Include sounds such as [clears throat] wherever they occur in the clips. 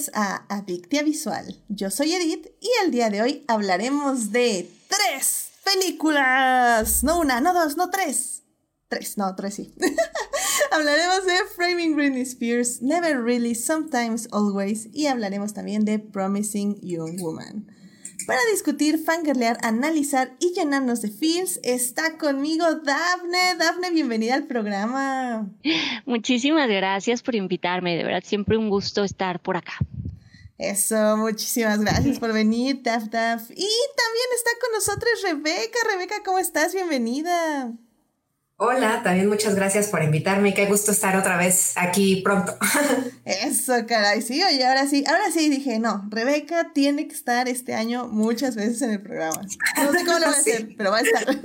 bienvenidos a Adictia Visual. Yo soy Edith y el día de hoy hablaremos de tres películas. No una, no dos, no tres. Tres, no, tres sí. [laughs] hablaremos de Framing Britney Spears, Never Really, Sometimes, Always y hablaremos también de Promising Young Woman. Para discutir, fangirlear, analizar y llenarnos de feels, está conmigo Dafne. Dafne, bienvenida al programa. Muchísimas gracias por invitarme, de verdad, siempre un gusto estar por acá. Eso, muchísimas gracias por [laughs] venir, Daf Daf. Y también está con nosotros Rebeca. Rebeca, ¿cómo estás? Bienvenida. Hola, también muchas gracias por invitarme. Qué gusto estar otra vez aquí pronto. [laughs] Eso, caray. Sí, oye, ahora sí, ahora sí dije, no, Rebeca tiene que estar este año muchas veces en el programa. No sé cómo lo va a [laughs] hacer, pero va a estar.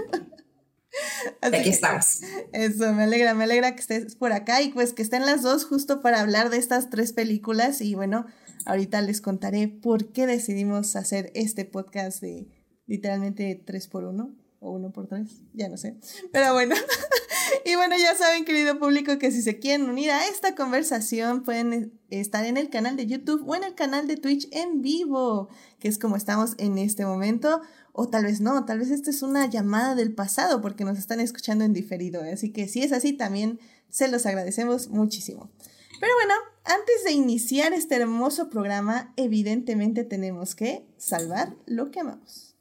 aquí estamos. Eso, me alegra, me alegra que estés por acá y pues que estén las dos justo para hablar de estas tres películas y bueno, ahorita les contaré por qué decidimos hacer este podcast de literalmente tres por uno o uno por tres, ya no sé. Pero bueno, [laughs] y bueno, ya saben, querido público, que si se quieren unir a esta conversación, pueden estar en el canal de YouTube o en el canal de Twitch en vivo, que es como estamos en este momento. O tal vez no, tal vez esta es una llamada del pasado porque nos están escuchando en diferido. ¿eh? Así que si es así, también se los agradecemos muchísimo. Pero bueno, antes de iniciar este hermoso programa, evidentemente tenemos que salvar lo que amamos.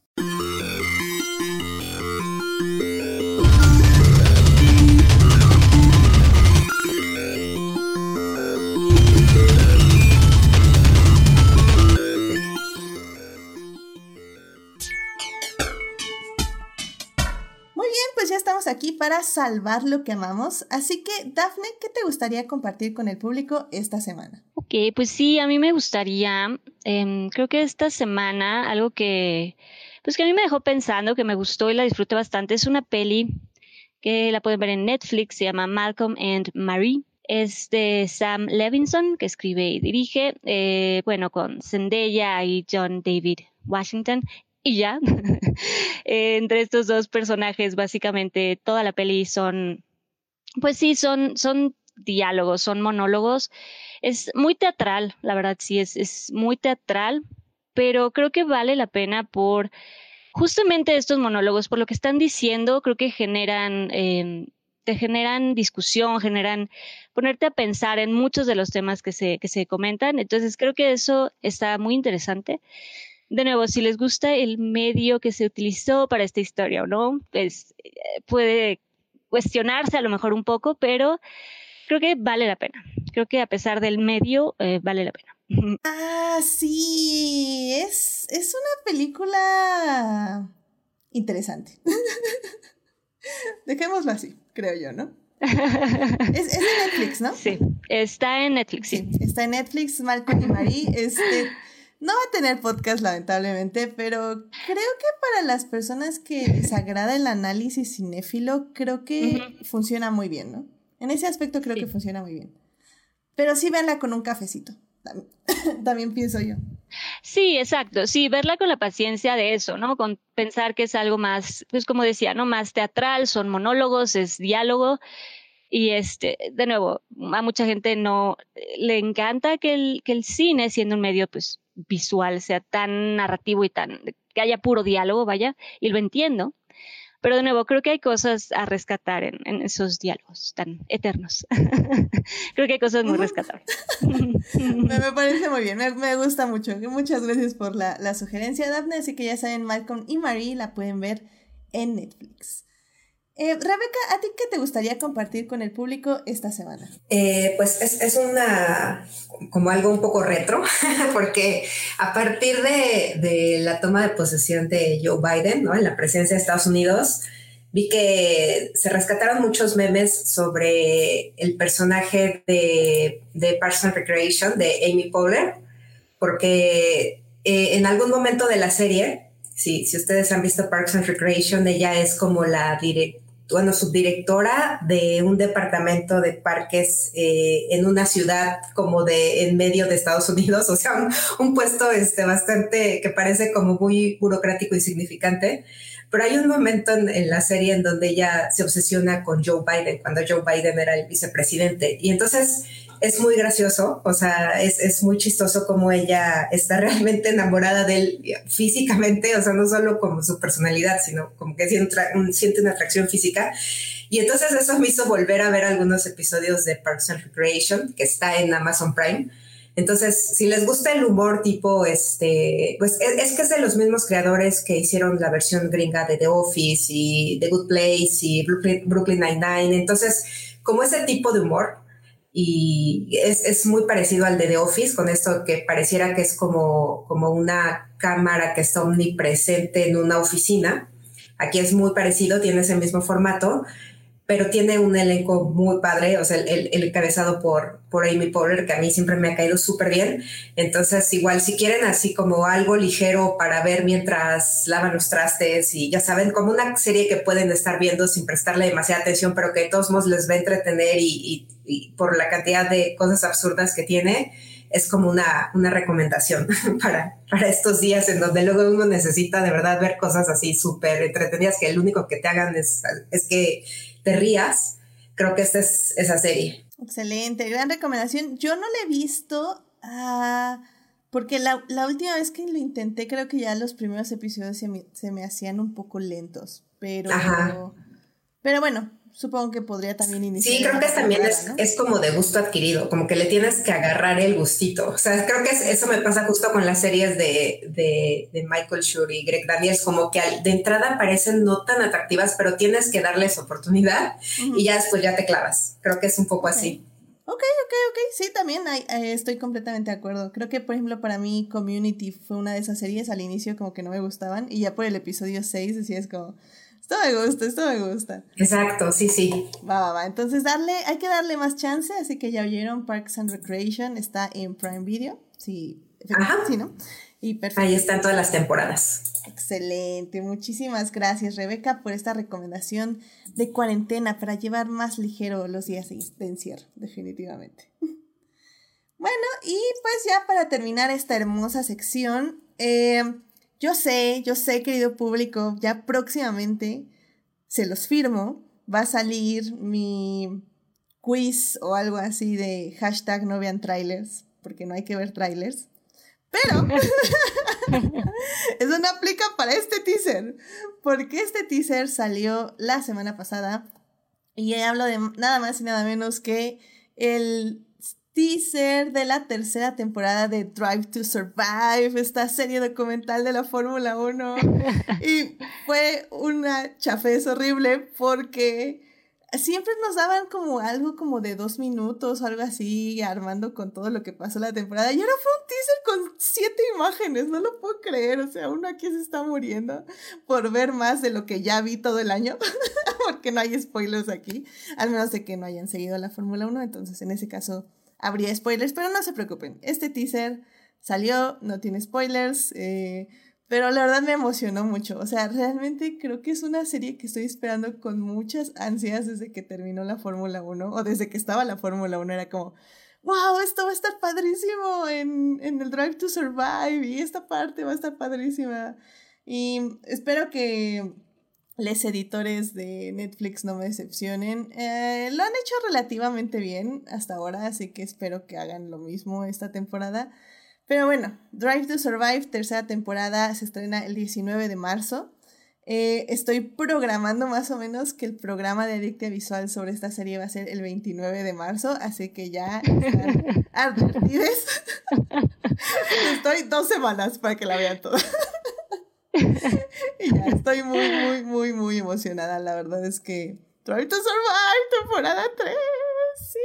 Aquí para salvar lo que amamos. Así que, Dafne, ¿qué te gustaría compartir con el público esta semana? Ok, pues sí, a mí me gustaría, em, creo que esta semana algo que, pues que a mí me dejó pensando, que me gustó y la disfruté bastante, es una peli que la pueden ver en Netflix, se llama Malcolm and Marie. Es de Sam Levinson, que escribe y dirige, eh, bueno, con Zendaya y John David Washington y ya. [laughs] Entre estos dos personajes, básicamente toda la peli son, pues sí, son, son diálogos, son monólogos. Es muy teatral, la verdad sí, es, es muy teatral, pero creo que vale la pena por justamente estos monólogos, por lo que están diciendo, creo que generan... Em, te generan discusión, generan ponerte a pensar en muchos de los temas que se, que se comentan. Entonces creo que eso está muy interesante de nuevo, si les gusta el medio que se utilizó para esta historia o no, pues eh, puede cuestionarse a lo mejor un poco, pero creo que vale la pena. Creo que a pesar del medio, eh, vale la pena. [laughs] Ah, sí, es, es una película interesante. [laughs] Dejémoslo así, creo yo, ¿no? [laughs] es, es, de Netflix, ¿no? Sí, está en Netflix, sí. Está en Netflix, Malcolm y Marie. Este, no va a tener podcast, lamentablemente, pero creo que para las personas que les agrada el análisis cinéfilo, creo que funciona muy bien, ¿no? En ese aspecto creo que funciona muy bien. Pero sí véanla con un cafecito. [laughs] También pienso yo. Sí, exacto. Sí, verla con la paciencia de eso, ¿no? Con pensar que es algo más, pues como decía, ¿no? Más teatral, son monólogos, es diálogo. Y este, de nuevo, a mucha gente no le encanta que el, que el cine, siendo un medio, pues, visual sea tan narrativo y tan que haya puro diálogo, vaya, y lo entiendo. Pero de nuevo, creo que hay cosas a rescatar en, esos diálogos tan eternos. [laughs] creo que hay cosas muy rescatables. [laughs] me, [laughs] parece muy bien, me, gusta mucho. Muchas gracias por la, la sugerencia, Daphne. Así que ya saben, Malcolm y Marie la pueden ver en Netflix. Eh, Rebeca, ¿a ti qué te gustaría compartir con el público esta semana? Eh, pues es, es, una como algo un poco retro, [laughs] porque a partir de, de, la toma de posesión de Joe Biden, ¿no? En la presidencia de Estados Unidos, vi que se rescataron muchos memes sobre el personaje de, de Parks and Recreation de Amy Poehler, porque eh, en algún momento de la serie, si, si ustedes han visto Parks and Recreation, ella es como la directora bueno, subdirectora de un departamento de parques eh, en una ciudad como de en medio de Estados Unidos, [laughs] o sea, un, puesto este, bastante que parece como muy burocrático y significante. Pero hay un momento en, la serie en donde ella se obsesiona con Joe Biden, cuando Joe Biden era el vicepresidente. Y entonces es muy gracioso, o sea, es, es, muy chistoso como ella está [laughs] realmente enamorada de él físicamente, o sea, no solo como su personalidad, sino como que siente, una atracción física. Y entonces eso me hizo volver a ver algunos episodios de Parks and Recreation, que está en Amazon Prime. Entonces, si les gusta el humor tipo, este, pues es, que es de los mismos creadores que hicieron la versión gringa de The Office y The Good Place y Brooklyn Nine-Nine. Entonces, como ese tipo de humor, y es, es, muy parecido al de The Office, con esto que pareciera que es como, como una cámara que está omnipresente en una oficina. Aquí es muy parecido, tiene ese mismo formato, pero tiene un elenco muy padre, o sea, el, el encabezado por, por Amy Poehler, que a mí siempre me ha caído súper bien. Entonces, igual, si quieren así como algo ligero para ver mientras lavan los trastes y ya saben, como una serie que pueden estar viendo sin prestarle demasiada atención, pero que de todos modos les va a entretener y, y, por la cantidad de cosas absurdas que tiene, es como una, una recomendación [laughs] para, para estos días en donde luego uno necesita de verdad ver cosas así súper entretenidas que el único que te hagan es, es que te rías, creo que esta es esa serie. Excelente, gran recomendación. Yo no la he visto ah, porque la, última vez que lo intenté creo que ya los primeros episodios se me, se me hacían un poco lentos, pero... Pero bueno, supongo que podría también iniciar. Sí, creo que también es, es, como de gusto adquirido, como que le tienes que agarrar el gustito. O sea, creo que eso me pasa justo con las series de, de, de Michael Schur y Greg Daniels, como que de entrada parecen no tan atractivas, pero tienes que darles oportunidad y ya después ya te clavas. Creo que es un poco así. Ok, ok, ok. Sí, también hay, eh, estoy completamente de acuerdo. Creo que, por ejemplo, para mí Community fue una de esas series al inicio como que no me gustaban y ya por el episodio 6 decías como esto me gusta, esto me gusta. Exacto, sí, sí. Va, va, va. Entonces darle, hay que darle más chance, así que ya oyeron Parks and Recreation, está en Prime Video. Sí, Ajá. sí, ¿no? Y perfecto. Ahí están todas las temporadas. Excelente, muchísimas gracias Rebeca por esta recomendación de cuarentena para llevar más ligero los días de encierro, definitivamente. [laughs] Bueno, y pues ya para terminar esta hermosa sección, eh, yo sé, yo sé, querido público, ya próximamente, se los firmo, va a salir mi quiz o algo así de hashtag no vean trailers, porque no hay que ver trailers. Pero [laughs] eso no aplica para este teaser, porque este teaser salió la semana pasada y hablo de nada más y nada menos que el teaser de la tercera temporada de Drive to Survive, esta serie documental de la Fórmula 1. [laughs] y fue una chafez horrible porque siempre nos daban como algo como de dos minutos o algo así, armando con todo lo que pasó la temporada. Y ahora fue un teaser con siete imágenes, no lo puedo creer. O sea, uno aquí se está muriendo por ver más de lo que ya vi todo el año, [laughs] porque no hay spoilers aquí, al menos de que no hayan seguido la Fórmula 1. Entonces, en ese caso habría spoilers, pero no se preocupen. Este teaser salió, no tiene spoilers, eh, pero la verdad me emocionó mucho. O sea, realmente creo que es una serie que estoy esperando con muchas ansias desde que terminó la Fórmula 1 o desde que estaba la Fórmula 1. Era como, wow, esto va a estar padrísimo en, en el Drive to Survive y esta parte va a estar padrísima. Y espero que les editores de Netflix no me decepcionen. Eh, lo han hecho relativamente bien hasta ahora, así que espero que hagan lo mismo esta temporada. Pero bueno, Drive to Survive, tercera temporada, se estrena el 19 de marzo. Eh, estoy programando más o menos que el programa de Adictia Visual sobre esta serie va a ser el 29 de marzo, así que ya están [laughs] advertidos. [laughs] estoy dos semanas para que la vean toda. [laughs] y ya estoy muy, muy, muy, muy emocionada. La verdad es que Try to Survive, temporada 3. Sí,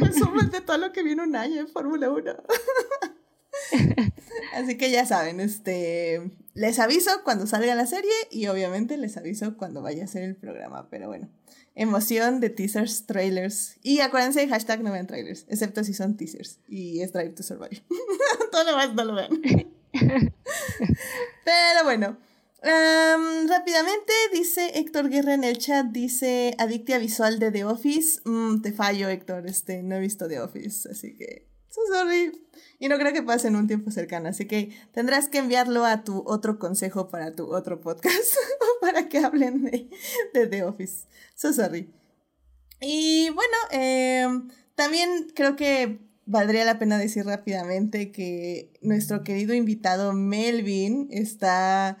resumen de todo lo que viene un año en Fórmula 1. [laughs] Así que ya saben, este, les aviso cuando salga la serie y obviamente les aviso cuando vaya a ser el programa. Pero bueno, emoción de teasers, trailers. Y acuérdense, hashtag no vean trailers, excepto si son teasers y es Drive to Survive. todo lo demás no lo vean. [laughs] Pero bueno. rápidamente dice Héctor Guerra en el chat, dice Adictia Visual de The Office. Mm, te fallo, Héctor, este, no he visto The Office, así que... So sorry. Y no creo que pase en un tiempo cercano, así que tendrás que enviarlo a tu otro consejo para tu otro podcast, [laughs] para que hablen de, The Office. So sorry. Y bueno, em, también creo que valdría la pena decir rápidamente que nuestro querido invitado Melvin está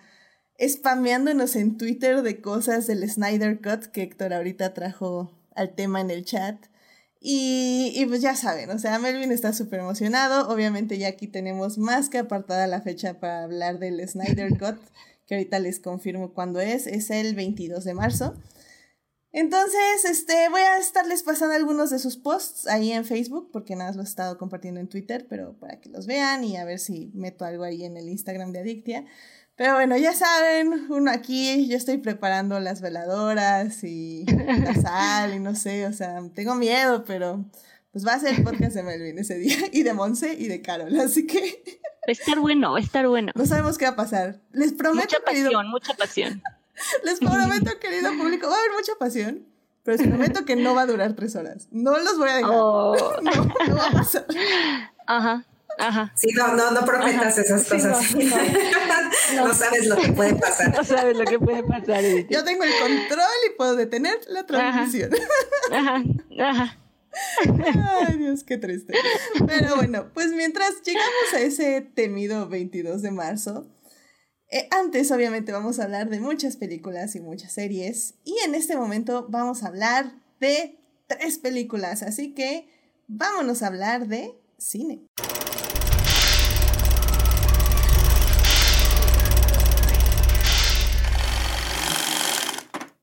spameándonos en Twitter de cosas del Snyder Cut que Héctor ahorita trajo al tema en el chat. Y, y pues ya saben, o sea, Melvin está súper emocionado. Obviamente ya aquí tenemos más que apartada la fecha para hablar del Snyder [laughs] Cut, que ahorita les confirmo cuándo es. Es el 22 de marzo. Entonces, este, voy a estarles pasando algunos de sus posts ahí en Facebook, porque nada, los he estado compartiendo en Twitter, pero para que los vean y a ver si meto algo ahí en el Instagram de Adictia. Pero bueno, ya saben, uno aquí, yo estoy preparando las veladoras y la [laughs] sal y no sé, o sea, tengo miedo, pero pues va a ser el podcast de Melvin ese día, y de Monse y de Carol, así que... Va a estar bueno, va a estar bueno. No sabemos qué va a pasar. Les prometo... Mucha pasión, mucha pasión. Les prometo, querido público, va a haber mucha pasión, pero les prometo que no va a durar tres horas. No los voy a dejar. Oh. [laughs] No, va a pasar. Ajá. Ajá. Sí, no, no, no prometas esas cosas. [laughs] no, sabes lo que puede pasar. No sabes lo que puede pasar. Yo tengo el control y puedo detener la transmisión. Ajá. Ajá. Ay, Dios, qué triste. Pero bueno, pues mientras llegamos a ese temido 22 de marzo, eh, antes, obviamente, vamos a hablar de muchas películas y muchas series. Y en este momento vamos a hablar de tres películas. Así que vámonos a hablar de cine.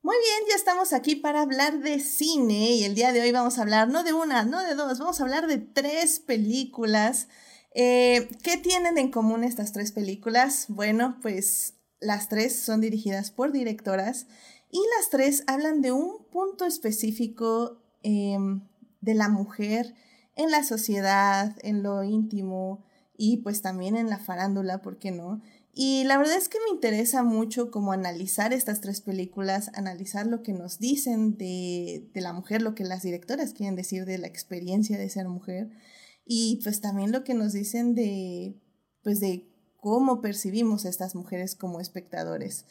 Muy bien, ya estamos aquí para hablar de cine y el día de hoy vamos a hablar no de una, no de dos, vamos a hablar de tres películas eh, ¿Qué tienen en común estas tres películas? Bueno, pues las tres son dirigidas por directoras y las tres hablan de un punto específico em, de la mujer en la sociedad, en lo íntimo y pues también en la farándula, ¿por qué no? Y la verdad es que me interesa mucho como analizar estas tres películas, analizar lo que nos dicen de, de la mujer, lo que las directoras quieren decir de la experiencia de ser mujer y pues también lo que nos dicen de, pues de cómo percibimos a estas mujeres como espectadores.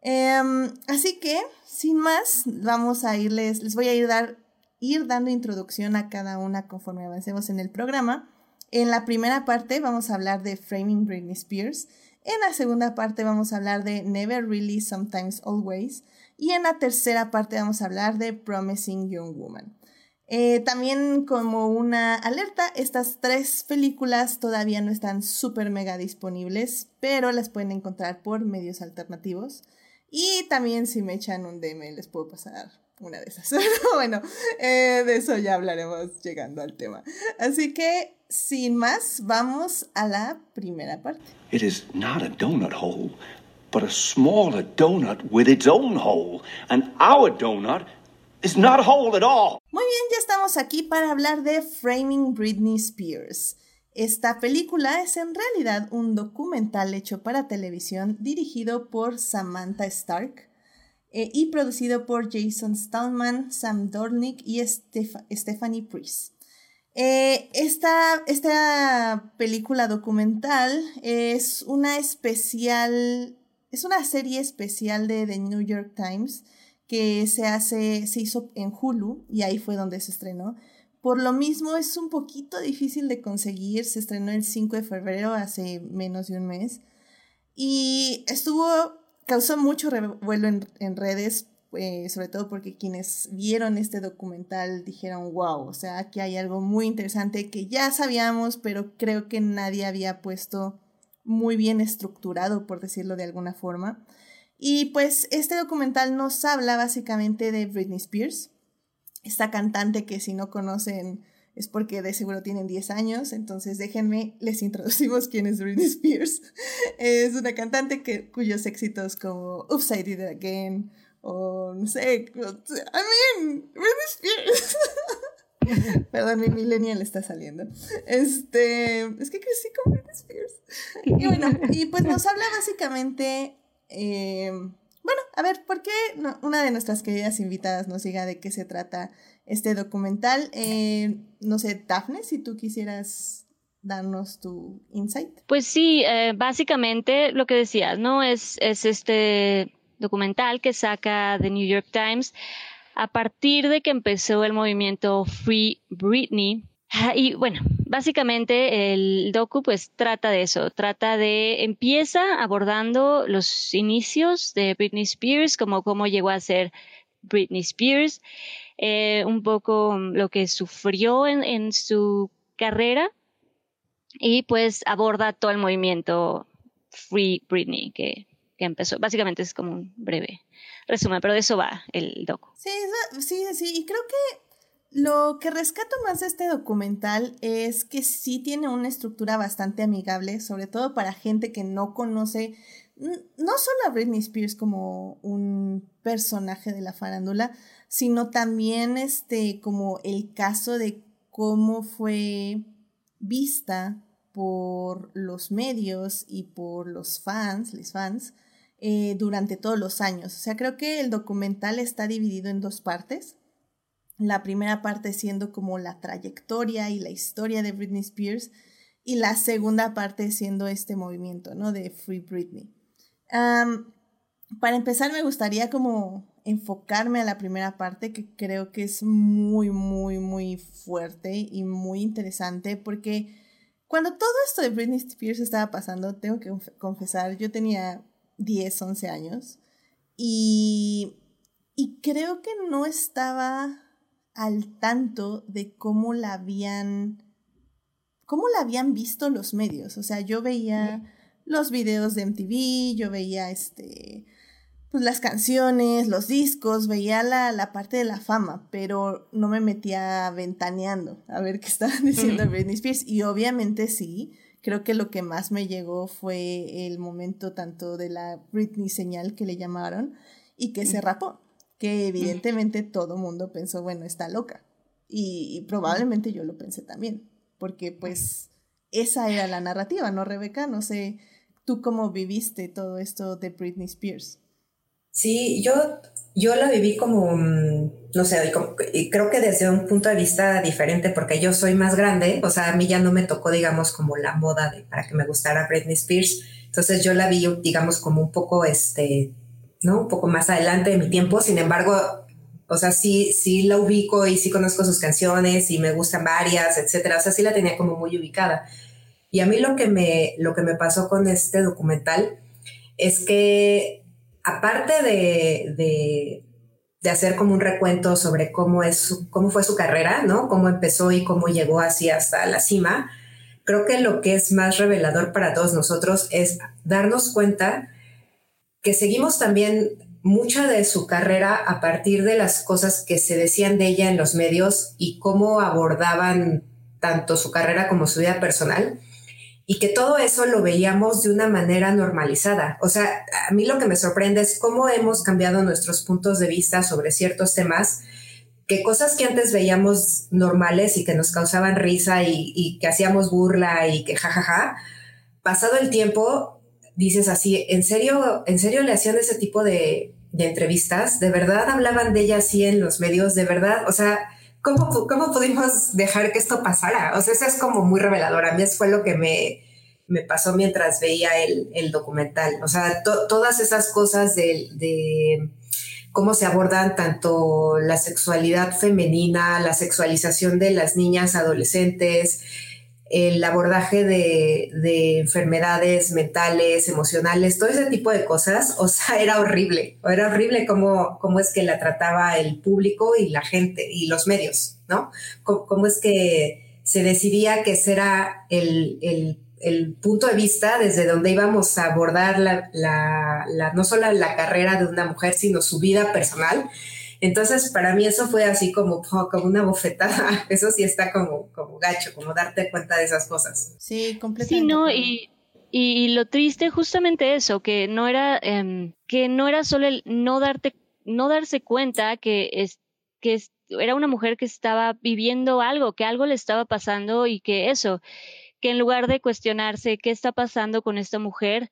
Em, así que, sin más, vamos a irles, les voy a ir, dar, ir dando introducción a cada una conforme avancemos en el programa. En la primera parte vamos a hablar de Framing Britney Spears. En la segunda parte vamos a hablar de Never Really, Sometimes Always. Y en la tercera parte vamos a hablar de Promising Young Woman. Eh, también como una alerta, estas tres películas todavía no están súper mega disponibles, pero las pueden encontrar por medios alternativos. Y también si me echan un DM les puedo pasar una de esas. [laughs] bueno, eh, de eso ya hablaremos llegando al tema. Así que, sin más, vamos a la primera parte. It is not a donut hole, but a smaller donut with its own hole. And our donut not at all. Muy bien, ya estamos aquí para hablar de Framing Britney Spears. Esta película es en realidad un documental hecho para televisión dirigido por Samantha Stark eh, y producido por Jason Stallman, Sam Dornick y Stephanie Priest. Eh, esta, esta película documental es una especial, es una serie especial de The New York Times que se hace, se hizo en Hulu y ahí fue donde se estrenó. Por lo mismo es un poquito difícil de conseguir, se estrenó el 5 de febrero, hace menos de un mes, y estuvo, causó mucho revuelo en, redes, eh, sobre todo porque quienes vieron este documental dijeron, wow, o sea, aquí hay algo muy interesante que ya sabíamos, pero creo que nadie había puesto muy bien estructurado, por decirlo de alguna forma. Y pues este documental nos habla básicamente de Britney Spears, esta cantante que si no conocen es porque de seguro tienen 10 años, entonces déjenme, les introducimos quién es Britney Spears. [laughs] es una cantante que, cuyos éxitos como Upside It Again o no sé, I mean, Britney Spears. [laughs] Perdón, mi millennial está saliendo. Este, es que crecí con Britney Spears. Y bueno, y pues nos habla básicamente eh, bueno, a ver, ¿por qué una de nuestras queridas invitadas nos diga de qué se trata este documental? Eh, no sé, Daphne, si tú quisieras darnos tu insight. Pues sí, eh, básicamente lo que decías, ¿no? Es, es este documental que saca The New York Times a partir de que empezó el movimiento Free Britney. Y bueno, básicamente el docu pues trata de eso, trata de, empieza abordando los inicios de Britney Spears, como cómo llegó a ser Britney Spears, eh, un poco lo que sufrió en, en su carrera y pues aborda todo el movimiento Free Britney que, que empezó. Básicamente es como un breve resumen, pero de eso va el docu. Sí, sí, sí, y creo que lo que rescato más de este documental es que sí tiene una estructura bastante amigable, sobre todo para gente que no conoce no solo a Britney Spears como un personaje de la farándula, sino también este como el caso de cómo fue vista por los medios y por los fans, los fans, eh, durante todos los años. O sea, creo que el documental está dividido en dos partes. La primera parte siendo como la trayectoria y la historia de Britney Spears y la segunda parte siendo este movimiento, ¿no? De Free Britney. para empezar, me gustaría como enfocarme a la primera parte que creo que es muy, muy, muy fuerte y muy interesante porque cuando todo esto de Britney Spears estaba pasando, tengo que confesar, yo tenía 10, 11 años y, y creo que no estaba al tanto de cómo la habían, cómo la habían visto los medios. O sea, yo veía los videos de MTV, yo veía este, pues las canciones, los discos, veía la, la parte de la fama, pero no me metía ventaneando a ver qué [laughs] estaban diciendo Britney Spears. Y obviamente sí, creo que lo que más me llegó fue el momento tanto de la Britney señal que le llamaron y que se rapó que evidentemente todo mundo pensó, bueno, está loca. Y, probablemente yo lo pensé también, porque pues esa era la narrativa, ¿no, Rebeca? No sé, ¿tú cómo viviste todo esto de Britney Spears? Sí, yo, yo la viví como, mm, no sé, y creo que desde un punto de vista diferente, porque yo soy más grande, o sea, a mí ya no me tocó, digamos, como la moda de, para que me gustara Britney Spears. Entonces yo la vi, digamos, como un poco, este, ¿no? Un poco más adelante de mi tiempo, sin embargo, o sea, sí, sí la ubico y sí conozco sus canciones y me gustan varias, etcétera, o sea, sí la tenía como muy ubicada. Y a mí lo que me, lo que me pasó con este documental es que, aparte de, de, hacer como un recuento sobre cómo, es cómo fue su carrera, ¿no? Cómo empezó y cómo llegó así hasta la cima, creo que lo que es más revelador para todos nosotros es darnos cuenta que seguimos también mucha de su carrera a partir de las cosas que se decían de ella en los medios y cómo abordaban tanto su carrera como su vida personal y que todo eso lo veíamos de una manera normalizada. O sea, a mí lo que me sorprende es cómo hemos cambiado nuestros puntos de vista sobre ciertos temas, que cosas que antes veíamos normales y que nos causaban risa y, que hacíamos burla y que jajaja, pasado el tiempo dices así, ¿en serio, en serio le hacían ese tipo de, entrevistas? ¿De verdad hablaban de ella así en los medios? ¿De verdad? O sea, ¿cómo, ¿cómo pudimos dejar que esto pasara? O sea, eso es como muy revelador. A mí eso fue lo que me, me pasó mientras veía el, documental. O sea, todas esas cosas de, de, cómo se abordan tanto la sexualidad femenina, la sexualización de las niñas, adolescentes, el abordaje de, enfermedades mentales, emocionales, todo ese tipo de cosas, o sea, era horrible, era horrible cómo, cómo es que la trataba el público y la gente y los medios, ¿no? Cómo, es que se decidía que ese era el, punto de vista desde donde íbamos a abordar la, no solo la carrera de una mujer, sino su vida personal entonces, para mí eso fue así como, como una bofetada. [laughs] Eso sí está como, como gacho, como darte cuenta de esas cosas. Sí, completamente. Sí, no, y, y, lo triste justamente eso, que no era, em, que no era solo el no darte, no darse cuenta que es, que era una mujer que estaba viviendo algo, que algo le estaba pasando y que eso, que en lugar de cuestionarse qué está pasando con esta mujer,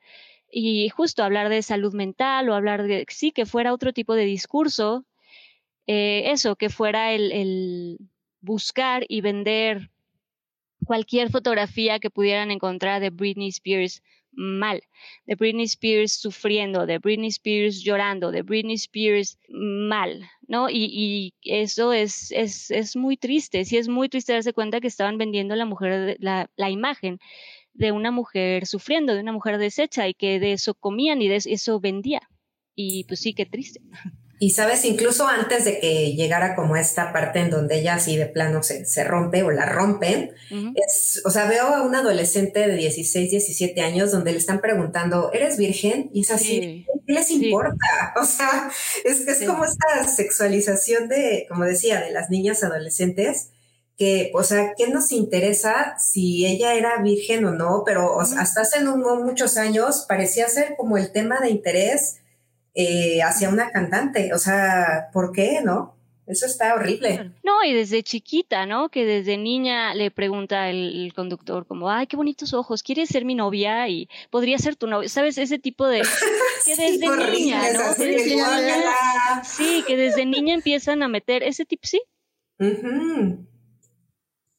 y justo hablar de salud mental o hablar de, sí, que fuera otro tipo de discurso, eh, eso, que fuera el, buscar y vender cualquier fotografía que pudieran encontrar de Britney Spears mal, de Britney Spears sufriendo, de Britney Spears llorando, de Britney Spears mal, ¿no? Y, eso es, es, es, muy triste, sí es muy triste darse cuenta que estaban vendiendo la mujer, la, la imagen de una mujer sufriendo, de una mujer deshecha y que de eso comían y de eso vendía. Y pues sí, qué triste. Y sabes, incluso antes de que llegara como esta parte en donde ella así de plano se, se rompe o la rompen, es, o sea, veo a un adolescente de 16, 17 años donde le están preguntando, ¿eres virgen? Y es así, ¿qué les importa? [laughs] O sea, es, es como esta sexualización de, como decía, de las niñas adolescentes, que, o sea, ¿qué nos interesa si ella era virgen o no? Pero hasta hace no muchos años parecía ser como el tema de interés eh, hacia una cantante. O sea, ¿por qué, no? Eso está horrible. No, y desde chiquita, ¿no? Que desde niña le pregunta el, conductor como, ay, qué bonitos ojos, ¿quieres ser mi novia? Y podría ser tu novia, ¿sabes? Ese tipo de... [laughs] Que desde niña, ¿no? sí, que desde niña empiezan a meter ese tipo, sí.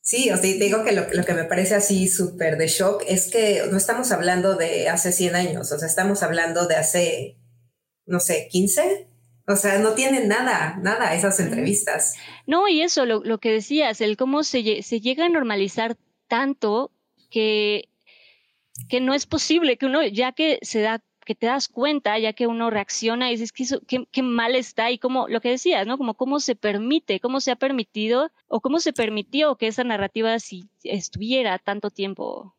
Sí, o sea, te digo que lo, lo que me parece así súper de shock es que no estamos hablando de hace 100 años, o sea, estamos hablando de hace no sé, 15. O sea, no tienen nada, nada esas entrevistas. No, y eso, lo, lo que decías, el cómo se, se, llega a normalizar tanto que, que no es posible, que uno, ya que se da que te das cuenta, ya que uno reacciona y dices, ¿qué, qué, mal está? Y como lo que decías, ¿no? Como cómo se permite, cómo se ha permitido o cómo se permitió que esa narrativa si estuviera tanto tiempo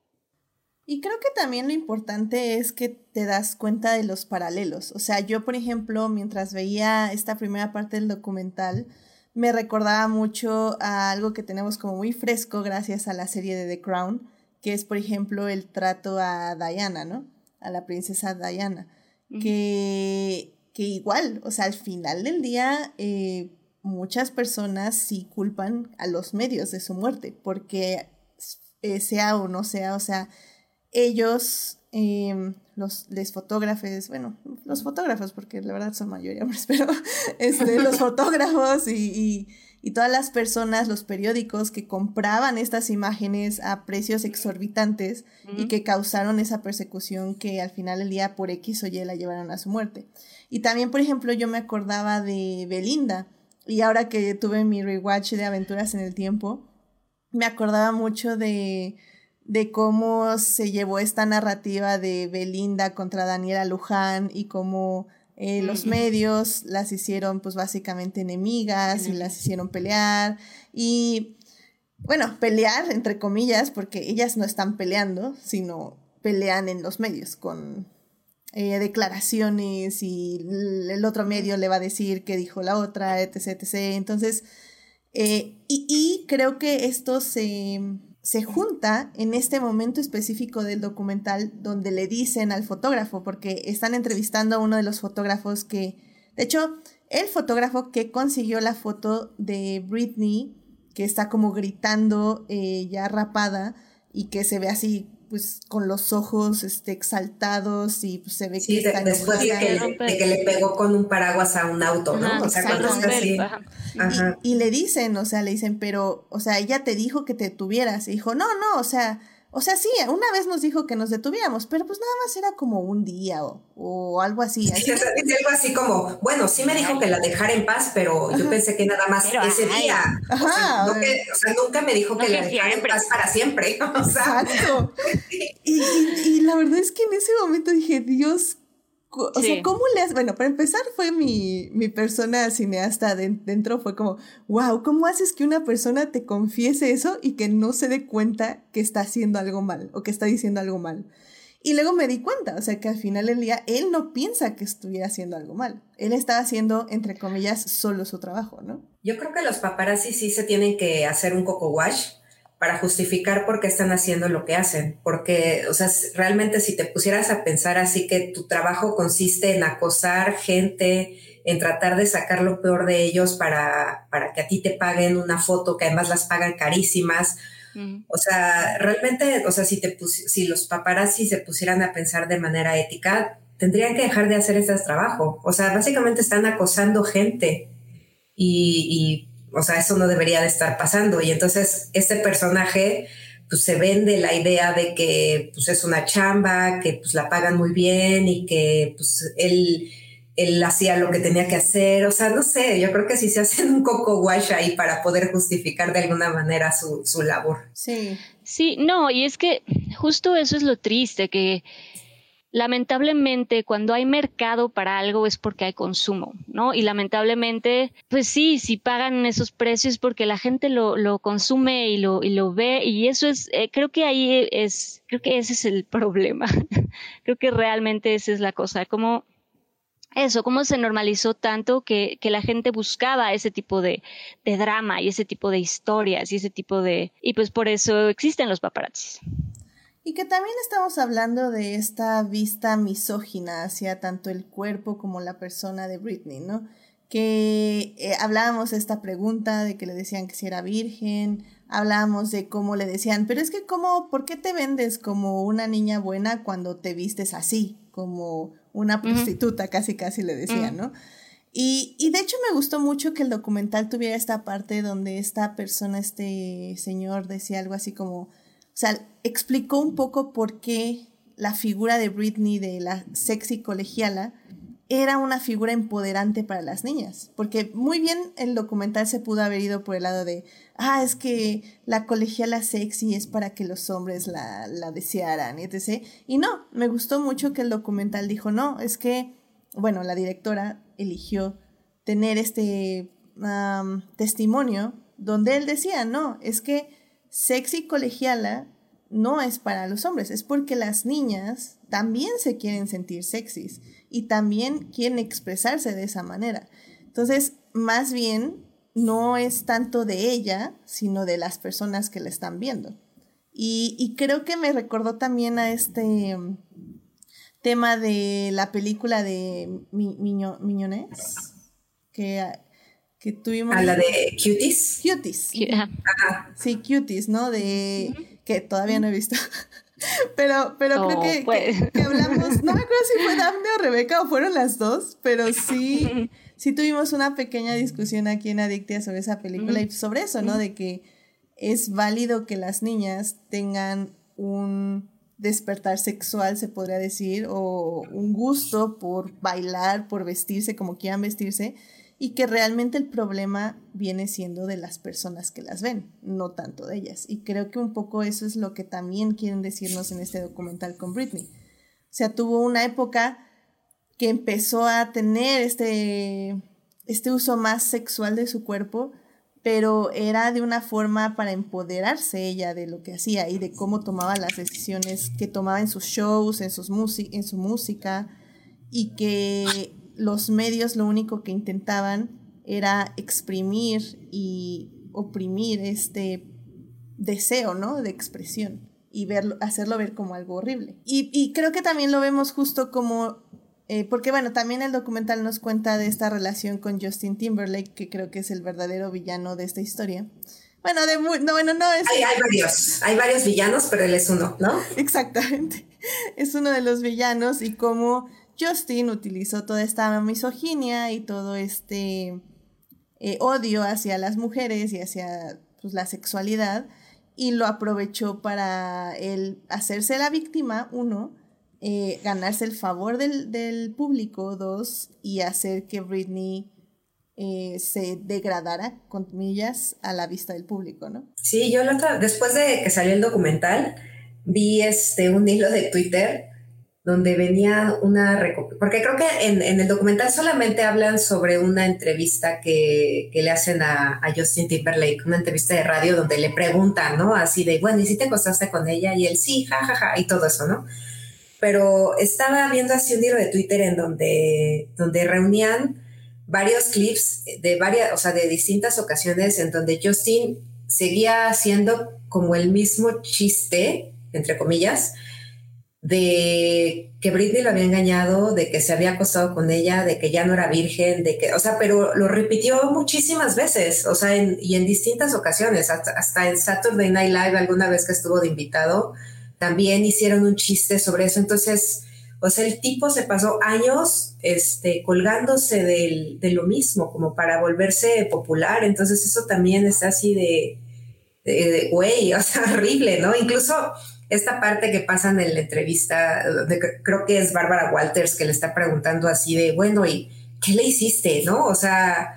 y creo que también lo importante es que te das cuenta de los paralelos. O sea, yo, por ejemplo, mientras veía esta primera parte del documental, me recordaba mucho a algo que tenemos como muy fresco gracias a la serie de The Crown, que es, por ejemplo, el trato a Diana, ¿no? A la princesa Diana. que, que igual, o sea, al final del día, eh, muchas personas sí culpan a los medios de su muerte, porque eh, sea o no sea, o sea, ellos, em, los les fotógrafos, bueno, los fotógrafos, porque la verdad son mayoría hombres, [laughs] pero este, los fotógrafos y, todas las personas, los periódicos que compraban estas imágenes a precios exorbitantes y que causaron esa persecución que al final del día por X o Y la llevaron a su muerte. Y también, por ejemplo, yo me acordaba de Belinda y ahora que tuve mi rewatch de Aventuras en el Tiempo, me acordaba mucho de de cómo se llevó esta narrativa de Belinda contra Daniela Luján y cómo eh, los medios las hicieron pues básicamente enemigas y las hicieron pelear y bueno, pelear entre comillas porque ellas no están peleando, sino pelean en los medios con eh, declaraciones y el otro medio le va a decir qué dijo la otra, etc. etc. Entonces, eh, y, y creo que esto se se junta en este momento específico del documental donde le dicen al fotógrafo, porque están entrevistando a uno de los fotógrafos que, de hecho, el fotógrafo que consiguió la foto de Britney, que está como gritando eh, ya rapada y que se ve así pues con los ojos este, exaltados y pues, se ve que está después de que, le, pegó con un paraguas a un auto, ¿no? o sea, cuando está así. Y, le dicen, o sea, le dicen, pero, o sea, ella te dijo que te tuvieras. Y dijo, no, no, o sea, o sea, sí, una vez nos dijo que nos detuviéramos, pero pues nada más era como un día o, o algo así. así. es algo así como, bueno, sí me dijo que la dejara en paz, pero yo pensé que nada más ese día. Ajá, o, sea, nunca me dijo que la dejara en paz para siempre. [laughs] Exacto. [laughs] y, y, la verdad es que en ese momento dije, Dios, o sea, ¿cómo le haces? Bueno, para empezar fue mi, mi persona cineasta dentro, fue como, wow, ¿cómo haces que una persona te confiese eso y que no se dé cuenta que está haciendo algo mal o que está diciendo algo mal? Y luego me di cuenta, o sea, que al final del día él no piensa que estuviera haciendo algo mal. Él estaba haciendo, entre comillas, solo su trabajo, ¿no? Yo creo que los paparazzi sí se tienen que hacer un coco wash para justificar por qué están haciendo lo que hacen. Porque, o sea, realmente si te pusieras a pensar así que tu trabajo consiste en acosar gente, en tratar de sacar lo peor de ellos para, para que a ti te paguen una foto, que además las pagan carísimas. O sea, realmente, o sea, si, te si los paparazzi se pusieran a pensar de manera ética, tendrían que dejar de hacer ese trabajo. O sea, básicamente están acosando gente y, y o sea, eso no debería de estar pasando. Y entonces este personaje, pues, se vende la idea de que pues, es una chamba, que pues, la pagan muy bien y que pues, él, él hacía lo que tenía que hacer. O sea, no sé, yo creo que sí se hacen un coco wash ahí para poder justificar de alguna manera su, su labor. Sí. Sí, no, y es que justo eso es lo triste, que lamentablemente cuando hay mercado para algo es porque hay consumo, ¿no? Y lamentablemente, pues sí, si pagan esos precios porque la gente lo, lo consume y lo, ve y eso es, eh, creo que ahí es, creo que ese es el [laughs] problema. creo que realmente esa es la cosa, como eso, cómo se normalizó tanto que, que, la gente buscaba ese tipo de, de drama y ese tipo de historias y ese tipo de... Y pues por eso existen los paparazzis. Y que también estamos hablando de esta vista misógina hacia tanto el cuerpo como la persona de Britney, ¿no? Que eh, hablábamos de esta pregunta de que le decían que si era virgen, hablábamos de cómo le decían, pero es que cómo, ¿por qué te vendes como una niña buena cuando te vistes así? Como una prostituta, casi casi le decían, ¿no? Y, y, de hecho me gustó mucho que el documental tuviera esta parte donde esta persona, este señor, decía algo así como, o sea, explicó un poco por qué la figura de Britney, de la sexy colegiala, era una figura empoderante para las niñas. Porque muy bien el documental se pudo haber ido por el lado de, ah, es que la colegiala sexy es para que los hombres la, la desearan, etc. Y no, me gustó mucho que el documental dijo, no, es que, bueno, la directora eligió tener este testimonio donde él decía, no, es que sexy colegiala no es para los hombres, es porque las niñas también se quieren sentir sexys y también quieren expresarse de esa manera. Entonces, más bien, no es tanto de ella, sino de las personas que la están viendo. Y, creo que me recordó también a este mm, tema de la película de Miñones, que que tuvimos. A la de Cuties. Cuties. Sí, Cuties, ¿no? De. que todavía no he visto. [laughs] pero pero creo que, pues. que, hablamos. No me acuerdo si fue Daphne o Rebeca o fueron las dos, pero sí. [laughs] sí tuvimos una pequeña discusión aquí en Adictia sobre esa película y sobre eso, ¿no? De que es válido que las niñas tengan un despertar sexual, se podría decir, o un gusto por bailar, por vestirse como quieran vestirse, y que realmente el problema viene siendo de las personas que las ven, no tanto de ellas. Y creo que un poco eso es lo que también quieren decirnos en este documental con Britney. O sea, tuvo una época que empezó a tener este, este uso más sexual de su cuerpo, pero era de una forma para empoderarse ella de lo que hacía y de cómo tomaba las decisiones que tomaba en sus shows, en, sus en su música, y que los medios lo único que intentaban era exprimir y oprimir este deseo, ¿no? De expresión y verlo, hacerlo ver como algo horrible. Y, creo que también lo vemos justo como, eh, porque bueno, también el documental nos cuenta de esta relación con Justin Timberlake, que creo que es el verdadero villano de esta historia. Bueno, de no, bueno, no es... Hay, hay, varios, hay varios villanos, pero él es uno, ¿no? [laughs] Exactamente, es uno de los villanos y cómo Justin utilizó toda esta misoginia y todo este eh, odio hacia las mujeres y hacia pues, la sexualidad y lo aprovechó para él hacerse la víctima, uno, eh, ganarse el favor del, público, dos, y hacer que Britney eh, se degradara, con comillas, a la vista del público, ¿no? Sí, yo después de que salió el documental, vi este, un hilo de Twitter donde venía una... Porque creo que en, el documental solamente hablan sobre una entrevista que, le hacen a, Justin Timberlake, una entrevista de radio donde le preguntan, ¿no? Así de, bueno, ¿y si te acostaste con ella? Y él, sí, jajaja, ja, ja, y todo eso, ¿no? Pero estaba viendo así un hilo de Twitter en donde, donde reunían varios clips de varias, o sea, de distintas ocasiones en donde Justin seguía haciendo como el mismo chiste, entre comillas, de que Britney lo había engañado, de que se había acostado con ella, de que ya no era virgen, de que, o sea, pero lo repitió muchísimas veces, o sea, y en distintas ocasiones, hasta, en Saturday Night Live alguna vez que estuvo de invitado, también hicieron un chiste sobre eso, entonces, o sea, el tipo se pasó años este, colgándose de lo mismo, como para volverse popular, entonces eso también está así de güey, [laughs] o sea, horrible, ¿no? Incluso esta parte que pasa en la entrevista, creo que es Bárbara Walters que le está preguntando así de, bueno, ¿y qué le hiciste? ¿No? O sea,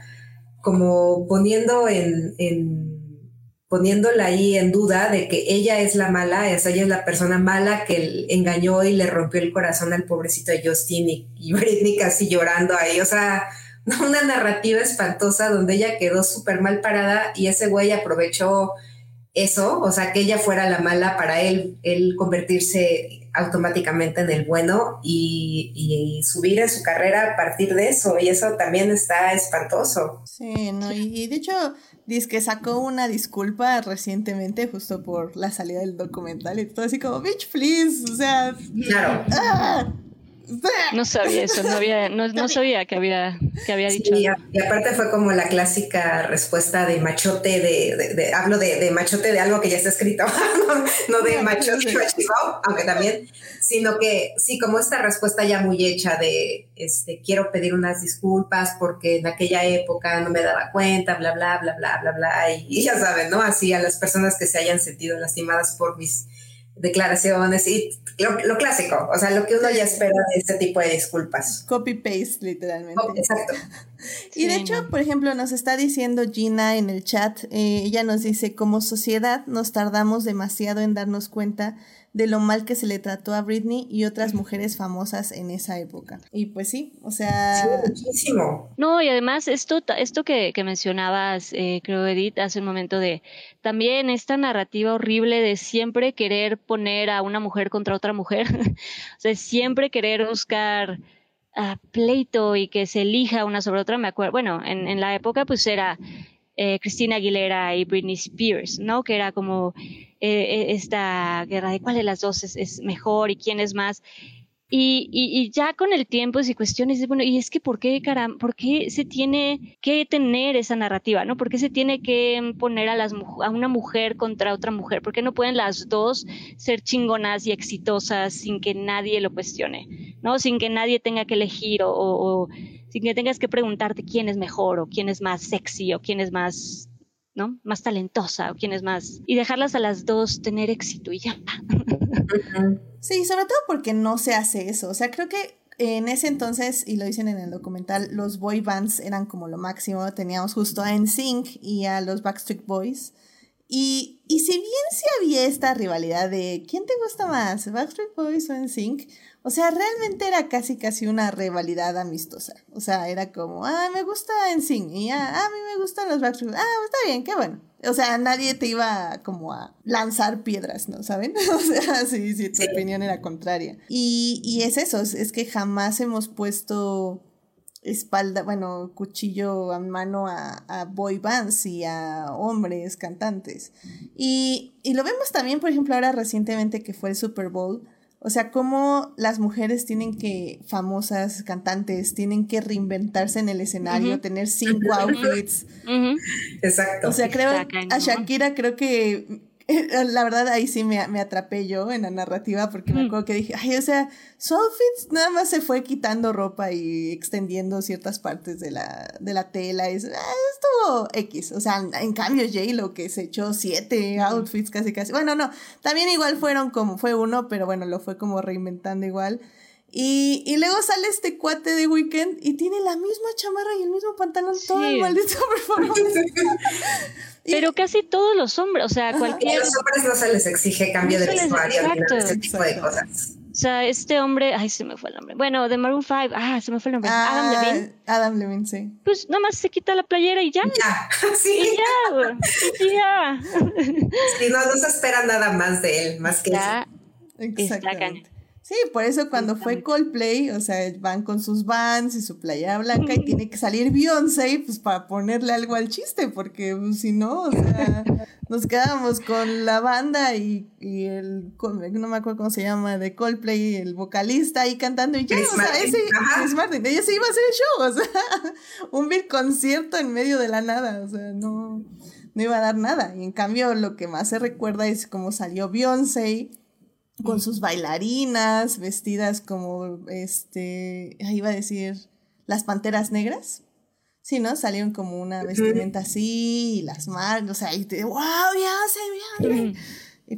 como poniendo en, poniéndola ahí en duda de que ella es la mala, ella es la persona mala que engañó y le rompió el corazón al pobrecito de Justin y, y Britney casi llorando ahí, o sea, [laughs] una narrativa espantosa donde ella quedó súper mal parada y ese güey aprovechó eso, o sea, que ella fuera la mala para él, él convertirse automáticamente en el bueno y, subir en su carrera a partir de eso, y eso también está espantoso. Sí, no, y, de hecho, dice que sacó una disculpa recientemente justo por la salida del documental y todo así como, bitch, please, o sea... Claro. ¡ah! No sabía eso, no, había, no, sabía que había, que había dicho. y, aparte fue como la clásica respuesta de machote, de, hablo de, machote de algo que ya está escrito, [laughs] no, de machote aunque también, sino que sí, como esta respuesta ya muy hecha de, este, quiero pedir unas disculpas porque en aquella época no me daba cuenta, bla, bla, bla, bla, bla, bla, y ya saben, ¿no? Así a las personas que se hayan sentido lastimadas por mis declaraciones y lo, clásico, o sea, lo que uno ya espera de este tipo de disculpas. Copy-paste, literalmente. Oh, exacto. [laughs] y de hecho, por ejemplo, nos está diciendo Gina en el chat, eh, ella nos dice, como sociedad nos tardamos demasiado en darnos cuenta de lo mal que se le trató a Britney y otras mujeres famosas en esa época. Y pues sí, o sea... muchísimo. No, y además esto, esto que, mencionabas, eh, creo, Edith, hace un momento de también esta narrativa horrible de siempre querer poner a una mujer contra otra mujer, [laughs] o sea, siempre querer buscar a pleito y que se elija una sobre otra, me acuerdo, bueno, en, en la época pues era eh, Cristina Aguilera y Britney Spears, ¿no? Que era como eh, eh, esta guerra de cuál de las dos es, mejor y quién es más. Y, ya con el tiempo y cuestiones bueno, y es que ¿por qué, caram ¿por qué se tiene que tener esa narrativa, no? ¿Por qué se tiene que poner a, una mujer contra otra mujer? ¿Por qué no pueden las dos ser chingonas y exitosas sin que nadie lo cuestione, no? Sin que nadie tenga que elegir o sin que tengas que preguntarte quién es mejor o quién es más sexy o quién es más ¿no? Más talentosa o quién es más. Y dejarlas a las dos tener éxito y ya. Sí, sobre todo porque no se hace eso. O sea, creo que en ese entonces, y lo dicen en el documental, los boy bands eran como lo máximo. Teníamos justo a NSYNC y a los Backstreet Boys. Y, y si bien sí había esta rivalidad de quién te gusta más, Backstreet Boys o NSYNC, o sea, realmente era casi casi una rivalidad amistosa. O sea, era como, ah, me gusta NSYNC y ah, a mí me gustan los Backstreet Ah, está bien, qué bueno. O sea, nadie te iba como a lanzar piedras, ¿no? ¿Saben? [laughs] O sea, si, si tu opinión era contraria. Y, y es eso, es que jamás hemos puesto espalda, bueno, cuchillo a mano a, a, boy bands y a hombres cantantes. Y, y, lo vemos también, por ejemplo, ahora recientemente que fue el Super Bowl. O sea, cómo las mujeres tienen que, famosas cantantes, tienen que reinventarse en el escenario, tener cinco [laughs] outfits. Exacto. O sea, creo, a Shakira creo que la verdad ahí sí me, me, atrapé yo en la narrativa porque me mm. acuerdo que dije, ay, o sea, su outfit nada más se fue quitando ropa y extendiendo ciertas partes de la, de la tela. Y, ah, estuvo X. O sea, en cambio J lo que se echó siete outfits casi casi. Bueno, no, también igual fueron como, fue uno, pero bueno, lo fue como reinventando igual. Y, y, luego sale este cuate de Weekend y tiene la misma chamarra y el mismo pantalón todo el maldito performance. [laughs] Pero casi todos los hombres, o sea, cualquier... A los hombres no se les exige cambio de vestuario, ese tipo de cosas. O sea, este hombre, ay, se me fue el nombre. Bueno, de Maroon 5, ah, se me fue el nombre. Ah, Adam Levine. Adam Levine, sí. Pues nada más se quita la playera y ya. Ya, [laughs] sí. Y ya, y ya. Sí, no, no se espera nada más de él, más que ya, eso. Exactamente. Sí, por eso cuando fue Coldplay, o sea, van con sus vans y su playa blanca y tiene que salir Beyoncé, pues para ponerle algo al chiste, porque pues, si no, o sea, [laughs] nos quedamos con la banda y, y, el, no me acuerdo cómo se llama, de Coldplay, el vocalista ahí cantando y ya, o sea, ese, Chris Martin, ella se iba a hacer el show, o sea, [laughs] un big concierto en medio de la nada, o sea, no, no iba a dar nada. Y en cambio, lo que más se recuerda es cómo salió Beyoncé con sus bailarinas, vestidas como, este, iba a decir, las panteras negras. Sí, ¿no? Salieron como una vestimenta así, y las manos, o sea, y te, wow, ya se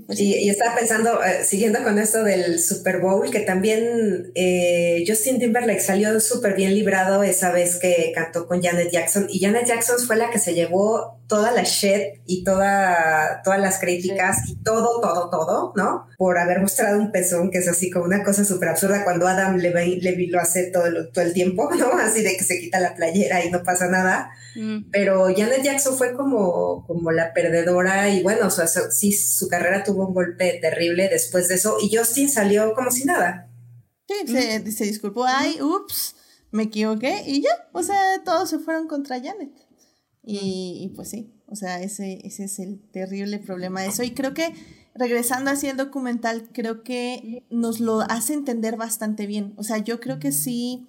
pues y, y, estaba pensando, eh, siguiendo con esto del Super Bowl, que también eh, Justin Timberlake salió súper bien librado esa vez que cantó con Janet Jackson. Y Janet Jackson fue la que se llevó toda la shit y toda, todas las críticas y todo, todo, todo, ¿no? Por haber mostrado un pezón, que es así como una cosa súper absurda cuando Adam Levy, lo hace todo, todo el tiempo, [laughs] ¿no? Así de que se quita la playera y no pasa nada. Mm. Pero Janet Jackson fue como, como la perdedora y bueno, o sea, sí, su carrera tuvo un golpe terrible después de eso y Justin salió como si nada. Sí, se, se, disculpó, ay, ups, me equivoqué y ya, o sea, todos se fueron contra Janet. Y, y pues sí, o sea, ese, ese es el terrible problema de eso. Y creo que regresando así el documental, creo que nos lo hace entender bastante bien. O sea, yo creo que sí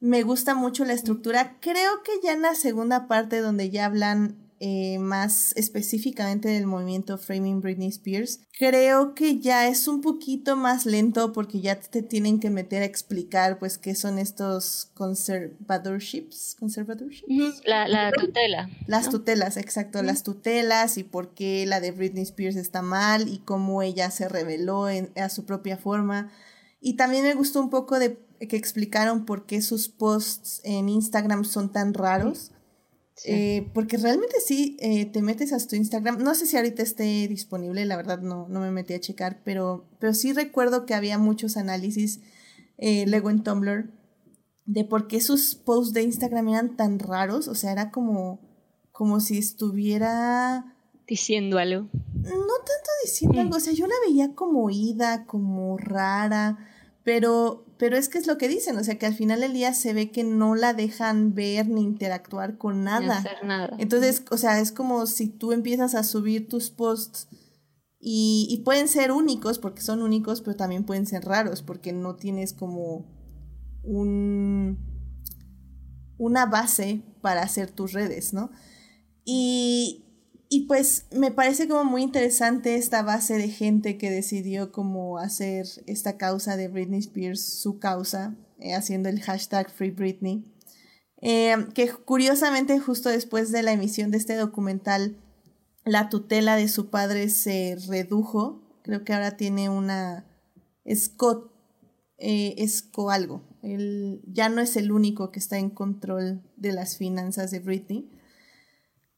me gusta mucho la estructura. Creo que ya en la segunda parte donde ya hablan eh, más específicamente del movimiento Framing Britney Spears, creo que ya es un poquito más lento porque ya te tienen que meter a explicar pues qué son estos conservatorships, conservatorships. La, la tutela. Las tutelas, exacto, las tutelas y por qué la de Britney Spears está mal y cómo ella se reveló en, a su propia forma. Y también me gustó un poco de que explicaron por qué sus posts en Instagram son tan raros. Eh, porque realmente sí, eh, te metes a tu Instagram. No sé si ahorita esté disponible, la verdad no, no me metí a checar, pero, pero sí recuerdo que había muchos análisis eh, luego en Tumblr de por qué sus posts de Instagram eran tan raros. O sea, era como, como si estuviera... Diciendo algo. No tanto diciendo algo, o sea, yo la veía como ida, como rara pero, pero es que es lo que dicen, o sea que al final del día se ve que no la dejan ver ni interactuar con nada. hacer nada. Entonces, o sea, es como si tú empiezas a subir tus posts y, y, pueden ser únicos, porque son únicos, pero también pueden ser raros, porque no tienes como un, una base para hacer tus redes, ¿no? Y, y pues me parece como muy interesante esta base de gente que decidió como hacer esta causa de Britney Spears su causa, eh, haciendo el hashtag Free Britney. Eh, que curiosamente justo después de la emisión de este documental, la tutela de su padre se redujo. Creo que ahora tiene una Scott, eh, Esco algo. Él ya no es el único que está en control de las finanzas de Britney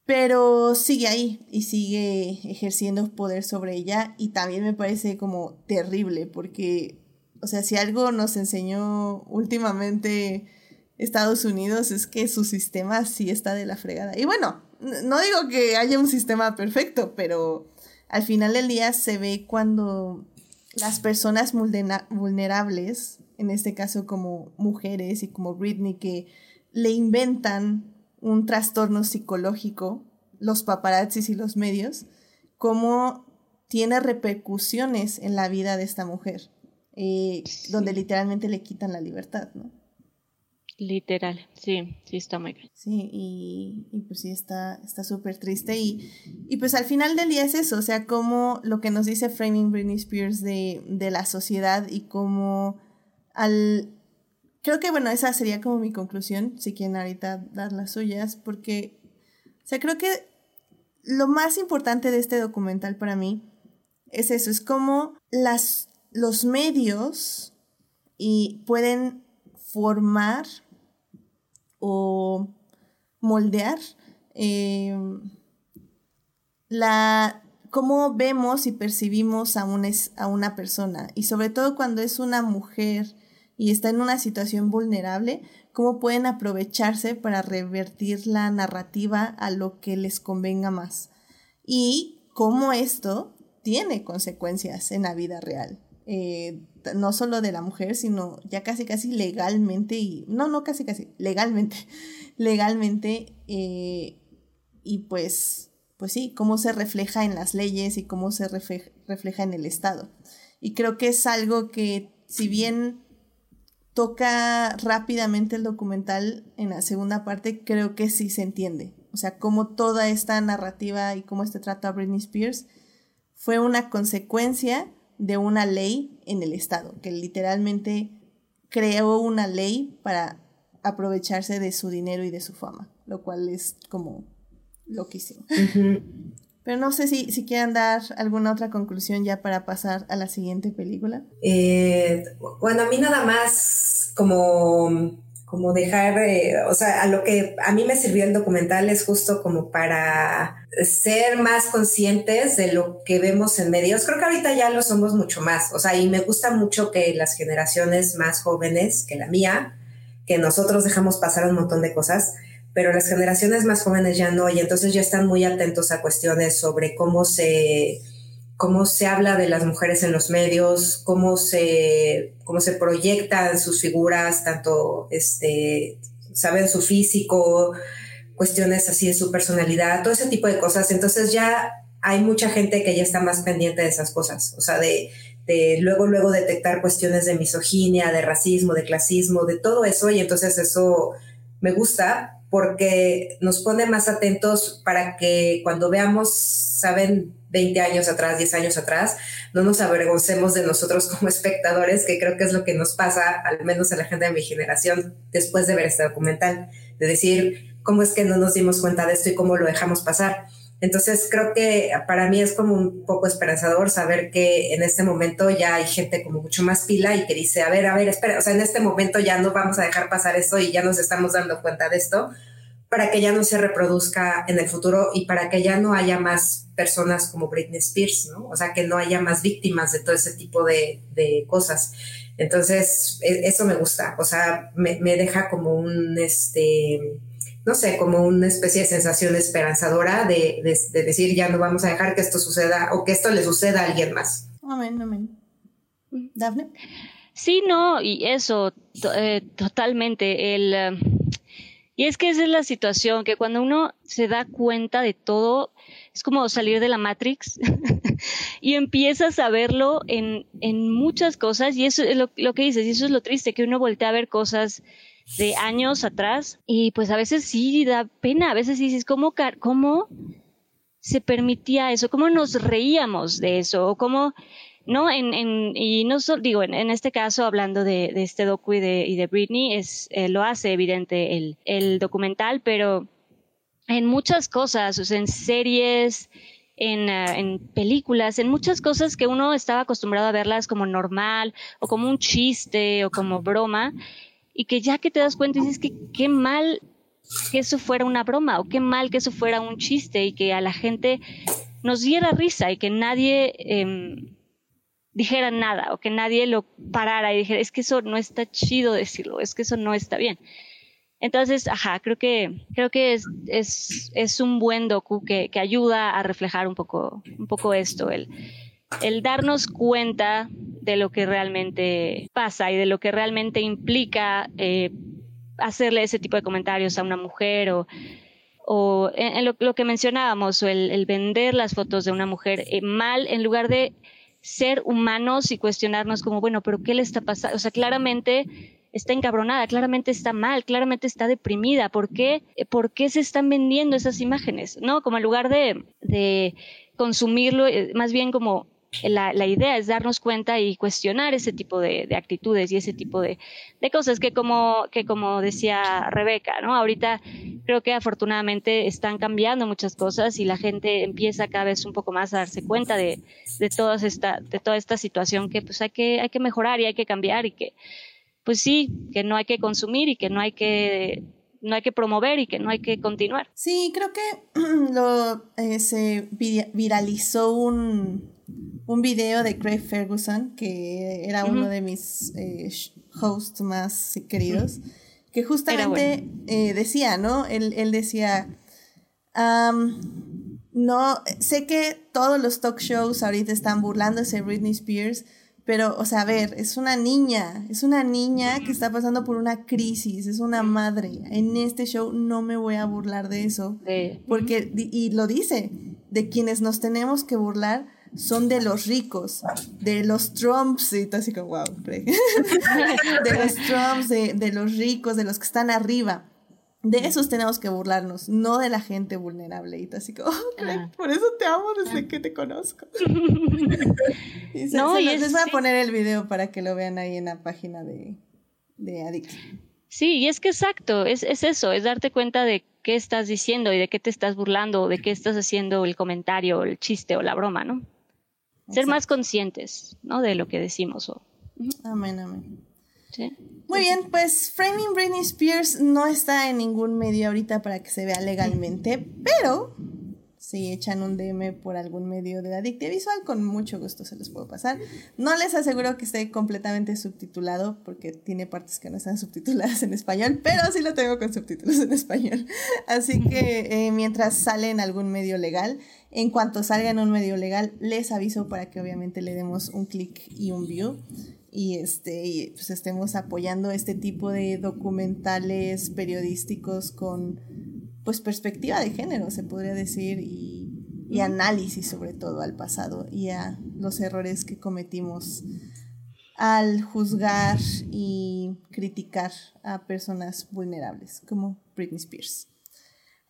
pero sigue ahí y sigue ejerciendo poder sobre ella y también me parece como terrible porque, o sea, si algo nos enseñó últimamente Estados Unidos es que su sistema sí está de la fregada. Y bueno, no digo que haya un sistema perfecto, pero al final del día se ve cuando las personas vulnerables, en este caso como mujeres y como Britney, que le inventan un trastorno psicológico, los paparazzis y los medios, cómo tiene repercusiones en la vida de esta mujer, eh, donde literalmente le quitan la libertad, ¿no? Literal, sí, sí está muy bien. Sí, y, y pues sí está súper triste y, y, pues al final del día es eso, o sea, como lo que nos dice Framing Britney Spears de, de la sociedad y cómo al creo que bueno, esa sería como mi conclusión, si quieren ahorita dar las suyas, porque, o sea, creo que lo más importante de este documental para mí es eso, es como las, los medios y pueden formar o moldear eh, la cómo vemos y percibimos a, a una persona. Y sobre todo cuando es una mujer y está en una situación vulnerable, cómo pueden aprovecharse para revertir la narrativa a lo que les convenga más. Y cómo esto tiene consecuencias en la vida real. Eh, no solo de la mujer, sino ya casi casi legalmente y no, no casi casi, legalmente, [laughs] legalmente eh, y pues, pues sí, cómo se refleja en las leyes y cómo se refleja en el Estado. Y creo que es algo que si bien toca rápidamente el documental en la segunda parte, creo que sí se entiende. O sea, cómo toda esta narrativa y cómo este trato a Britney Spears fue una consecuencia de una ley en el Estado, que literalmente creó una ley para aprovecharse de su dinero y de su fama. lo cual es como loquísimo. Pero no sé si, si quieran dar alguna otra conclusión ya para pasar a la siguiente película. Eh, bueno, a mí nada más como, como dejar, eh, o sea, a lo que a mí me sirvió el documental es justo como para ser más conscientes de lo que vemos en medios. Creo que ahorita ya lo somos mucho más, o sea, y me gusta mucho que las generaciones más jóvenes que la mía, que nosotros dejamos pasar un montón de cosas, pero las generaciones más jóvenes ya no, y entonces ya están muy atentos a cuestiones sobre cómo se, cómo se habla de las mujeres en los medios, cómo se, cómo se proyectan sus figuras, tanto, este, saben su físico, cuestiones así de su personalidad, todo ese tipo de cosas. Entonces ya hay mucha gente que ya está más pendiente de esas cosas, o sea, de, luego, luego detectar cuestiones de misoginia, de racismo, de clasismo, de todo eso, y entonces eso me gusta porque nos pone más atentos para que cuando veamos, saben, 20 años atrás, 10 años atrás, no nos avergoncemos de nosotros como [laughs] espectadores, que creo que es lo que nos pasa, al menos a la gente de mi generación, después de ver este documental, de decir, ¿cómo es que no nos dimos cuenta de esto y cómo lo dejamos pasar? Entonces creo que para mí es como un poco esperanzador saber que en este momento ya hay gente como mucho más pila y que dice, a ver, a ver, espera, o sea, en este momento ya no vamos a dejar pasar esto y ya nos estamos dando cuenta de esto para que ya no se reproduzca en el futuro y para que ya no haya más personas como Britney Spears, ¿no? O sea, que no haya más víctimas de todo ese tipo de, cosas. Entonces, e, eso me gusta, o sea, me, me deja como un, este, no sé, como una especie de sensación esperanzadora de, decir ya no vamos a dejar que esto suceda o que esto le suceda a alguien más. Amén, amén. Dafne. Sí, no, y eso, eh, totalmente. El, eh, y es que esa es la situación, que cuando uno se da cuenta de todo, es como salir de la Matrix [laughs] y empiezas a verlo en, en, muchas cosas, y eso es lo, lo que dices, y eso es lo triste, que uno voltea a ver cosas de años atrás y pues a veces sí da pena, a veces dices, ¿cómo, cómo se permitía eso? ¿Cómo nos reíamos de eso? ¿O cómo, no? En, en, y no solo, digo, en, en, este caso, hablando de, de este docu y de, y de Britney, es, eh, lo hace evidente el, el documental, pero en muchas cosas, o sea, en series, en, uh, en, películas, en muchas cosas que uno estaba acostumbrado a verlas como normal o como un chiste o como broma y que ya que te das cuenta dices que qué mal que eso fuera una broma o qué mal que eso fuera un chiste y que a la gente nos diera risa y que nadie eh, dijera nada o que nadie lo parara y dijera, es que eso no está chido decirlo, es que eso no está bien. Entonces, ajá, creo que, creo que es, es, es un buen docu que, que, ayuda a reflejar un poco, un poco esto, el, el darnos cuenta de lo que realmente pasa y de lo que realmente implica eh, hacerle ese tipo de comentarios a una mujer o, o lo, que mencionábamos, o el, vender las fotos de una mujer eh, mal en lugar de ser humanos y cuestionarnos como, bueno, pero ¿qué le está pasando? O sea, claramente está encabronada, claramente está mal, claramente está deprimida. ¿Por qué, ¿Por qué se están vendiendo esas imágenes? ¿No? Como en lugar de, de consumirlo, eh, más bien como la, idea es darnos cuenta y cuestionar ese tipo de, de actitudes y ese tipo de, de, cosas que como, que como decía Rebeca, ¿no? Ahorita creo que afortunadamente están cambiando muchas cosas y la gente empieza cada vez un poco más a darse cuenta de, de, todas esta, de toda esta situación que pues hay que, hay que mejorar y hay que cambiar y que pues sí, que no hay que consumir y que no hay que no hay que promover y que no hay que continuar. Sí, creo que [clears throat] lo, eh, se viralizó un, un video de Craig Ferguson, que era uno de mis eh, hosts más queridos, que justamente eh, decía, ¿no? Él, él decía, no, sé que todos los talk shows ahorita están burlándose de Britney Spears, pero, o sea, a ver, es una niña, es una niña que está pasando por una crisis, es una madre. En este show no me voy a burlar de eso, porque, y lo dice, de quienes nos tenemos que burlar son de los ricos, de los Trumps, y así como, wow, [laughs] de los Trumps, de, los ricos, de los que están arriba. De esos tenemos que burlarnos, no de la gente vulnerable. Y así como, oh, por eso te amo desde que te conozco. [laughs] y no, y les voy a poner el video para que lo vean ahí en la página de, de Addict. Sí, y es que exacto, es, es eso, es darte cuenta de qué estás diciendo y de qué te estás burlando, o de qué estás haciendo el comentario, el chiste o la broma, ¿no? Ser más conscientes, ¿no? De lo que decimos. O... Amén, amén. Muy bien, pues Framing Britney Spears no está en ningún medio ahorita para que se vea legalmente, pero si echan un DM por algún medio de Adictia Visual, con mucho gusto se los puedo pasar. No les aseguro que esté completamente subtitulado, porque tiene partes que no están subtituladas en español, pero sí lo tengo con subtítulos en español. Así que eh, mientras sale en algún medio legal, en cuanto salga en un medio legal, les aviso para que obviamente le demos un clic y un view y este pues estemos apoyando este tipo de documentales periodísticos con pues perspectiva de género se podría decir y, y análisis sobre todo al pasado y a los errores que cometimos al juzgar y criticar a personas vulnerables como Britney Spears.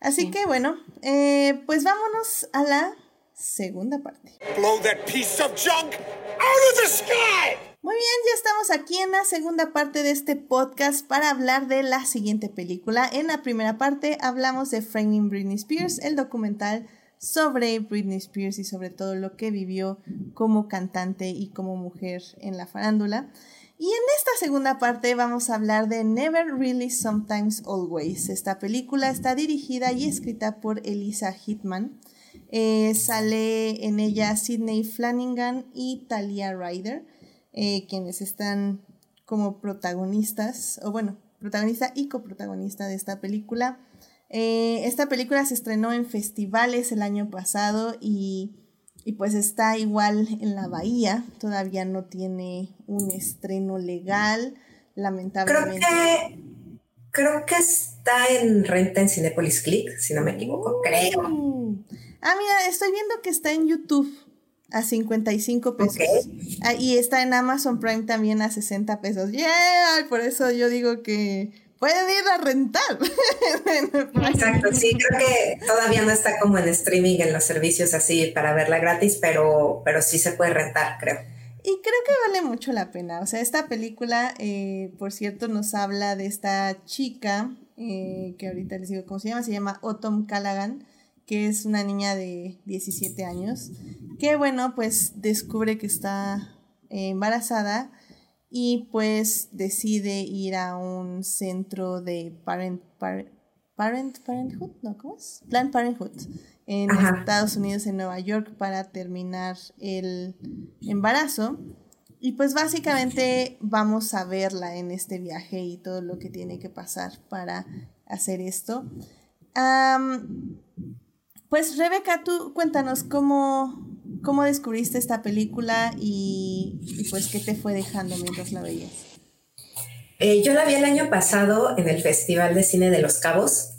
Así que bueno, eh, pues vámonos a la segunda parte. Blow that piece of junk out of the sky. Muy bien, ya estamos aquí en la segunda parte de este podcast para hablar de la siguiente película. En la primera parte hablamos de Framing Britney Spears, el documental sobre Britney Spears y sobre todo lo que vivió como cantante y como mujer en la farándula. Y en esta segunda parte vamos a hablar de Never Really Sometimes Always. Esta película está dirigida y escrita por Elisa Hitman. Eh, sale en ella Sidney Flanagan y Talia Ryder. Eh, quienes están como protagonistas, o bueno, protagonista y coprotagonista de esta película. Eh, esta película se estrenó en festivales el año pasado y, pues está igual en la bahía, todavía no tiene un estreno legal, lamentablemente. Creo que, creo que está en renta en Cinepolis Click, si no me equivoco, creo. Ah, mira, estoy viendo que está en YouTube a 55 pesos. Ah, y está en Amazon Prime también a 60 pesos. Yeah, por eso yo digo que pueden ir a rentar. [laughs] Exacto, sí, creo que todavía no está como en streaming en los servicios así para verla gratis, pero, pero sí se puede rentar, creo. Y creo que vale mucho la pena. O sea, esta película, eh, por cierto, nos habla de esta chica, eh, que ahorita les digo cómo se llama, se llama Autumn Callaghan que es una niña de 17 años, que bueno, pues descubre que está embarazada y pues decide ir a un centro de parent, parent, parenthood, ¿no? ¿Cómo es? Planned Parenthood en Estados Unidos, en Nueva York, para terminar el embarazo. Y pues básicamente vamos a verla en este viaje y todo lo que tiene que pasar para hacer esto. Pues Rebeca, tú cuéntanos cómo, cómo descubriste esta película y, pues qué te fue dejando mientras la veías. Eh, yo la vi el año pasado en el Festival de Cine de Los Cabos,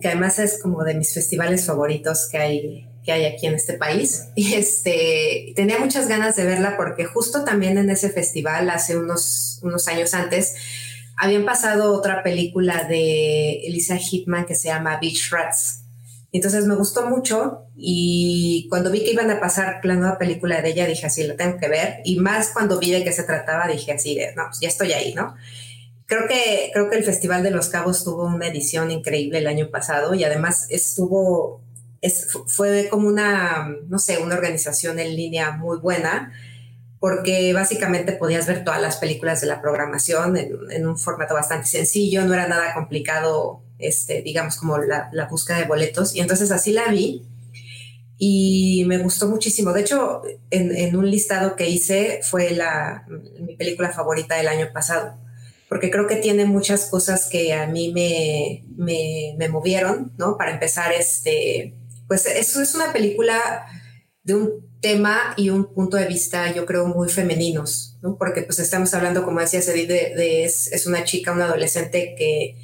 que además es como de mis festivales favoritos que hay, que hay aquí en este país. [laughs] Y este, tenía muchas ganas de verla porque justo también en ese festival, hace unos, unos años antes, habían pasado otra película de Elisa Hitman que se llama Beach Rats entonces me gustó mucho y cuando vi que iban a pasar la nueva película de ella, dije así, la tengo que ver. Y más cuando vi de qué se trataba, dije así, de, no, pues ya estoy ahí, ¿no? Creo que, creo que el Festival de los Cabos tuvo una edición increíble el año pasado y además estuvo, es, fue como una, no sé, una organización en línea muy buena porque básicamente podías ver todas las películas de la programación en un formato bastante sencillo, no era nada complicado este, digamos, como la, la búsqueda de boletos. Y entonces así la vi y me gustó muchísimo. De hecho, en, en, un listado que hice fue la, mi película favorita del año pasado, porque creo que tiene muchas cosas que a mí me, me, me movieron, ¿no? Para empezar, este, pues eso es una película de un tema y un punto de vista, yo creo, muy femeninos, ¿no? Porque pues estamos hablando, como decía Cedric, de, de es, es una chica, una adolescente que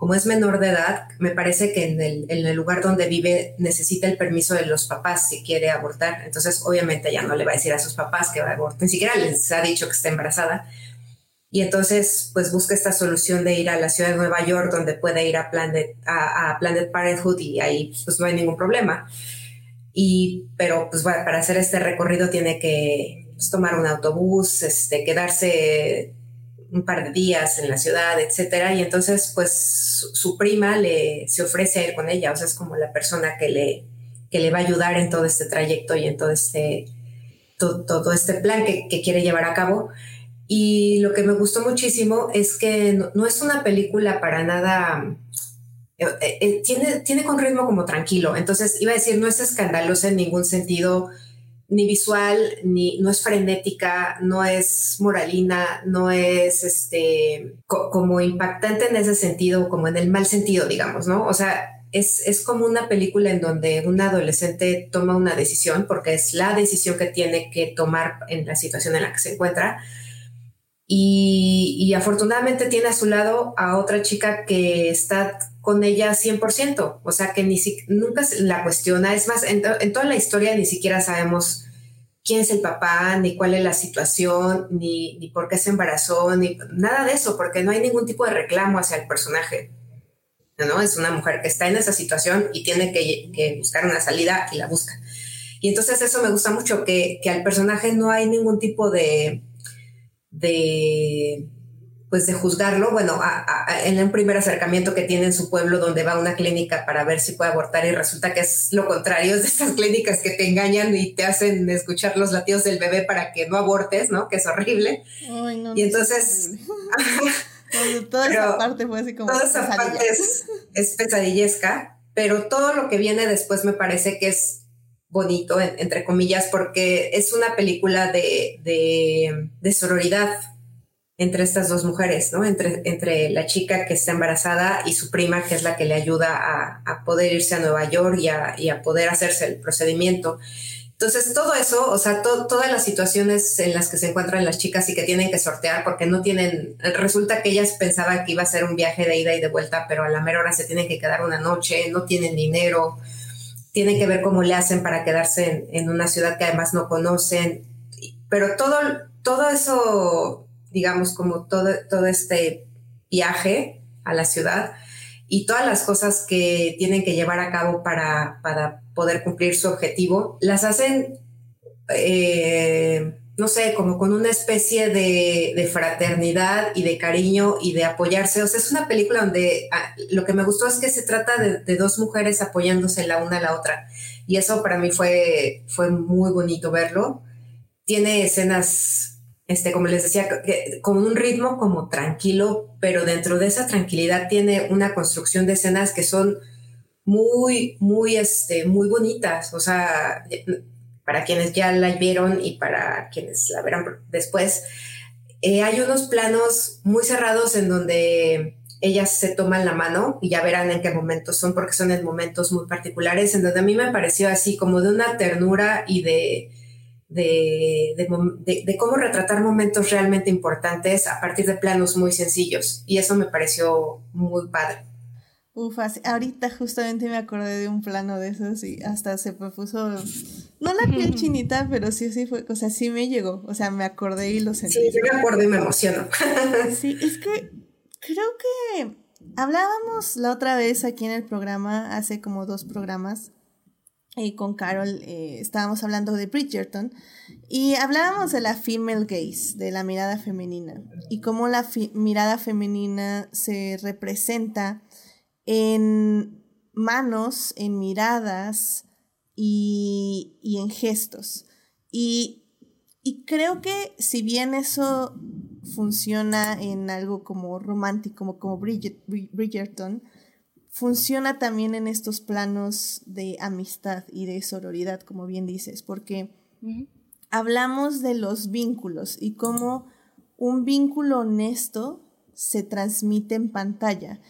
como es menor de edad, me parece que en el, lugar donde vive necesita el permiso de los papás si quiere abortar. Entonces, obviamente ya no le va a decir a sus papás que va a abortar, ni siquiera les ha dicho que está embarazada. Y entonces, pues busca esta solución de ir a la ciudad de Nueva York, donde puede ir a Planet, a, Planet Parenthood y ahí pues no hay ningún problema. Y, pero pues para hacer este recorrido tiene que pues, tomar un autobús, este, quedarse un par de días en la ciudad, etcétera, y entonces pues su, prima le se ofrece a ir con ella, o sea, es como la persona que le, que le va a ayudar en todo este trayecto y en todo este, todo, este plan que, quiere llevar a cabo. Y lo que me gustó muchísimo es que no, es una película para nada, eh, eh, tiene, tiene con ritmo como tranquilo, entonces iba a decir, no es escandalosa en ningún sentido, ni visual, ni no es frenética, no es moralina, no es este como impactante en ese sentido, como en el mal sentido, digamos, ¿no? O sea, es, es, como una película en donde un adolescente toma una decisión, porque es la decisión que tiene que tomar en la situación en la que se encuentra. Y, afortunadamente tiene a su lado a otra chica que está con ella 100%, o sea que ni si, nunca la cuestiona, es más, en, toda la historia ni siquiera sabemos quién es el papá, ni cuál es la situación, ni, ni, por qué se embarazó, ni nada de eso, porque no hay ningún tipo de reclamo hacia el personaje. ¿no? Es una mujer que está en esa situación y tiene que, que buscar una salida y la busca. Y entonces eso me gusta mucho, que, que al personaje no hay ningún tipo de, de pues de juzgarlo, bueno, en un primer acercamiento que tiene en su pueblo donde va a una clínica para ver si puede abortar y resulta que es lo contrario, es de esas clínicas que te engañan y te hacen escuchar los latidos del bebé para que no abortes, ¿no? Que es horrible. y entonces... [laughs] toda esa parte fue así como... Toda esa parte es, pesadillesca, pero todo lo que viene después me parece que es bonito, entre comillas, porque es una película de, de, de sororidad entre estas dos mujeres, ¿no? Entre, entre la chica que está embarazada y su prima, que es la que le ayuda a, poder irse a Nueva York y a, poder hacerse el procedimiento. Entonces, todo eso, o sea, todas las situaciones en las que se encuentran las chicas y que tienen que sortear porque no tienen, resulta que ellas pensaban que iba a ser un viaje de ida y de vuelta, pero a la mera hora se tienen que quedar una noche, no tienen dinero, tienen que ver cómo le hacen para quedarse en, una ciudad que además no conocen, pero todo, todo eso digamos, como todo, todo este viaje a la ciudad y todas las cosas que tienen que llevar a cabo para, para poder cumplir su objetivo, las hacen, eh, no sé, como con una especie de, fraternidad y de cariño y de apoyarse. O sea, es una película donde ah, lo que me gustó es que se trata de, de, dos mujeres apoyándose la una a la otra. Y eso para mí fue, fue muy bonito verlo. Tiene escenas este, como les decía, con un ritmo como tranquilo, pero dentro de esa tranquilidad tiene una construcción de escenas que son muy, muy, este, muy bonitas. O sea, para quienes ya la vieron y para quienes la verán después, eh, hay unos planos muy cerrados en donde ellas se toman la mano y ya verán en qué momentos son, porque son en momentos muy particulares, en donde a mí me pareció así como de una ternura y de de, cómo retratar momentos realmente importantes a partir de planos muy sencillos. Y eso me pareció muy padre. Uf, ahorita justamente me acordé de un plano de esos y hasta se me puso, no la piel chinita, pero sí, sí fue, o sea, sí me llegó, o sea, me acordé y lo sentí. Sí, yo me acuerdo y me emociono. [laughs] sí, es que creo que hablábamos la otra vez aquí en el programa, hace como dos programas, y con Carol eh, estábamos hablando de Bridgerton y hablábamos de la female gaze, de la mirada femenina y cómo la mirada femenina se representa en manos, en miradas y, en gestos. Y, y, creo que si bien eso funciona en algo como romántico, como, como Bridgerton, funciona también en estos planos de amistad y de sororidad, como bien dices, porque hablamos de los vínculos y cómo un vínculo honesto se transmite en pantalla.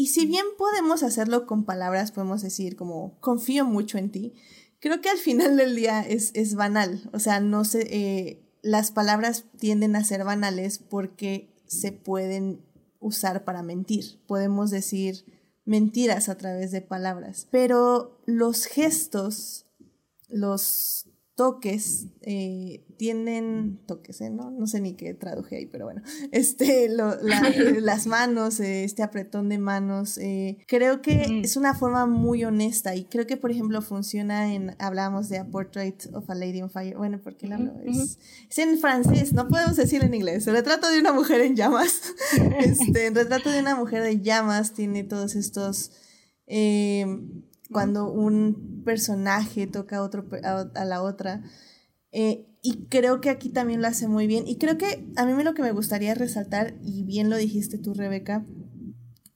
Y si bien podemos hacerlo con palabras, podemos decir como confío mucho en ti, creo que al final del día es, es banal. O sea, no sé, eh, las palabras tienden a ser banales porque se pueden usar para mentir. Podemos decir, mentiras a través de palabras. Pero los gestos, los toques eh, tienen toques, ¿eh? ¿no? No sé ni qué traduje ahí, pero bueno. [laughs] Este, [laughs] las manos, eh, este apretón de manos, creo que es una forma muy honesta y creo que, por ejemplo, funciona en, hablábamos de A Portrait of a Lady on Fire, bueno, ¿por qué lo hablo? Es, en francés, no podemos decir en inglés, el retrato de una mujer en llamas, [laughs] este, el retrato de una mujer en llamas tiene todos estos cuando un personaje toca a, otro, a, la otra. Eh, y creo que aquí también lo hace muy bien. Y creo que a mí lo que me gustaría resaltar, y bien lo dijiste tú, Rebeca,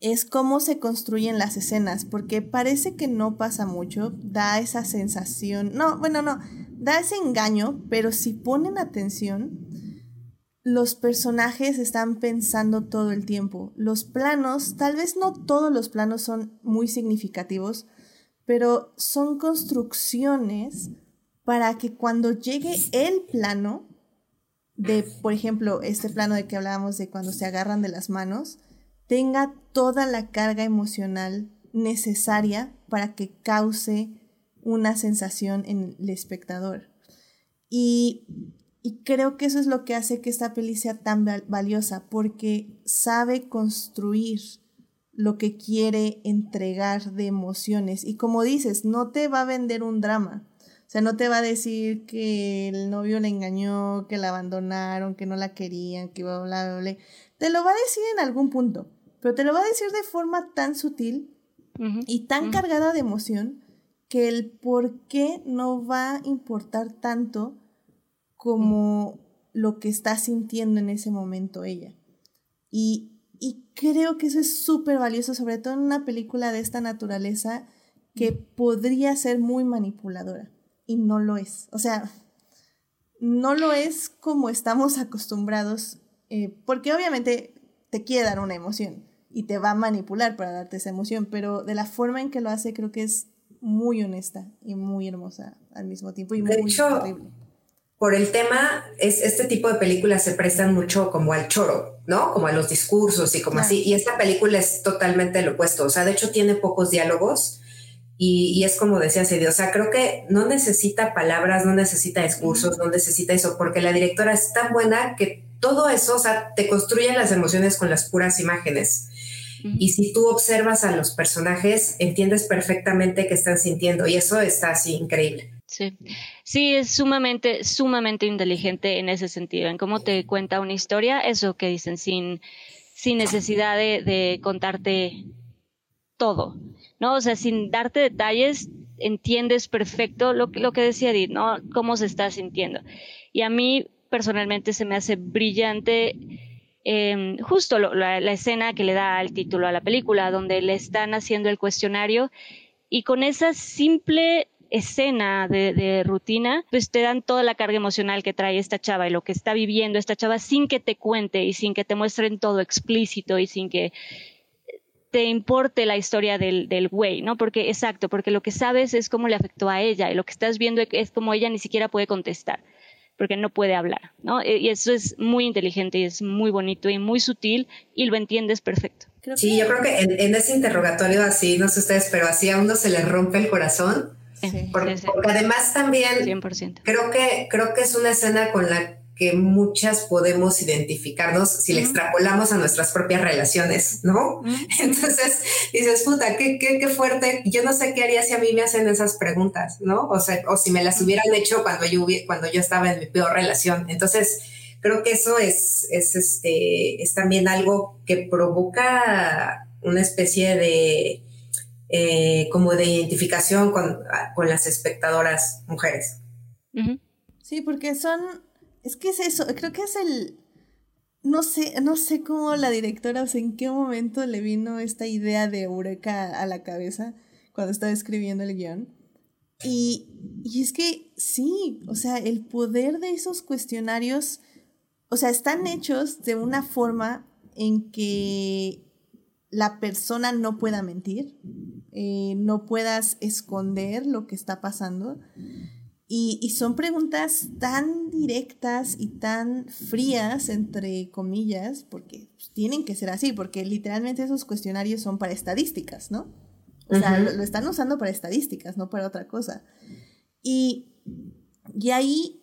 es cómo se construyen las escenas, porque parece que no pasa mucho, da esa sensación, no, bueno, no, da ese engaño, pero si ponen atención, los personajes están pensando todo el tiempo. Los planos, tal vez no todos los planos son muy significativos, pero son construcciones para que cuando llegue el plano de, por ejemplo, este plano de que hablábamos de cuando se agarran de las manos, tenga toda la carga emocional necesaria para que cause una sensación en el espectador. Y, y, creo que eso es lo que hace que esta peli sea tan valiosa, porque sabe construir lo que quiere entregar de emociones. Y como dices, no te va a vender un drama. O sea, no te va a decir que el novio le engañó, que la abandonaron, que no la querían, que bla, bla, bla, Te lo va a decir en algún punto, pero te lo va a decir de forma tan sutil y tan cargada de emoción que el por qué no va a importar tanto como lo que está sintiendo en ese momento ella. Y y creo que eso es súper valioso, sobre todo en una película de esta naturaleza que podría ser muy manipuladora y no lo es. O sea, no lo es como estamos acostumbrados, eh, porque obviamente te quiere dar una emoción y te va a manipular para darte esa emoción, pero de la forma en que lo hace creo que es muy honesta y muy hermosa al mismo tiempo y muy horrible por el tema, es, este tipo de películas se prestan mucho como al choro, ¿no? Como a los discursos y como así. Y esta película es totalmente lo opuesto. O sea, de hecho tiene pocos diálogos y, es como decía Cedi, o sea, creo que no necesita palabras, no necesita discursos, no necesita eso, porque la directora es tan buena que todo eso, o sea, te construye las emociones con las puras imágenes. Y si tú observas a los personajes, entiendes perfectamente qué están sintiendo y eso está así increíble. Sí. sí, es sumamente, sumamente inteligente en ese sentido, en cómo te cuenta una historia, eso que dicen, sin, sin necesidad de, contarte todo, ¿no? O sea, sin darte detalles, entiendes perfecto lo, lo que decía Edith, ¿no? Cómo se está sintiendo. Y a mí personalmente se me hace brillante em, justo la, la, escena que le da el título a la película, donde le están haciendo el cuestionario y con esa simple escena de, rutina, pues te dan toda la carga emocional que trae esta chava y lo que está viviendo esta chava sin que te cuente y sin que te muestren todo explícito y sin que te importe la historia del, del güey, ¿no? Porque, exacto, porque lo que sabes es cómo le afectó a ella y lo que estás viendo es como ella ni siquiera puede contestar porque no puede hablar, ¿no? Y eso es muy inteligente y es muy bonito y muy sutil y lo entiendes perfecto. sí, yo creo que en, en, ese interrogatorio así, no sé ustedes, pero así a uno se le rompe el corazón porque, además también creo que creo que es una escena con la que muchas podemos identificarnos si la extrapolamos a nuestras propias relaciones, ¿no? [laughs] Entonces dices, puta, qué, qué, qué, fuerte. Yo no sé qué haría si a mí me hacen esas preguntas, ¿no? O sea, o si me las hubieran hecho cuando yo, cuando yo estaba en mi peor relación. Entonces, creo que eso es, es, este, es también algo que provoca una especie de eh, como de identificación con, con, las espectadoras mujeres. Sí, porque son, es que es eso, creo que es el, no sé, no sé cómo la directora, o sea, en qué momento le vino esta idea de Eureka a la cabeza cuando estaba escribiendo el guion. Y, y es que sí, o sea, el poder de esos cuestionarios, o sea, están hechos de una forma en que la persona no pueda mentir, eh, no puedas esconder lo que está pasando. Y, son preguntas tan directas y tan frías, entre comillas, porque pues, tienen que ser así, porque literalmente esos cuestionarios son para estadísticas, ¿no? O sea, lo, están usando para estadísticas, no para otra cosa. Y, Y ahí,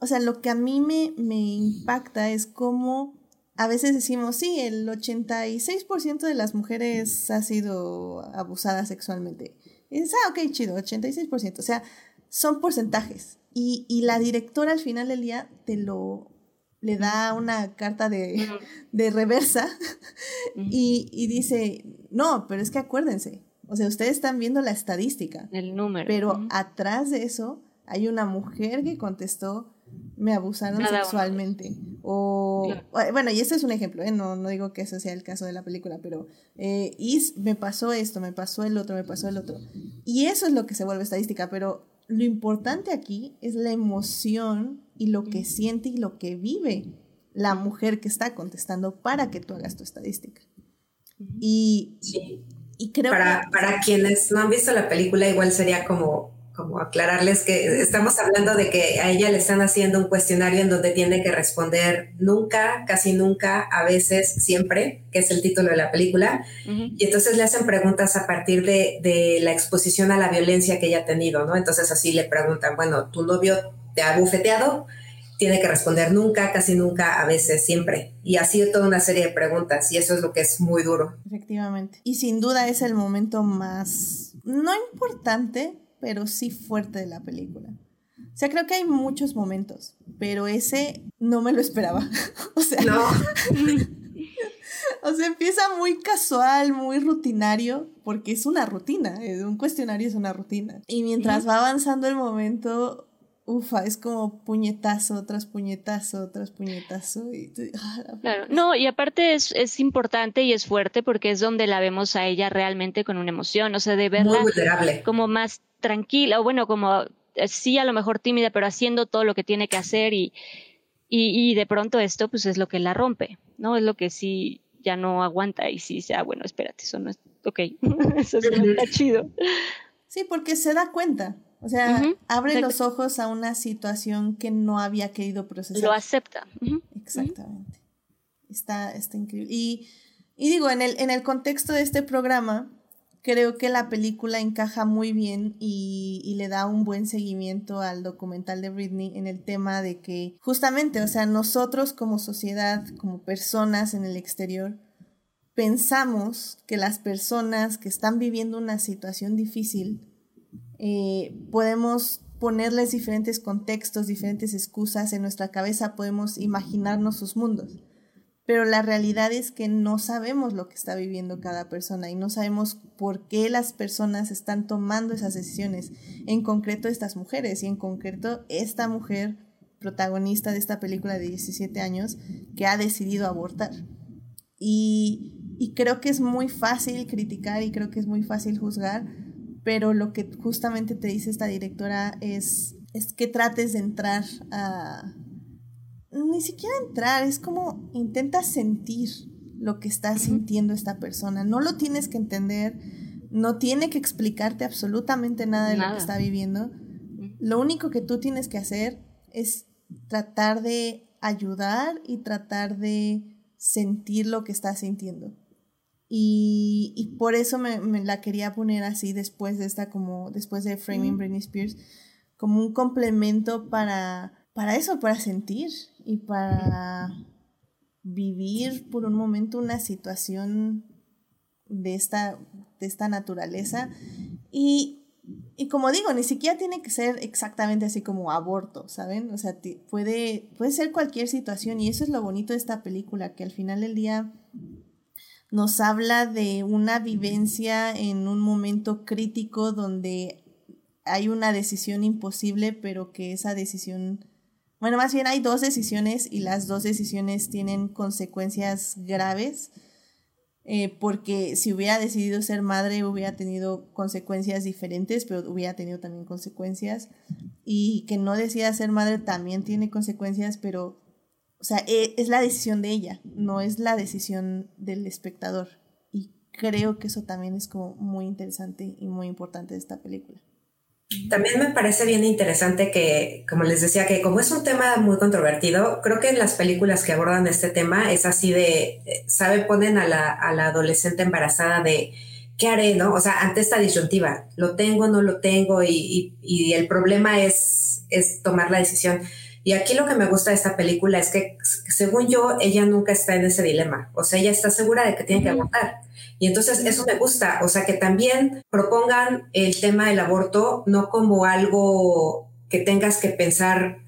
o sea, lo que a mí me, me impacta es cómo a veces decimos, sí, el 86% de las mujeres ha sido abusada sexualmente. Y dices, ah, ok, chido, 86%. O sea, son porcentajes. Y, y la directora al final del día te lo le da una carta de, de reversa [laughs] y, y, dice, no, pero es que acuérdense, o sea, ustedes están viendo la estadística. El número. Pero atrás de eso hay una mujer que contestó, me abusaron sexualmente. O, bueno, y este es un ejemplo, ¿eh? no, no digo que ese sea el caso de la película, pero eh, me pasó esto, me pasó el otro, me pasó el otro. Y eso es lo que se vuelve estadística, pero lo importante aquí es la emoción y lo que siente y lo que vive la mujer que está contestando para que tú hagas tu estadística. Y, y creo para, que... Para quienes no han visto la película, igual sería como como aclararles que estamos hablando de que a ella le están haciendo un cuestionario en donde tiene que responder nunca, casi nunca, a veces, siempre, que es el título de la película. Y entonces le hacen preguntas a partir de, de, la exposición a la violencia que ella ha tenido, ¿no? Entonces así le preguntan, bueno, ¿tu novio te ha bufeteado? Tiene que responder nunca, casi nunca, a veces, siempre. Y así toda una serie de preguntas. Y eso es lo que es muy duro. Efectivamente. Y sin duda es el momento más, no importante, pero sí fuerte de la película. O sea, creo que hay muchos momentos, pero ese no me lo esperaba. [laughs] o sea, no. [laughs] o sea, empieza muy casual, muy rutinario, porque es una rutina, un cuestionario es una rutina. Y mientras va avanzando el momento, ufa, es como puñetazo tras puñetazo tras puñetazo. Y, ah, claro, no, y aparte es, es, importante y es fuerte porque es donde la vemos a ella realmente con una emoción, o sea, de verla como más tranquila, o bueno, como eh, sí a lo mejor tímida, pero haciendo todo lo que tiene que hacer y, y, de pronto esto pues es lo que la rompe, ¿no? Es lo que sí ya no aguanta y sí dice, ah, bueno, espérate, eso no es, ok, [laughs] eso no está chido. Sí, porque se da cuenta, o sea, abre los ojos a una situación que no había querido procesar. Lo acepta. Exactamente. Está, está increíble. Y, y digo, en el, en el contexto de este programa, creo que la película encaja muy bien y, le da un buen seguimiento al documental de Britney en el tema de que justamente, o sea, nosotros como sociedad, como personas en el exterior, pensamos que las personas que están viviendo una situación difícil, eh, podemos ponerles diferentes contextos, diferentes excusas en nuestra cabeza, podemos imaginarnos sus mundos pero la realidad es que no sabemos lo que está viviendo cada persona y no sabemos por qué las personas están tomando esas decisiones, en concreto estas mujeres y en concreto esta mujer protagonista de esta película de 17 años que ha decidido abortar. Y, y creo que es muy fácil criticar y creo que es muy fácil juzgar, pero lo que justamente te dice esta directora es, es que trates de entrar a, ni siquiera entrar, es como intenta sentir lo que está sintiendo esta persona. No lo tienes que entender, no tiene que explicarte absolutamente nada de lo que está viviendo. Lo único que tú tienes que hacer es tratar de ayudar y tratar de sentir lo que está sintiendo. Y, por eso me, la quería poner así después de esta, como después de Framing Britney Spears, como un complemento para para eso, para sentir y para vivir por un momento una situación de esta, de esta naturaleza. Y, como digo, ni siquiera tiene que ser exactamente así como aborto, ¿saben? O sea, puede, puede ser cualquier situación y eso es lo bonito de esta película, que al final del día nos habla de una vivencia en un momento crítico donde hay una decisión imposible, pero que esa decisión bueno, más bien hay dos decisiones y las dos decisiones tienen consecuencias graves. Eh, porque si hubiera decidido ser madre hubiera tenido consecuencias diferentes, pero hubiera tenido también consecuencias. Y que no decida ser madre también tiene consecuencias, pero, o sea, e, es la decisión de ella, no es la decisión del espectador. Y creo que eso también es como muy interesante y muy importante de esta película. También me parece bien interesante que, como les decía, que como es un tema muy controvertido, creo que en las películas que abordan este tema es así de, ¿sabe? Ponen a la, a la adolescente embarazada de, ¿qué haré? ¿No? O sea, ante esta disyuntiva, ¿lo tengo, no lo tengo? Y, y, y el problema es, es tomar la decisión. Y aquí lo que me gusta de esta película es que, según yo, ella nunca está en ese dilema. O sea, ella está segura de que tiene que abortar. Y entonces eso me gusta. O sea, que también propongan el tema del aborto no como algo que tengas que pensar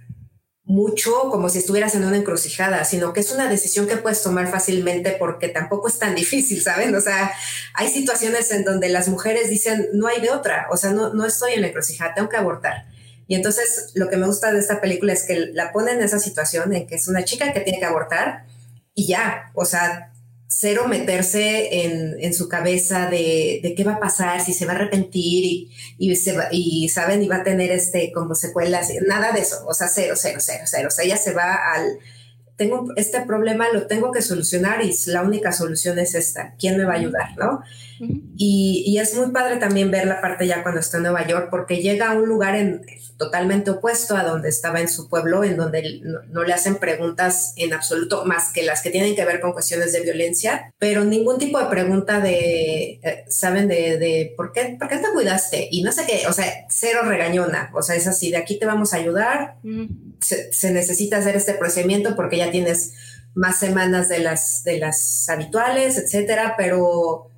mucho como si estuvieras en una encrucijada, sino que es una decisión que puedes tomar fácilmente porque tampoco es tan [laughs] difícil, ¿saben? O sea, hay situaciones en donde las mujeres dicen, no hay de otra, o sea, no, no estoy en la encrucijada, tengo que abortar. Y entonces lo que me gusta de esta película es que la pone en esa situación en que es una chica que tiene que abortar y ya, o sea, cero meterse en, en su cabeza de, de, qué va a pasar, si se va a arrepentir y, y, se va, y saben, y va a tener este como secuelas, nada de eso, o sea, cero, cero, cero, cero. O sea, ella se va al, tengo este problema, lo tengo que solucionar y la única solución es esta, ¿quién me va a ayudar? ¿no? Y, y, es muy padre también ver la parte ya cuando está en Nueva York, porque llega a un lugar en, totalmente opuesto a donde estaba en su pueblo, en donde no, le hacen preguntas en absoluto más que las que tienen que ver con cuestiones de violencia, pero ningún tipo de pregunta de, eh, ¿saben? De, de, ¿por, qué, ¿por qué te cuidaste? Y no sé qué, o sea, cero regañona, o sea, es así, de aquí te vamos a ayudar, se, se necesita hacer este procedimiento porque ya tienes más semanas de las, de las habituales, etcétera, pero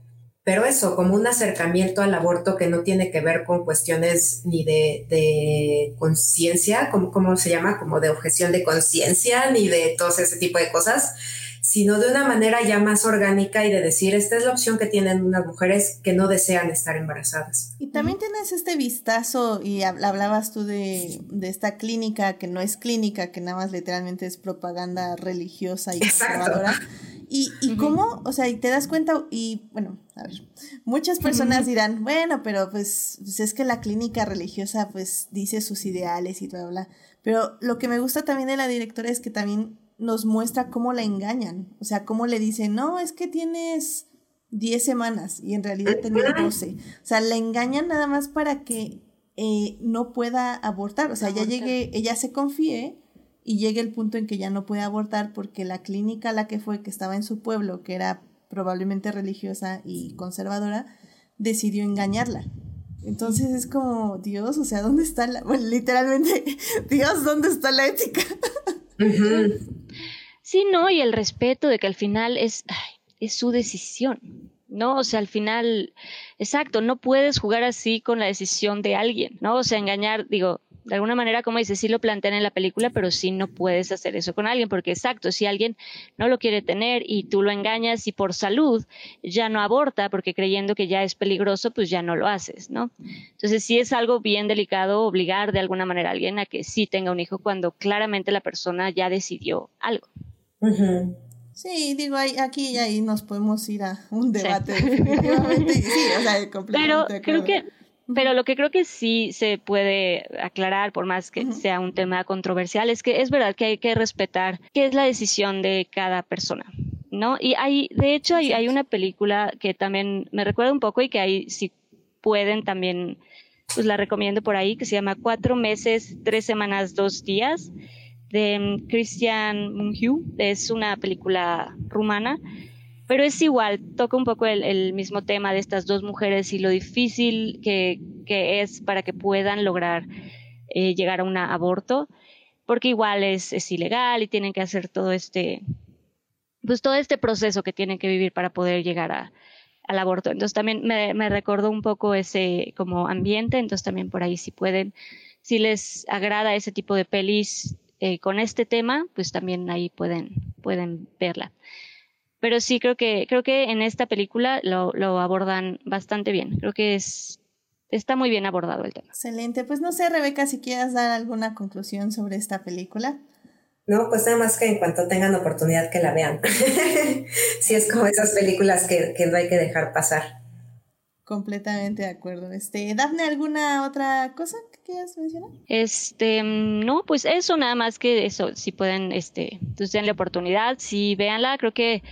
pero eso, como un acercamiento al aborto que no tiene que ver con cuestiones ni de, conciencia, como ¿cómo se llama? Como de objeción de conciencia, ni de todo ese tipo de cosas, sino de una manera ya más orgánica y de decir, esta es la opción que tienen unas mujeres que no desean estar embarazadas. Y también tienes este vistazo, y hablabas tú de, de esta clínica que no es clínica, que nada más literalmente es propaganda religiosa y conservadora. Y, y cómo, o sea, y te das cuenta, y bueno, a ver, muchas personas [laughs] dirán, bueno, pero pues, pues, es que la clínica religiosa pues dice sus ideales y bla, bla, bla. Pero lo que me gusta también de la directora es que también nos muestra cómo la engañan. O sea, cómo le dicen, no, es que tienes 10 semanas y en realidad tenía 12. O sea, la engañan nada más para que eh, no pueda abortar. O sea, ya llegue, ella se confíe y llegue el punto en que ya no puede abortar porque la clínica a la que fue, que estaba en su pueblo, que era probablemente religiosa y conservadora, decidió engañarla. Entonces es como, Dios, o sea, ¿dónde está la... Bueno, literalmente, [laughs] Dios, ¿dónde está la ética? Sí, no, y el respeto de que al final es, es su decisión, ¿no? O sea, al final, exacto, no puedes jugar así con la decisión de alguien, ¿no? O sea, engañar, digo, de alguna manera, como dices, sí lo plantean en la película, pero sí no puedes hacer eso con alguien, porque exacto, si alguien no lo quiere tener y tú lo engañas y por salud ya no aborta, porque creyendo que ya es peligroso, pues ya no lo haces, ¿no? Entonces sí es algo bien delicado obligar de alguna manera a alguien a que sí tenga un hijo cuando claramente la persona ya decidió algo. Sí, digo, aquí y ahí nos podemos ir a un debate, definitivamente. Sí, o sea, completamente. Pero creo que pero lo que creo que sí se puede aclarar, por más que sea un tema controversial, es que es verdad que hay que respetar qué es la decisión de cada persona. ¿No? Y hay, de hecho, hay, hay una película que también me recuerda un poco y que ahí si pueden también, pues la recomiendo por ahí, que se llama Cuatro meses, tres semanas, dos días, de mm, Christian Mungiu. Es una película rumana pero es igual, toca un poco el, mismo tema de estas dos mujeres y lo difícil que, es para que puedan lograr eh, llegar a un aborto, porque igual es, es, ilegal y tienen que hacer todo este, pues todo este proceso que tienen que vivir para poder llegar a, al aborto. Entonces también me, me, recordó un poco ese como ambiente, entonces también por ahí si pueden, si les agrada ese tipo de pelis eh, con este tema, pues también ahí pueden, pueden verla pero sí creo que creo que en esta película lo, lo abordan bastante bien. Creo que es está muy bien abordado el tema. Excelente. Pues no sé, Rebeca, si quieres dar alguna conclusión sobre esta película. No, pues nada más que en cuanto tengan oportunidad que la vean. [laughs] sí, es como esas películas que, que, no hay que dejar pasar. Completamente de acuerdo. Este, Dafne, ¿alguna otra cosa que quieras mencionar? Este, no, pues eso, nada más que eso, si pueden, este, pues denle oportunidad, si véanla, creo que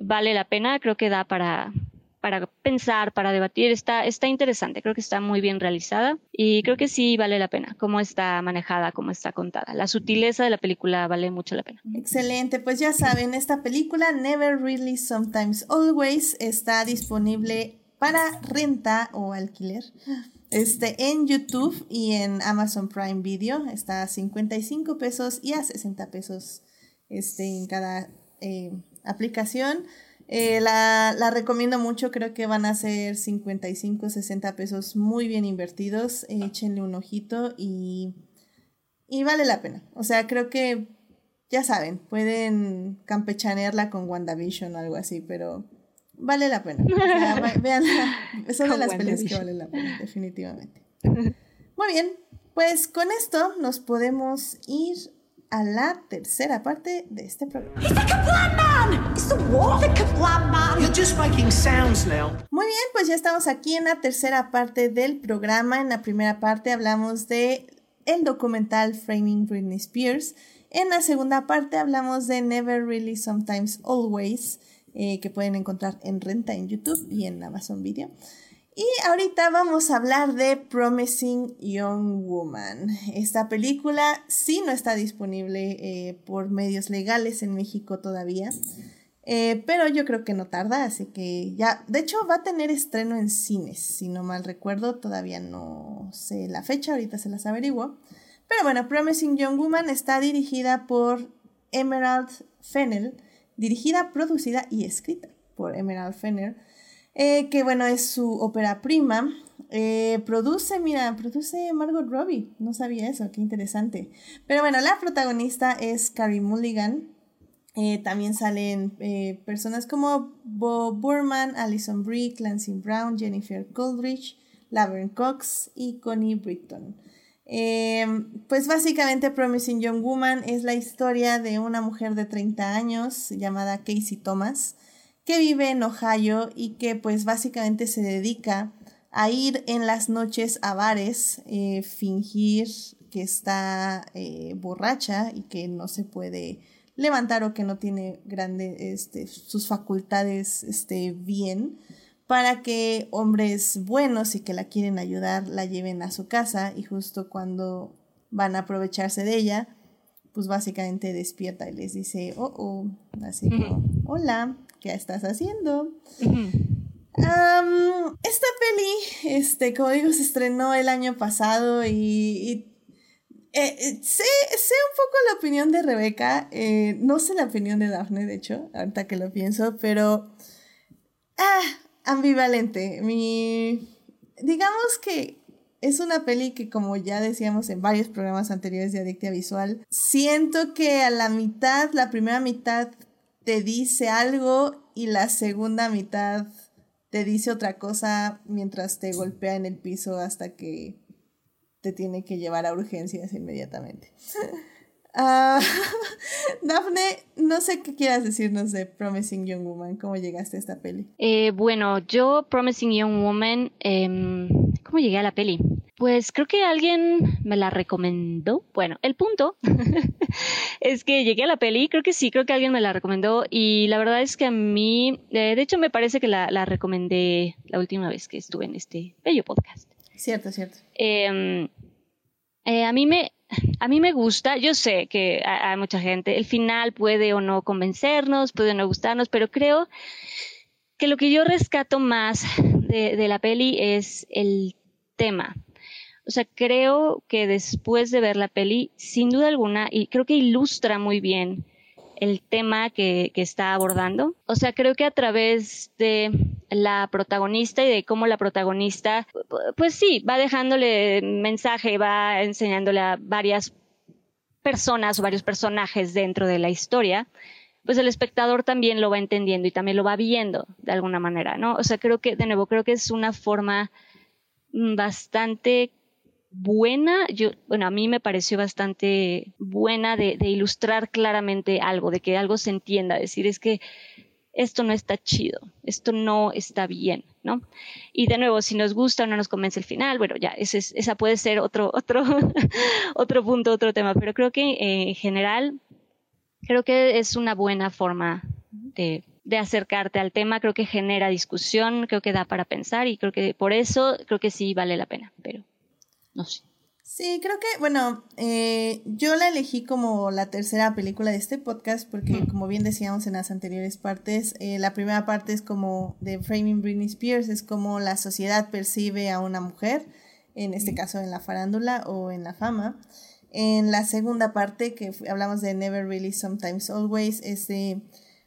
vale la pena, creo que da para, para pensar, para debatir, está, está interesante, creo que está muy bien realizada y creo que sí vale la pena, cómo está manejada, cómo está contada. La sutileza de la película vale mucho la pena. Excelente, pues ya saben, esta película Never Really Sometimes Always está disponible para renta o alquiler Este, en YouTube y en Amazon Prime Video está a 55 pesos y a 60 pesos este, en cada eh, aplicación. Eh, la, la, recomiendo mucho, creo que van a ser 55, 60 pesos muy bien invertidos. échenle un ojito y, y vale la pena. O sea, creo que, ya saben, pueden campechanearla con WandaVision o algo así, pero vale la pena. [laughs] vean, [laughs] son de las películas que vale la pena, [laughs] definitivamente. Muy bien, pues con esto nos podemos ir a la tercera parte de este programa. Muy bien, pues ya estamos aquí en la tercera parte del programa. En la primera parte hablamos de el documental Framing Britney Spears. En la segunda parte hablamos de Never Really Sometimes Always, eh, que pueden encontrar en renta en YouTube y en Amazon Video. Y ahorita vamos a hablar de Promising Young Woman. Esta película sí no está disponible eh, por medios legales en México todavía, eh, pero yo creo que no tarda, así que ya, de hecho va a tener estreno en cines, si no mal recuerdo, todavía no sé la fecha, ahorita se las averiguo. Pero bueno, Promising Young Woman está dirigida por Emerald Fennel, dirigida, producida y escrita por Emerald Fennel. Eh, que bueno, es su ópera prima. Eh, produce, mira, produce Margot Robbie. No sabía eso, qué interesante. Pero bueno, la protagonista es Carrie Mulligan. Eh, también salen personas como Bob Burman, Alison Brie, Clancy Brown, Jennifer Coolidge, Laverne Cox y Connie Britton. Pues básicamente Promising Young Woman es la historia de una mujer de 30 años llamada Casey Thomas que vive en Ohio y que pues básicamente se dedica a ir en las noches a bares, eh, fingir que está eh, borracha y que no se puede levantar o que no tiene grande, este, sus facultades este, bien, para que hombres buenos y que la quieren ayudar la lleven a su casa y justo cuando van a aprovecharse de ella, pues básicamente despierta y les dice, oh, oh, así como, hola, ¿qué estás haciendo? esta peli, este, como digo, se estrenó el año pasado y, eh, eh, sé, un poco la opinión de Rebeca, eh, no sé la opinión de Daphne, de hecho, ahorita que lo pienso, pero ah, ambivalente. Mi, digamos que es una peli que como ya decíamos en varios programas anteriores de Adictia Visual, siento que a la mitad, la primera mitad te dice algo y la segunda mitad te dice otra cosa mientras te golpea en el piso hasta que te tiene que llevar a urgencias inmediatamente. [laughs] uh, [laughs] Dafne, no sé qué quieras decirnos de Promising Young Woman, ¿cómo llegaste a esta peli? Eh, bueno, yo Promising Young Woman, em, ¿cómo llegué a la peli? Pues creo que alguien me la recomendó. Bueno, el punto [laughs] es que llegué a la peli, creo que sí, creo que alguien me la recomendó y la verdad es que a mí, eh, de hecho me parece que la, recomendé la última vez que estuve en este bello podcast. Cierto, cierto. Em, eh, a mí me, [laughs] a mí me gusta, yo sé que hay mucha gente, el final puede o no convencernos, puede o no gustarnos, pero creo que lo que yo rescato más de, la peli es el tema. O sea, creo que después de ver la peli, sin duda alguna, y creo que ilustra muy bien el tema que, que, está abordando. O sea, creo que a través de la protagonista y de cómo la protagonista, pues sí, va dejándole mensaje, va enseñándole a varias personas o varios personajes dentro de la historia, pues el espectador también lo va entendiendo y también lo va viendo de alguna manera, ¿no? O sea, creo que, de nuevo, creo que es una forma bastante buena, yo, bueno, a mí me pareció bastante buena de, ilustrar claramente algo, de que algo se entienda, decir es que esto no está chido, esto no está bien, ¿no? Y de nuevo, si nos gusta o no nos convence el final, bueno, ya, ese esa puede ser otro, [laughs] otro, otro punto, otro tema, pero creo que eh, en general, creo que es una buena forma de, de acercarte al tema, creo que genera discusión, creo que da para pensar y creo que por eso creo que sí vale la pena, pero no sé. Sí, creo que, bueno, eh, yo la elegí como la tercera película de este podcast porque, como bien decíamos en las anteriores partes, eh, la primera parte es como de Framing Britney Spears, es como la sociedad percibe a una mujer. en este caso en la farándula o en la fama. En la segunda parte, que hablamos de Never Really, Sometimes Always, es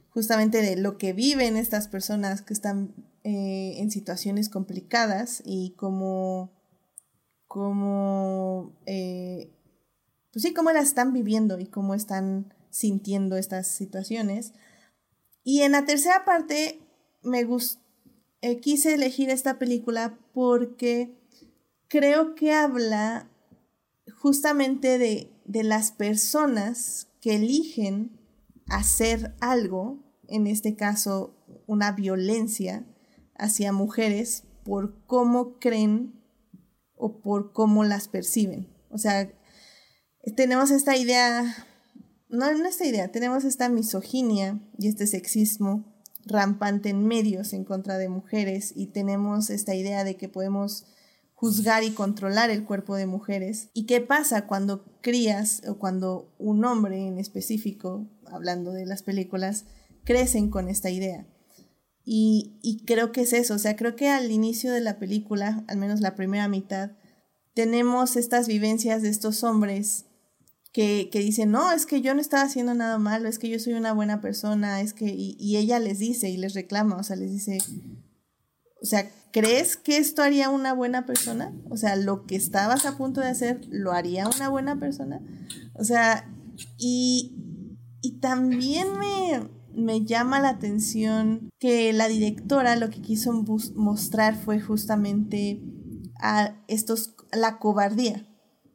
justamente de lo que viven estas personas que están eh, en situaciones complicadas y cómo, cómo eh, pues sí, cómo las están viviendo y cómo están sintiendo estas situaciones. Y en la tercera parte me eh, quise elegir esta película porque creo que habla justamente de, de las personas que eligen hacer algo, en este caso una violencia hacia mujeres, por cómo creen o por cómo las perciben. O sea, tenemos esta idea, no, no esta idea, tenemos esta misoginia y este sexismo rampante en medios en contra de mujeres y tenemos esta idea de que podemos juzgar y controlar el cuerpo de mujeres. ¿Y qué pasa cuando crías o cuando un hombre en específico, hablando de las películas, crecen con esta idea? Y, y, creo que es eso, o sea, creo que al inicio de la película, al menos la primera mitad, tenemos estas vivencias de estos hombres que, que, dicen, no, es que yo no estaba haciendo nada malo, es que yo soy una buena persona, es que, y, y, ella les dice y les reclama, o sea, les dice, o sea, ¿crees que esto haría una buena persona? O sea, lo que estabas a punto de hacer, ¿lo haría una buena persona? O sea, y, y también me, me llama la atención que la directora lo que quiso mostrar fue justamente a estos, la cobardía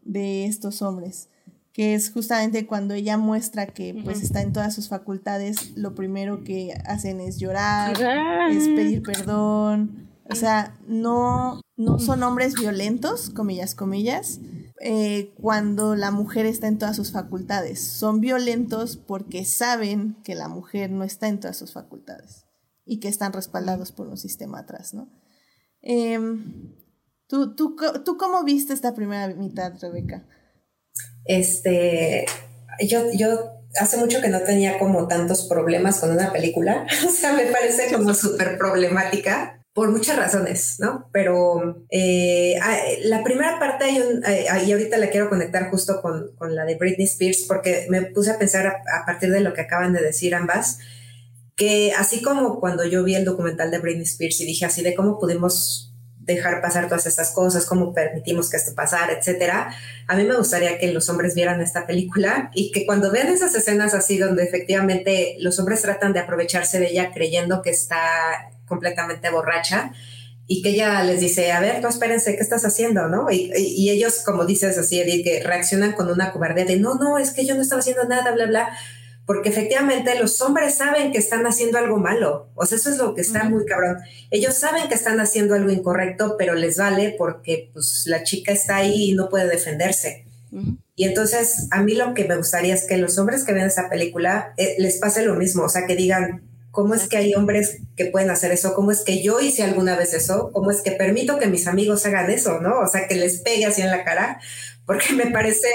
de estos hombres que es justamente cuando ella muestra que pues está en todas sus facultades, lo primero que hacen es llorar, es pedir perdón, o sea, no, no son hombres violentos, comillas, comillas, eh, cuando la mujer está en todas sus facultades, son violentos porque saben que la mujer no está en todas sus facultades y que están respaldados por un sistema atrás, ¿no? Em, ¿tú, tú, ¿Tú cómo viste esta primera mitad, Rebeca? Este, yo, yo hace mucho que no tenía como tantos problemas con una película, [laughs] o sea, me parece como súper problemática por muchas razones, ¿no? Pero eh, la primera parte, hay un, eh, y ahorita la quiero conectar justo con, con, la de Britney Spears, porque me puse a pensar a, partir de lo que acaban de decir ambas, que así como cuando yo vi el documental de Britney Spears y dije así de cómo pudimos dejar pasar todas estas cosas, cómo permitimos que esto pasara, etcétera. A mí me gustaría que los hombres vieran esta película y que cuando vean esas escenas así donde efectivamente los hombres tratan de aprovecharse de ella creyendo que está completamente borracha y que ella les dice, a ver, tú espérense, ¿qué estás haciendo? ¿no? Y, y, ellos, como dices así, que reaccionan con una cobardía de, no, no, es que yo no estaba haciendo nada, bla, bla porque efectivamente los hombres saben que están haciendo algo malo. O sea, eso es lo que está muy cabrón. Ellos saben que están haciendo algo incorrecto, pero les vale porque pues la chica está ahí y no puede defenderse. Y entonces a mí lo que me gustaría es que los hombres que ven esa película eh, les pase lo mismo, o sea, que digan, ¿cómo es que hay hombres que pueden hacer eso? ¿Cómo es que yo hice alguna vez eso? ¿Cómo es que permito que mis amigos hagan eso? ¿No? O sea, que les pegue así en la cara, porque me parece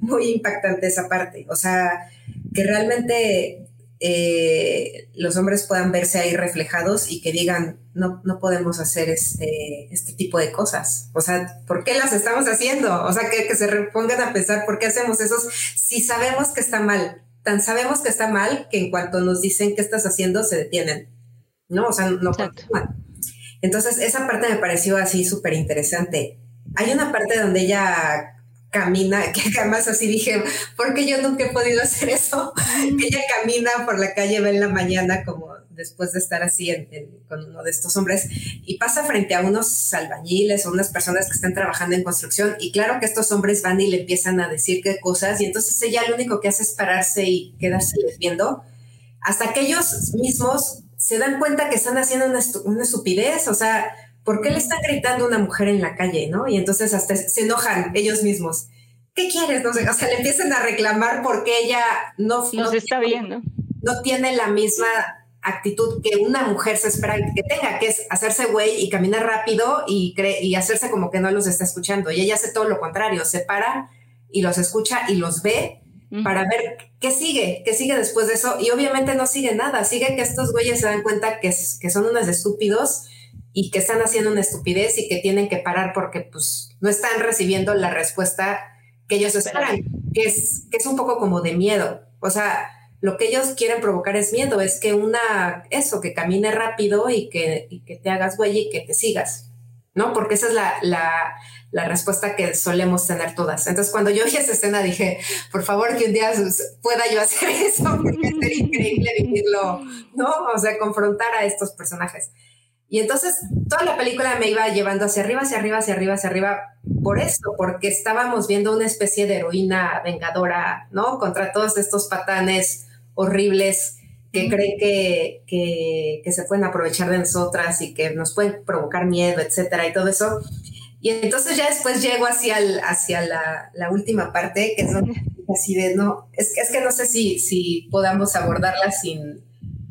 muy impactante esa parte. O sea, que realmente eh, los hombres puedan verse ahí reflejados y que digan, no, no podemos hacer este, este tipo de cosas. O sea, ¿por qué las estamos haciendo? O sea, que, se pongan a pensar, ¿por qué hacemos eso si sabemos que está mal? Tan sabemos que está mal que en cuanto nos dicen qué estás haciendo, se detienen. ¿No? O sea, no Entonces, esa parte me pareció así súper interesante. Hay una parte donde ella camina, [laughs] que además así dije, porque yo nunca he podido hacer eso, [laughs] que ella camina por la calle, ve en la mañana como después de estar así con uno de estos hombres y pasa frente a unos albañiles o unas personas que están trabajando en construcción y claro que estos hombres van y le empiezan a decir qué cosas y entonces ella lo único que hace es pararse y quedarse viendo hasta que ellos mismos se dan cuenta que están haciendo una, una estupidez, o sea, ¿por qué le están gritando a una mujer en la calle, no? Y entonces hasta se enojan ellos mismos. ¿Qué quieres? No sé, o sea, le empiezan a reclamar porque ella no, no está viendo. No tiene la misma actitud que una mujer se espera que tenga, que es hacerse güey y caminar rápido y, y hacerse como que no los está escuchando. Y ella hace todo lo contrario, se para y los escucha y los ve para ver qué sigue, qué sigue después de eso. Y obviamente no sigue nada, sigue que estos güeyes se dan cuenta que, que son unos estúpidos y que están haciendo una estupidez y que tienen que parar porque pues no están recibiendo la respuesta que ellos esperan, que es, que es un poco como de miedo. O sea, lo que ellos quieren provocar es miedo, es que una, eso, que camine rápido y que, y que te hagas güey y que te sigas, ¿no? Porque esa es la, la, la, respuesta que solemos tener todas. Entonces, cuando yo vi esa escena, dije, por favor, que un día pueda yo hacer [laughs] eso, porque sería increíble vivirlo, ¿no? O sea, confrontar a estos personajes. Y entonces toda la película me iba llevando hacia arriba, hacia arriba, hacia arriba, hacia arriba, por eso, porque estábamos viendo una especie de heroína vengadora, ¿no? Contra todos estos patanes horribles que creen que, que, se pueden aprovechar de nosotras y que nos pueden provocar miedo, etcétera, y todo eso. Y entonces ya después llego hacia, el, hacia la, la, última parte, que es así de, no, es, es que no sé si, si podamos abordarla sin,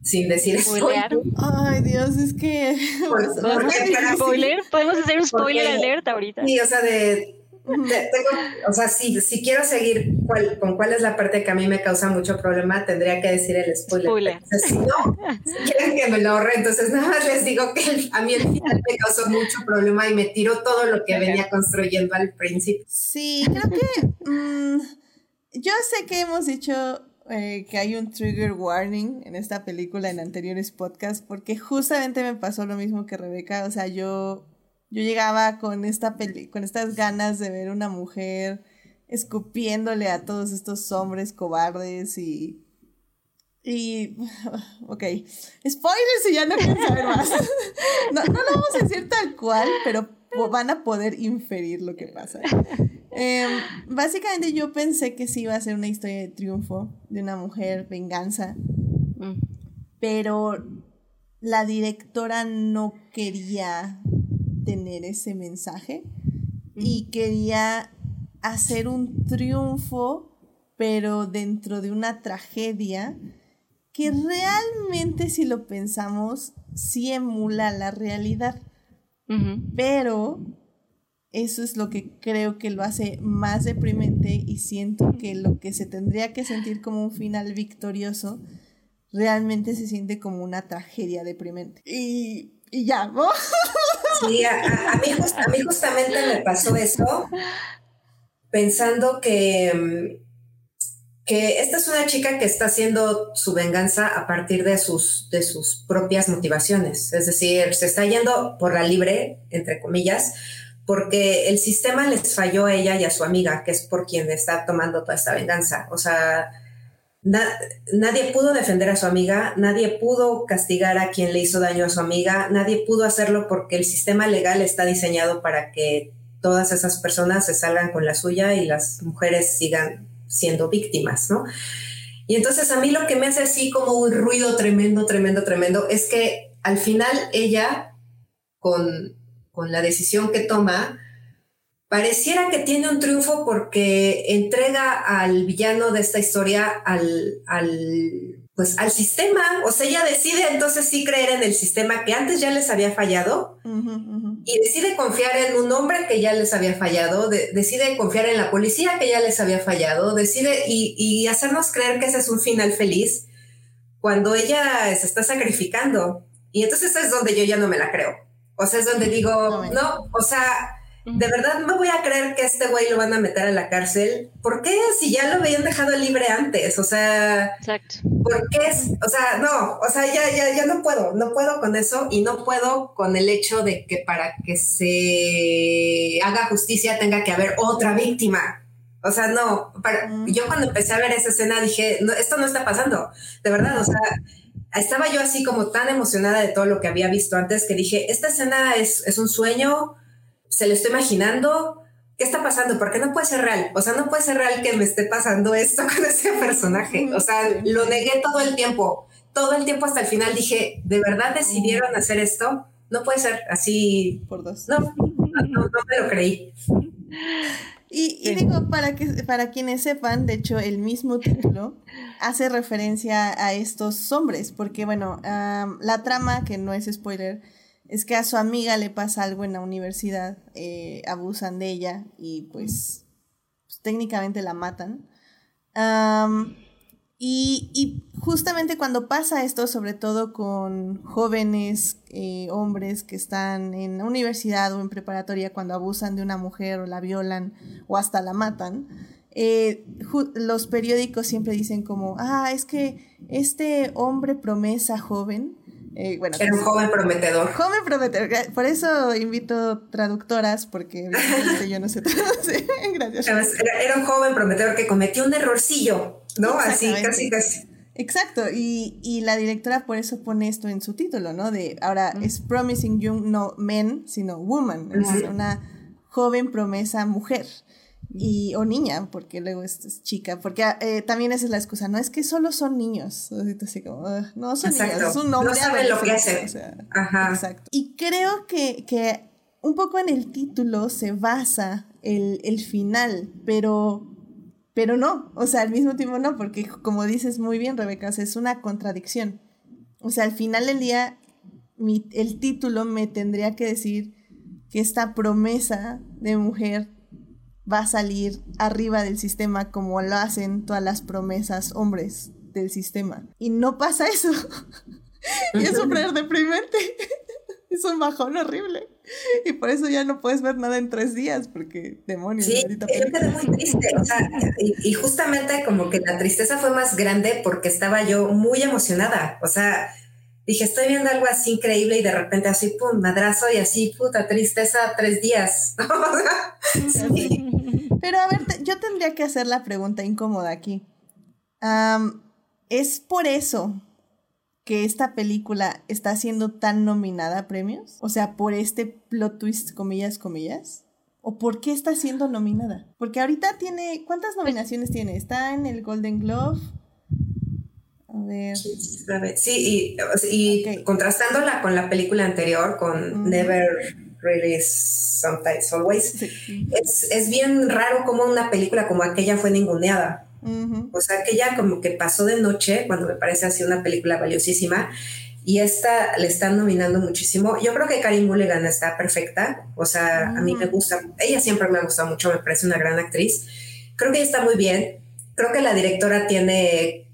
sin decir spoiler. [laughs] Ay, Dios, es que. [laughs] spoiler? ¿Podemos hacer un spoiler alert ahorita? Sí, o sea, de. Tengo, o sea, si, si quiero seguir con cuál es la parte que a mí me causa mucho problema, tendría que decir el spoiler. si no, si quieren que me lo ahorre, entonces nada más les digo que a mí el final me causó mucho problema y me tiró todo lo que venía construyendo al principio. Sí, creo que. Mm, yo sé que hemos dicho eh, que hay un trigger warning en esta película en anteriores podcasts, porque justamente me pasó lo mismo que Rebeca, o sea, yo, yo llegaba con, esta peli con estas ganas de ver una mujer escupiéndole a todos estos hombres cobardes y... Y, [laughs] ok, spoilers si ya no quieren saber más. [laughs] no, no lo vamos a decir tal cual, pero van a poder inferir lo que pasa. Em, básicamente yo pensé que sí iba a ser una historia de triunfo de una mujer, venganza, mm. pero la directora no quería tener ese mensaje y quería hacer un triunfo, pero dentro de una tragedia que realmente si lo pensamos sí emula la realidad. Pero eso es lo que creo que lo hace más deprimente y siento que lo que se tendría que sentir como un final victorioso realmente se siente como una tragedia deprimente. Y, y ya, ¿no? [laughs] Sí, a, mí a, mí justamente me pasó eso pensando que, que esta es una chica que está haciendo su venganza a partir de sus, de sus propias motivaciones. Es decir, se está yendo por la libre, entre comillas, porque el sistema les falló a ella y a su amiga, que es por quien está tomando toda esta venganza. O sea, nadie pudo defender a su amiga, nadie pudo castigar a quien le hizo daño a su amiga, nadie pudo hacerlo porque el sistema legal está diseñado para que todas esas personas se salgan con la suya y las mujeres sigan siendo víctimas, ¿no? Y entonces a mí lo que me hace así como un ruido tremendo, tremendo, tremendo, es que al final ella, con con la decisión que toma, pareciera que tiene un triunfo porque entrega al villano de esta historia al, al, pues, al sistema. O sea, ella decide entonces sí creer en el sistema que antes ya les había fallado y decide confiar en un hombre que ya les había fallado, decide confiar en la policía que ya les había fallado, decide y, y hacernos creer que ese es un final feliz cuando ella se está sacrificando. Y entonces es donde yo ya no me la creo. O sea, es donde digo, no, o sea, de verdad no voy a creer que este güey lo van a meter a la cárcel. ¿Por qué? Si ya lo habían dejado libre antes, o sea, Exacto. ¿por qué es? O sea, no, o sea, ya, ya, ya no puedo, no puedo con eso y no puedo con el hecho de que para que se haga justicia tenga que haber otra víctima. O sea, no, yo cuando empecé a ver esa escena dije, no, esto no está pasando, de verdad, o sea, estaba yo así como tan emocionada de todo lo que había visto antes que dije, esta escena es, es un sueño, se lo estoy imaginando, ¿qué está pasando? Porque no puede ser real, o sea, no puede ser real que me esté pasando esto [laughs] con ese personaje, o sea, lo negué todo el tiempo, todo el tiempo hasta el final dije, ¿de verdad decidieron hacer esto? No puede ser así. Por dos. No, no, no me lo creí. Y, digo, para, que, para quienes sepan, de hecho, el mismo título hace referencia a estos hombres, porque bueno, la trama, que no es spoiler, es que a su amiga le pasa algo en la universidad, eh, abusan de ella y pues, pues técnicamente la matan. Y, justamente cuando pasa esto, sobre todo con jóvenes eh, hombres que están en universidad o en preparatoria, cuando abusan de una mujer o la violan o hasta la matan, eh, los periódicos siempre dicen como, ah, es que este hombre promesa joven eh, bueno, era un joven prometedor. Joven prometedor. Por eso invito traductoras, porque yo no sé traducir. [laughs] Gracias. Era, un joven prometedor que cometió un errorcillo, ¿no? Así, casi, casi. Exacto, y, y, la directora por eso pone esto en su título, ¿no? De ahora es Promising Young, no men, sino woman, es una joven promesa mujer y, o niña, porque luego es, chica, porque eh, también esa es la excusa, no es que solo son niños, así como, no son niños, es un hombre. No saben lo que hacen. Ajá. Exacto. Y creo que, que, un poco en el título se basa el, el final, pero pero no, o sea, al mismo tiempo no, porque como dices muy bien, Rebeca, es una contradicción. O sea, al final del día, mi, el título me tendría que decir que esta promesa de mujer va a salir arriba del sistema como lo hacen todas las promesas hombres del sistema. Y no pasa eso. y es súper deprimente. [laughs] es un bajón horrible. Y por eso ya no puedes ver nada en tres días, porque demonios. Sí, es muy triste. O sea, y, y, justamente como que la tristeza fue más grande porque estaba yo muy emocionada. O sea, dije, estoy viendo algo así increíble y de repente así, pum, madrazo y así, puta, tristeza, tres días. [laughs] [laughs] Pero a ver, yo tendría que hacer la pregunta incómoda aquí. ¿Es por eso que esta película está siendo tan nominada a premios? O sea, por este plot twist, comillas, comillas. ¿O por qué está siendo nominada? Porque ahorita tiene, ¿cuántas nominaciones tiene? Está en el Golden Globe, a ver. Sí, y, contrastándola con la película anterior, con Never Really Sometimes Always, es, bien raro como una película como aquella fue ninguneada. O sea, aquella como que pasó de noche, cuando me parece así una película valiosísima, y esta le están nominando muchísimo. Yo creo que Karim Mulligan está perfecta, o sea, a mí me gusta, ella siempre me ha gustado mucho, me parece una gran actriz. Creo que ella está muy bien. Creo que la directora tiene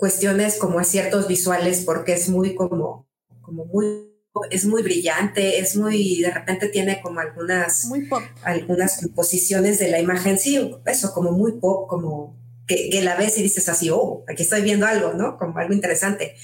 cuestiones como aciertos visuales porque es muy como, como muy es muy brillante, es muy, de repente tiene como algunas, muy pop. algunas posiciones de la imagen, sí, eso, como muy pop, como que, que, la ves y dices así, oh, aquí estoy viendo algo, ¿no? Como algo interesante.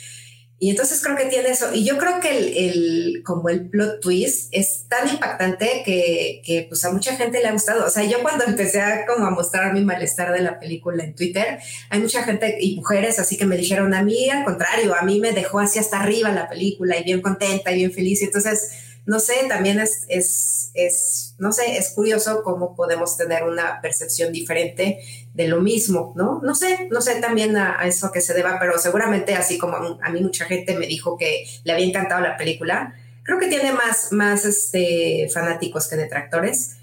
Y entonces creo que tiene eso. Y yo creo que el, el, como el plot twist es tan impactante que, que, pues a mucha gente le ha gustado. O sea, yo cuando empecé a como a mostrar mi malestar de la película en Twitter, hay mucha gente y mujeres así que me dijeron a mí, al contrario, a mí me dejó así hasta arriba la película y bien contenta y bien feliz. Y entonces no sé, también es, es, es, no sé, es curioso cómo podemos tener una percepción diferente de lo mismo, ¿no? No sé, no sé también a, eso que se deba, pero seguramente así como a, mí mucha gente me dijo que le había encantado la película, creo que tiene más, más este, fanáticos que detractores.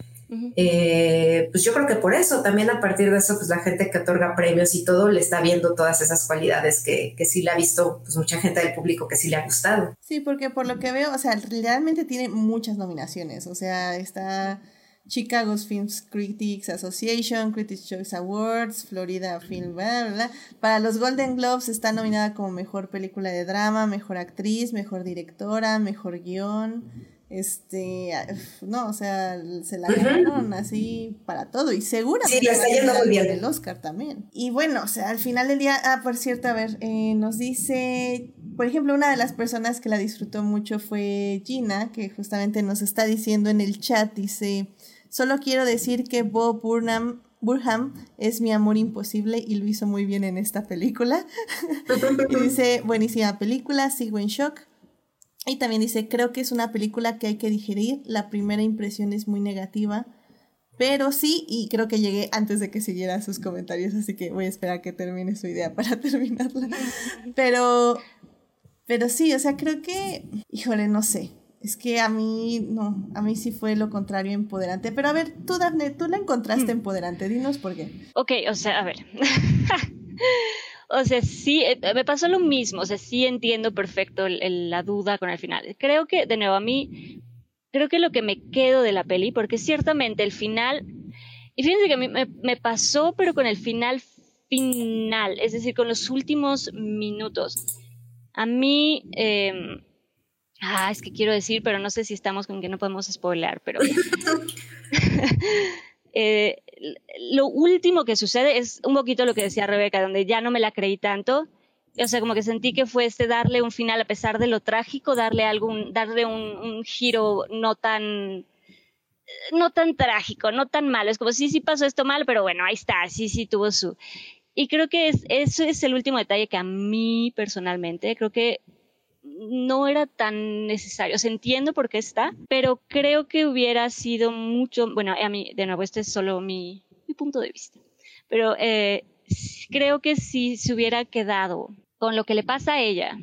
Eh, pues yo creo que por eso, también a partir de eso, pues la gente que otorga premios y todo le está viendo todas esas cualidades que, que sí le ha visto, pues mucha gente del público que sí le ha gustado. Sí, porque por lo que veo, o sea, realmente tiene muchas nominaciones, o sea, está Chicago's Film Critics Association, Critics Choice Awards, Florida Film, bla, bla, bla. Para los Golden Globes está nominada como mejor película de drama, mejor actriz, mejor directora, mejor guion este, no, o sea, se la ganaron así para todo y seguramente sí, está yendo muy bien. el Oscar también. Y bueno, o sea, al final del día, ah, por cierto, a ver, eh, nos dice, por ejemplo, una de las personas que la disfrutó mucho fue Gina, que justamente nos está diciendo en el chat, dice, solo quiero decir que Bob Burnham Burham es mi amor imposible y lo hizo muy bien en esta película. [laughs] [laughs] y dice, buenísima película, sigo en shock. Y también dice, creo que es una película que hay que digerir. La primera impresión es muy negativa. Pero sí, y creo que llegué antes de que siguiera sus comentarios, así que voy a esperar que termine su idea para [laughs] terminarla. [laughs] Pero, pero sí, o sea, creo que, híjole, no sé. Es que a mí, no, a mí sí fue lo contrario empoderante. Pero a ver, tú, Daphne, tú la encontraste mm. empoderante. Dinos por qué. Ok, o sea, a ver. [laughs] O sea, sí, eh, me pasó lo mismo, o sea, sí entiendo perfecto la duda con el final. Creo que, de nuevo, a mí, creo que lo que me quedo de la peli, porque ciertamente el final, y fíjense que a mí me, pasó, pero con el final final, es decir, con los últimos minutos. A mí, em, ah, es que quiero decir, pero no sé si estamos con que no podemos spoiler, pero [laughs] [laughs] eh, lo último que sucede es un poquito lo que decía Rebeca, donde ya no me la creí tanto. O sea, como que sentí que fue este darle un final a pesar de lo trágico, darle algún, darle un, giro no tan, no tan trágico, no tan malo. Es como, sí, sí pasó esto mal, pero bueno, ahí está, sí, sí tuvo su. Y creo que es, ese es el último detalle que a mí personalmente, creo que no era tan necesario. O entiendo por qué está, pero creo que hubiera sido mucho, bueno, a mí, de nuevo, este es solo mi, mi punto de vista, pero eh, creo que si se hubiera quedado con lo que le pasa a ella,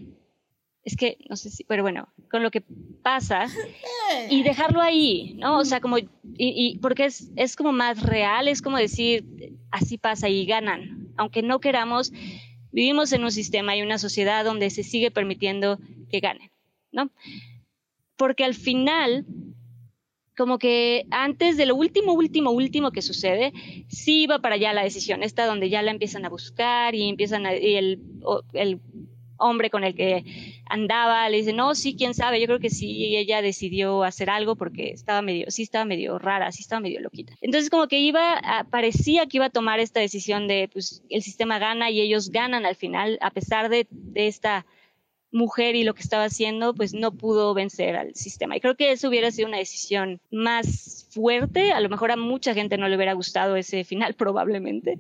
es que, no sé si, pero bueno, con lo que pasa y dejarlo ahí, ¿no? O sea, como, y, y porque es, es como más real, es como decir, así pasa y ganan, aunque no queramos, vivimos en un sistema y una sociedad donde se sigue permitiendo que ganen, ¿no? Porque al final, como que antes de lo último, último, último que sucede, sí va para allá la decisión, esta donde ya la empiezan a buscar y empiezan a, y el, el hombre con el que andaba, le dice, no, sí, quién sabe, yo creo que sí, ella decidió hacer algo porque estaba medio, sí estaba medio rara, sí estaba medio loquita. Entonces como que iba, parecía que iba a tomar esta decisión de, pues, el sistema gana y ellos ganan al final, a pesar de, de esta mujer y lo que estaba haciendo, pues no pudo vencer al sistema. Y creo que eso hubiera sido una decisión más fuerte. A lo mejor a mucha gente no le hubiera gustado ese final, [laughs] probablemente.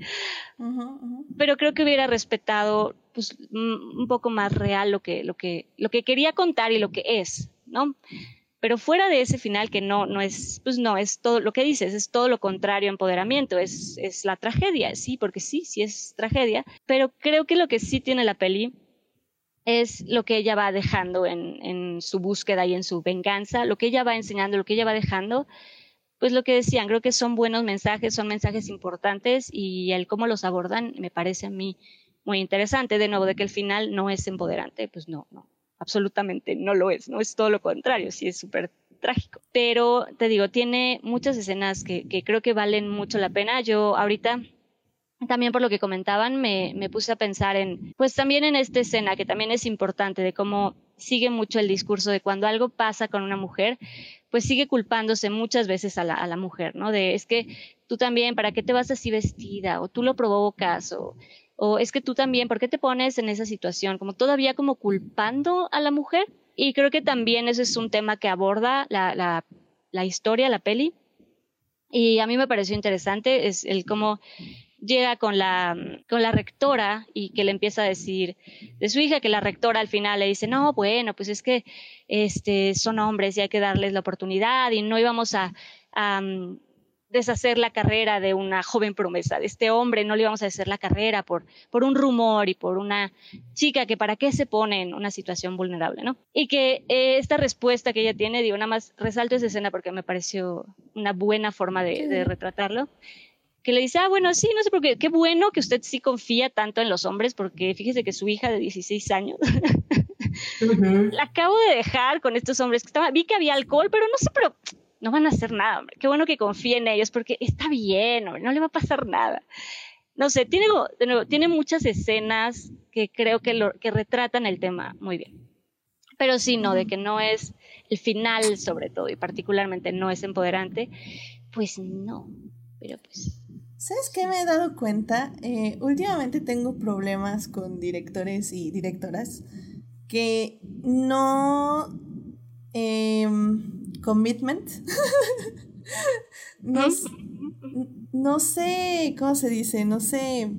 Pero creo que hubiera respetado pues, un poco más real lo que, lo, que, lo que quería contar y lo que es, ¿no? Pero fuera de ese final que no, no es, pues no, es todo lo que dices, es todo lo contrario a empoderamiento, es, es la tragedia, sí, porque sí, sí es tragedia, pero creo que lo que sí tiene la peli es lo que ella va dejando en, su búsqueda y en su venganza, lo que ella va enseñando, lo que ella va dejando, pues lo que decían, creo que son buenos mensajes, son mensajes importantes y el cómo los abordan me parece a mí muy interesante. De nuevo, de que el final no es empoderante, pues no, no, absolutamente no lo es, no es todo lo contrario, sí es súper trágico. Pero te digo, tiene muchas escenas que, que creo que valen mucho la pena. Yo ahorita también por lo que comentaban, me, me, puse a pensar en, pues también en esta escena, que también es importante, de cómo sigue mucho el discurso de cuando algo pasa con una mujer, pues sigue culpándose muchas veces a la, mujer, ¿no? De es que tú también, ¿para qué te vas así vestida? O tú lo provocas, o, o es que tú también, ¿por qué te pones en esa situación? Como todavía como culpando a la mujer. Y creo que también ese es un tema que aborda la, la historia, la peli. Y a mí me pareció interesante, es el cómo llega con la, con la rectora y que le empieza a decir de su hija que la rectora al final le dice, no, bueno, pues es que este, son hombres y hay que darles la oportunidad y no íbamos a, mm, deshacer la carrera de una joven promesa, de este hombre, no le íbamos a hacer la carrera por, por un rumor y por una chica que para qué se pone en una situación vulnerable, ¿no? Y que eh, esta respuesta que ella tiene, digo, nada más resalto esa escena porque me pareció una buena forma de, de retratarlo, que le dice, ah, bueno, sí, no sé por qué, qué bueno que usted sí confía tanto en los hombres, porque fíjese que su hija de 16 años [laughs] la acabo de dejar con estos hombres que estaba, vi que había alcohol, pero no sé, pero no van a hacer nada, hombre. Qué bueno que confíe en ellos, porque está bien, hombre, no le va a pasar nada. No sé, tiene, de nuevo, tiene muchas escenas que creo que, lo, que retratan el tema muy bien. Pero sí, no, de que no es el final sobre todo, y particularmente no es empoderante, pues no, pero pues ¿Sabes qué me he dado cuenta? Eh, últimamente tengo problemas con directores y directoras que no... Em, commitment. [laughs] no, no sé, ¿cómo se dice? No sé...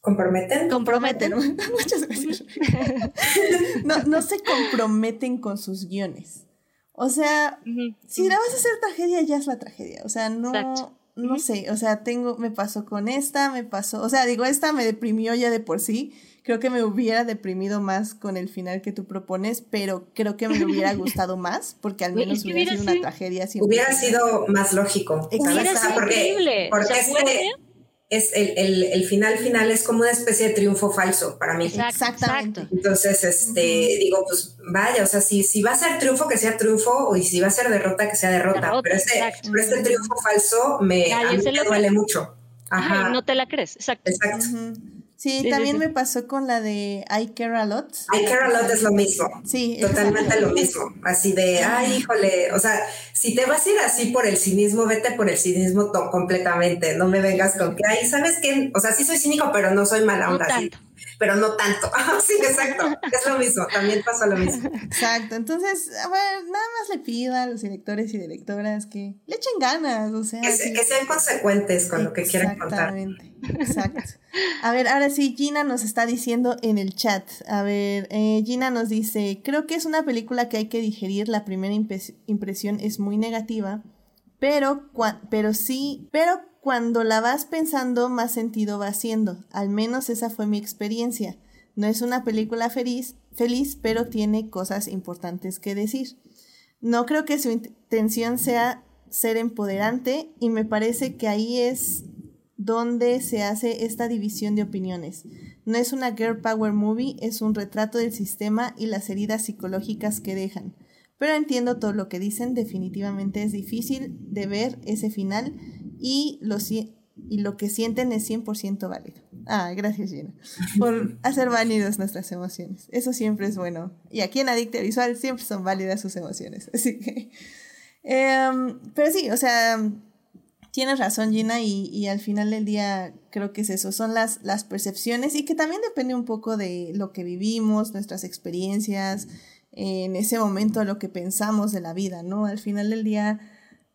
¿Comprometen? Comprometen. [laughs] Muchas gracias. [laughs] no, no se comprometen con sus guiones. O sea, si la vas a hacer tragedia, ya es la tragedia. O sea, no no sé, o sea, tengo, me pasó con esta, me pasó, o sea, digo, esta me deprimió ya de por sí, creo que me hubiera deprimido más con el final que tú propones, pero creo que me hubiera [laughs] gustado más, porque al menos hubiera, sido una tragedia. Hubiera sido más lógico. Hubiera sido increíble. Porque es el, el, final final es como una especie de triunfo falso para mí. Exactamente. Entonces, este, digo, pues vaya, o sea, si, si va a ser triunfo, que sea triunfo, y si va a ser derrota, que sea derrota. pero, este, pero este triunfo falso me, a mí me duele mucho. Ajá. no te la crees, exacto. Exacto. Sí, también me pasó con la de I Care a Lot. I Care a Lot es lo mismo. Sí. Totalmente lo mismo. Así de, ay, híjole, o sea, si te vas a ir así por el cinismo, vete por el cinismo completamente. No me vengas con que, ay, ¿sabes qué? O sea, sí soy cínico, pero no soy mala onda pero no tanto. [laughs] sí, exacto. Es lo mismo, también pasa lo mismo. Exacto. Entonces, a ver, nada más le pido a los directores y directoras que le echen ganas, o sea. Que, sean consecuentes con lo que quieren contar. Exactamente. Exacto. A ver, ahora sí, Gina nos está diciendo en el chat. A ver, eh, Gina nos dice, creo que es una película que hay que digerir. La primera impresión es muy negativa, pero, pero sí, pero cuando la vas pensando, más sentido va haciendo. Al menos esa fue mi experiencia. No es una película feliz, feliz, pero tiene cosas importantes que decir. No creo que su intención sea ser empoderante y me parece que ahí es donde se hace esta división de opiniones. No es una girl power movie, es un retrato del sistema y las heridas psicológicas que dejan. Pero entiendo todo lo que dicen, definitivamente es difícil de ver ese final y lo, y lo que sienten es 100% válido. Ah, gracias Gina, [laughs] por hacer válidas nuestras emociones. Eso siempre es bueno. Y aquí en Adicta Visual siempre son válidas sus emociones. [laughs] Así que... Em, pero sí, o sea, tienes razón Gina y, y, al final del día creo que es eso, son las, las percepciones y que también depende un poco de lo que vivimos, nuestras experiencias, en ese momento lo que pensamos de la vida, ¿no? Al final del día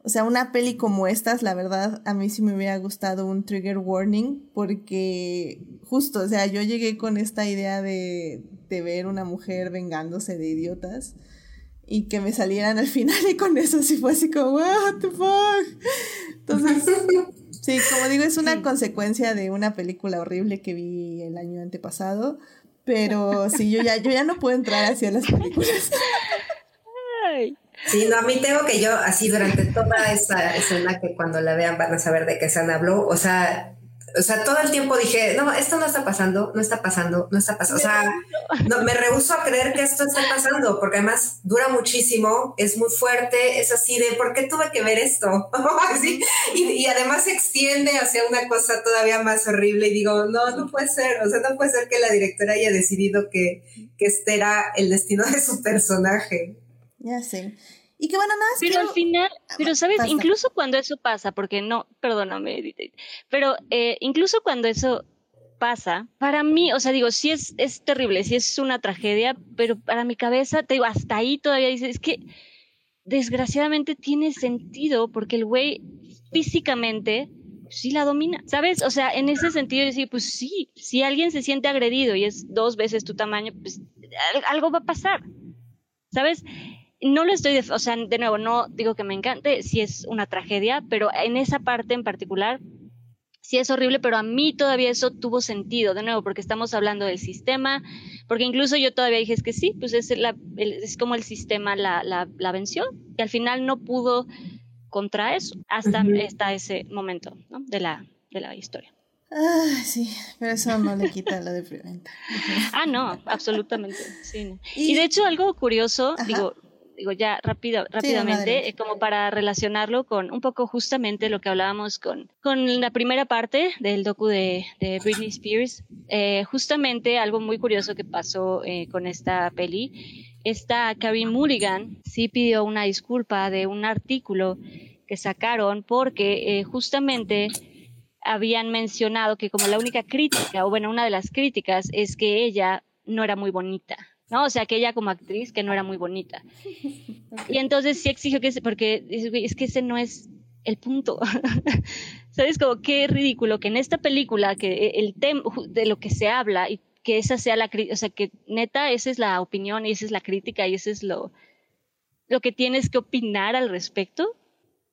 o sea, una peli como estas, la verdad, a mí sí me hubiera gustado un trigger warning, porque justo, o sea, yo llegué con esta idea de, de ver una mujer vengándose de idiotas y que me salieran al [laughs] final y con eso sí fue así como, what the fuck. Entonces, sí, como digo, es una consecuencia de una película horrible que vi el año antepasado, pero sí, yo ya, yo ya no puedo entrar hacia las películas. Ay. Sí, no, a mí tengo que yo, así durante toda esa escena que cuando la vean van a saber de qué se habló, o sea, o sea, todo el tiempo dije, no, esto no está pasando, no está pasando, no está pasando. O sea, [laughs] no, me rehuso a creer que esto está pasando, porque además dura muchísimo, es muy fuerte, es así de, ¿por qué tuve que ver esto? [laughs] así, y, y, además se extiende hacia una cosa todavía más horrible y digo, no, no puede ser, o sea, no puede ser que la directora haya decidido que, que este era el destino de su personaje. Ya sé. Y que bueno, nada Pero al final, ah, pero sabes, incluso cuando eso pasa, porque no, perdóname, pero eh, incluso cuando eso pasa, para mí, o sea, digo, sí es, es terrible, sí es una tragedia, pero para mi cabeza, te digo, hasta ahí todavía dices, es que desgraciadamente tiene sentido porque el güey físicamente sí la domina, ¿sabes? O sea, en ese sentido decir, pues sí, si alguien se siente agredido y es dos veces tu tamaño, pues algo va a pasar, ¿sabes? No lo estoy, o sea, de nuevo, no digo que me encante, si es una tragedia, pero en esa parte en particular, sí es horrible, pero a mí todavía eso tuvo sentido, de nuevo, porque estamos hablando del sistema, porque incluso yo todavía dije es que sí, pues es, la, es como el sistema la, la, la, venció, y al final no pudo contra eso, hasta, hasta ese momento ¿no? de, la, de la historia. Ah, sí, pero eso no le quita lo deprimente. ah, no, absolutamente, sí. Y, de hecho, algo curioso, digo, digo ya rápido, rápidamente, eh, como para relacionarlo con un poco justamente lo que hablábamos con, con la primera parte del docu de, de Britney Spears. Eh, justamente algo muy curioso que pasó eh, con esta peli. Esta Carrie Mulligan sí pidió una disculpa de un artículo que sacaron porque justamente habían mencionado que como la única crítica, o bueno, una de las críticas es que ella no era muy bonita. ¿No? O sea, que ella como actriz que no era muy bonita. [laughs] Y entonces sí exigió que, porque es que ese no es el punto. [laughs] ¿Sabes? Como qué ridículo que en esta película, que el tema de lo que se habla y que esa sea la, o sea, que neta, esa es la opinión y esa es la crítica y ese es lo, lo que tienes que opinar al respecto.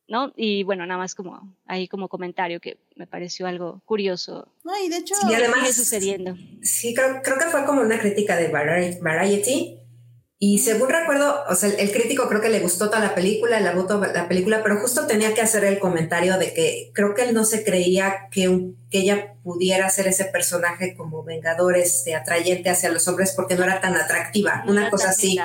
¿No? Y bueno, nada más como ahí como comentario que me pareció algo curioso. No, y de hecho, sí, además, sucediendo. Sí, creo, creo que fue como una crítica de Variety y según recuerdo, o sea, el, crítico creo que le gustó toda la película, le gustó la película, pero justo tenía que hacer el comentario de que creo que él no se creía que, que ella pudiera ser ese personaje como vengador, este, atrayente hacia los hombres porque no era tan atractiva, una cosa así.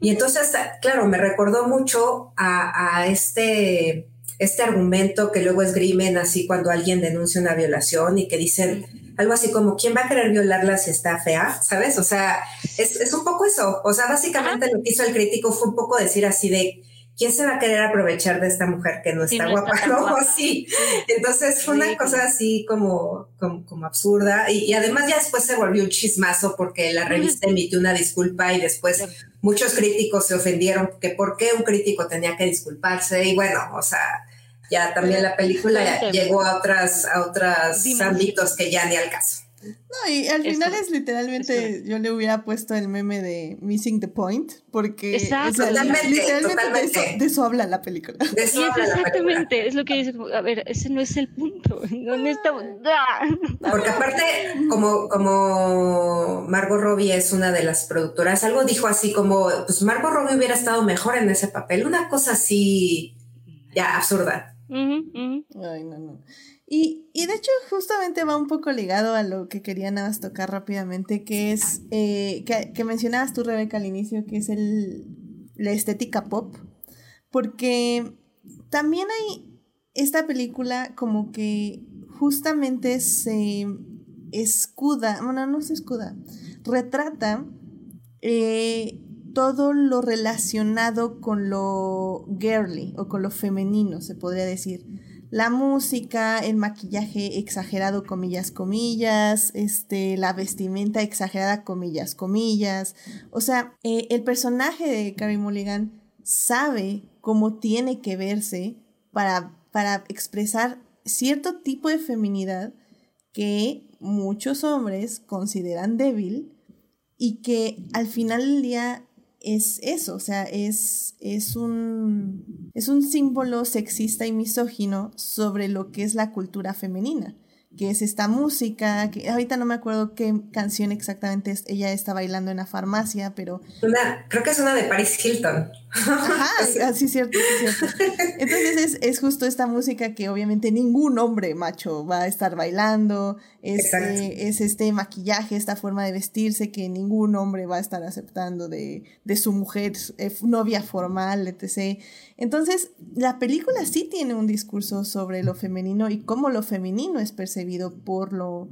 Y entonces, claro, me recordó mucho a, a este este argumento que luego esgrimen así cuando alguien denuncia una violación y que dicen algo así como, ¿quién va a querer violarla si está fea? ¿Sabes? O sea, es, es un poco eso. O sea, básicamente lo que hizo el crítico fue un poco decir así de, ¿quién se va a querer aprovechar de esta mujer que no está guapa? [laughs] ¿no? Sí. Entonces fue una cosa así como, como, absurda. Y, además ya después se volvió un chismazo porque la revista emitió una disculpa y después muchos críticos se ofendieron que por qué un crítico tenía que disculparse. Y bueno, o sea, ya también la película llegó a otras, a otros ámbitos que ya ni al caso. No, y al final es literalmente, yo le hubiera puesto el meme de Missing the Point, porque literalmente De, eso, habla la película. exactamente, es lo que dice, a ver, ese no es el punto. [laughs] [laughs] ¡ah! Porque aparte, como, como Margot Robbie es una de las productoras, algo dijo así como, pues Margot Robbie hubiera estado mejor en ese papel, una cosa así ya absurda. Ay, no, no. Y, de hecho justamente va un poco ligado a lo que quería nada más tocar rápidamente, que es, eh, que, mencionabas tú Rebeca al inicio, que es el, la estética pop, porque también hay esta película como que justamente se escuda, bueno, no se escuda, retrata eh, todo lo relacionado con lo girly o con lo femenino, se podría decir la música, el maquillaje exagerado, comillas, comillas, este, la vestimenta exagerada, comillas, comillas. O sea, eh, el personaje de Carrie Mulligan sabe cómo tiene que verse para, para expresar cierto tipo de feminidad que muchos hombres consideran débil y que al final del día es eso, o sea, es, es, un, es un símbolo sexista y misógino sobre lo que es la cultura femenina que es esta música, que ahorita no me acuerdo qué canción exactamente ella está bailando en la farmacia, pero... Creo que es una de Paris Hilton. Ajá, [laughs] así cierto, cierto. Entonces es, justo esta música que obviamente ningún hombre macho va a estar bailando, este, es este maquillaje, esta forma de vestirse que ningún hombre va a estar aceptando de, de su mujer, eh, novia formal, etc. Entonces, la película sí tiene un discurso sobre lo femenino y cómo lo femenino es percibido por lo,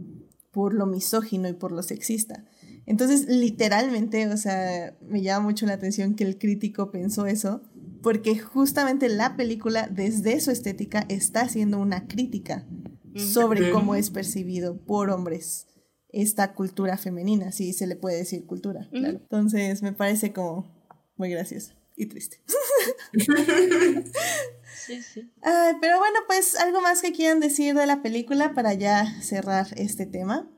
por lo misógino y por lo sexista. Entonces, literalmente, o sea, me llama mucho la atención que el crítico pensó eso, porque justamente la película, desde su estética, está haciendo una crítica sobre cómo es percibido por hombres esta cultura femenina, si se le puede decir cultura. Entonces, me parece como muy gracioso y triste. [laughs] sí, sí. pero bueno, pues algo más que quieran decir de la película para ya cerrar este tema.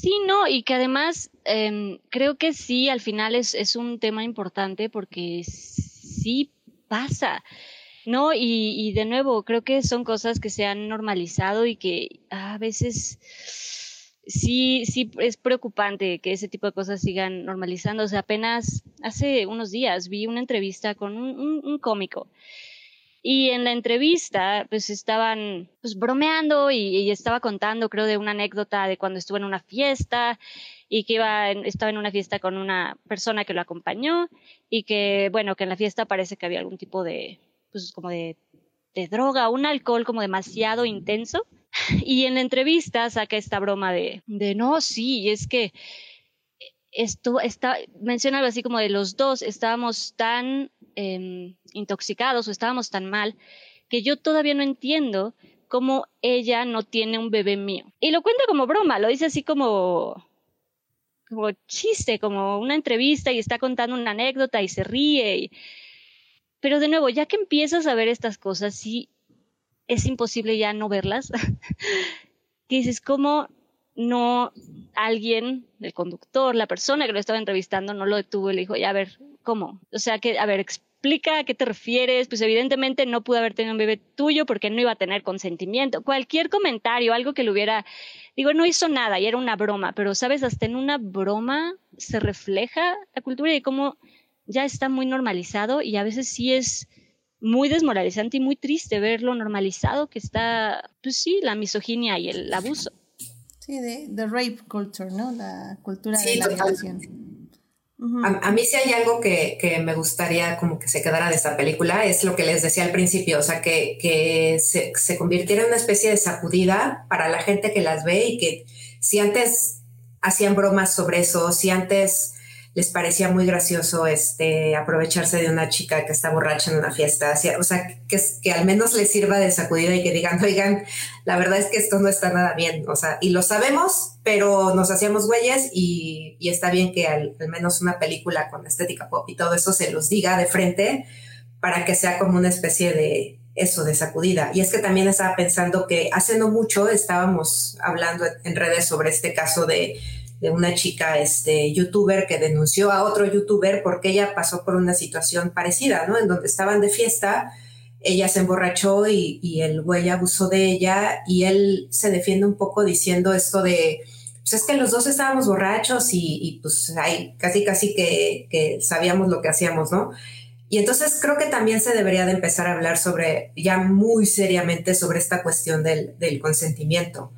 Sí, no, y que además em, creo que sí, al final es, es, un tema importante porque sí pasa, ¿no? Y, y de nuevo, creo que son cosas que se han normalizado y que a veces sí, sí es preocupante que ese tipo de cosas sigan normalizándose. Apenas hace unos días vi una entrevista con un, cómico. Y en la entrevista, pues estaban pues, bromeando y, estaba contando, creo, de una anécdota de cuando estuvo en una fiesta y que iba estaba en una fiesta con una persona que lo acompañó y que, bueno, que en la fiesta parece que había algún tipo de, pues como de droga, un alcohol como demasiado intenso. [laughs] Y en la entrevista saca esta broma de, de no, sí, es que esto está, menciona algo así como de los dos estábamos tan em, intoxicados o estábamos tan mal que yo todavía no entiendo cómo ella no tiene un bebé mío. Y lo cuenta como broma, lo dice así como como chiste, como una entrevista y está contando una anécdota y se ríe. Pero de nuevo, ya que empiezas a ver estas cosas, sí, es imposible ya no verlas. [laughs] que dices, ¿cómo no alguien, el conductor, la persona que lo estaba entrevistando, no lo detuvo y le dijo, ya, a ver, ¿cómo? O sea, que, a ver, explica a qué te refieres. Pues evidentemente no pudo haber tenido un bebé tuyo porque no iba a tener consentimiento. Cualquier comentario, algo que le hubiera, digo, no hizo nada y era una broma, pero sabes, hasta en una broma se refleja la cultura y cómo ya está muy normalizado y a veces sí es muy desmoralizante y muy triste ver lo normalizado que está, pues sí, la misoginia y el abuso. Sí, de, rape culture, ¿no? La cultura de la violación. a, mí sí hay algo que, que, me gustaría como que se quedara de esta película, es lo que les decía al principio, o sea, que, que se, se convirtiera en una especie de sacudida para la gente que las ve y que si antes hacían bromas sobre eso, si antes les parecía muy gracioso este, aprovecharse de una chica que está borracha en una fiesta, o sea, que, al menos les sirva de sacudida y que digan, [laughs] oigan, la verdad es que esto no está nada bien, o sea, y lo sabemos, pero nos hacíamos güeyes y, y está bien que al, menos una película con estética pop y todo eso se los diga de frente para que sea como una especie de eso, de sacudida. Y es que también estaba pensando que hace no mucho estábamos hablando en redes sobre este caso de de una chica este, youtuber que denunció a otro youtuber porque ella pasó por una situación parecida, ¿no? En donde estaban de fiesta, ella se emborrachó y, el güey abusó de ella y él se defiende un poco diciendo esto de, pues es que los dos estábamos borrachos y, pues ahí casi casi que, que, sabíamos lo que hacíamos, ¿no? Y entonces creo que también se debería de empezar a hablar sobre, ya muy seriamente, sobre esta cuestión del, del consentimiento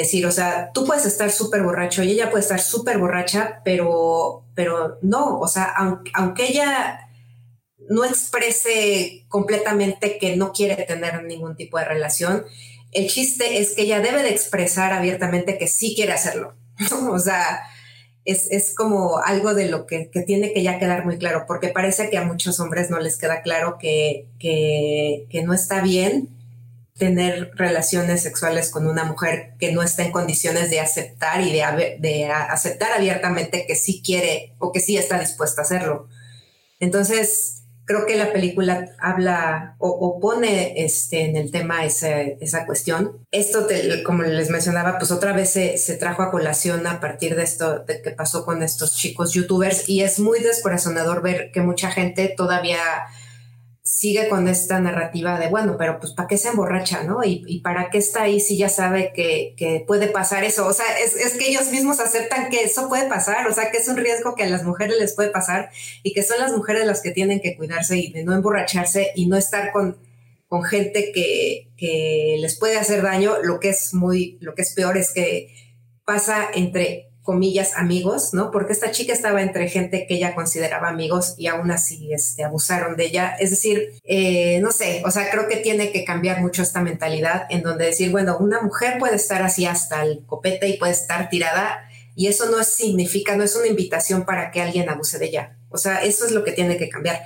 decir, o sea, tú puedes estar súper borracho y ella puede estar súper borracha, pero, pero no, o sea, aunque, ella no exprese completamente que no quiere tener ningún tipo de relación, el chiste es que ella debe de expresar abiertamente que sí quiere hacerlo. o sea, es, como algo de lo que, tiene que ya quedar muy claro, porque parece que a muchos hombres no les queda claro que, que, que no está bien tener relaciones sexuales con una mujer que no está en condiciones de aceptar y de, de aceptar abiertamente que sí quiere o que sí está dispuesta a hacerlo. Entonces, creo que la película habla o, pone este, en el tema esa cuestión. Esto, como les mencionaba, pues otra vez se, se, trajo a colación a partir de esto de que pasó con estos chicos youtubers y es muy descorazonador ver que mucha gente todavía sigue con esta narrativa de, bueno, pero pues ¿para qué se emborracha, no? Y, para qué está ahí si ya sabe que, puede pasar eso. O sea, es, que ellos mismos aceptan que eso puede pasar, o sea, que es un riesgo que a las mujeres les puede pasar y que son las mujeres las que tienen que cuidarse y de no emborracharse y no estar con, con gente que, que les puede hacer daño. Lo que es muy, lo que es peor es que pasa entre comillas, amigos, ¿no? Porque esta chica estaba entre gente que ella consideraba amigos y aún así este, abusaron de ella. Es decir, eh, no sé, o sea, creo que tiene que cambiar mucho esta mentalidad en donde decir, bueno, una mujer puede estar así hasta el copete y puede estar tirada y eso no significa, no es una invitación para que alguien abuse de ella. O sea, eso es lo que tiene que cambiar.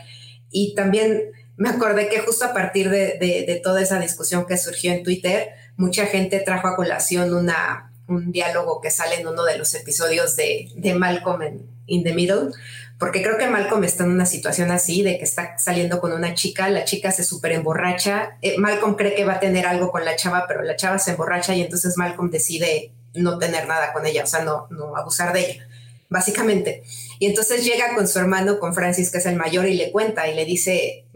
Y también me acordé que justo a partir de, de toda esa discusión que surgió en Twitter, mucha gente trajo a colación una un diálogo que sale en uno de los episodios de, de Malcolm In the Middle, porque creo que Malcolm está en una situación así, de que está saliendo con una chica, la chica se súper emborracha, eh, Malcolm cree que va a tener algo con la chava, pero la chava se emborracha y entonces Malcolm decide no tener nada con ella, o sea, no, no abusar de ella, básicamente. Y entonces llega con su hermano, con Francis, que es el mayor, y le cuenta y le dice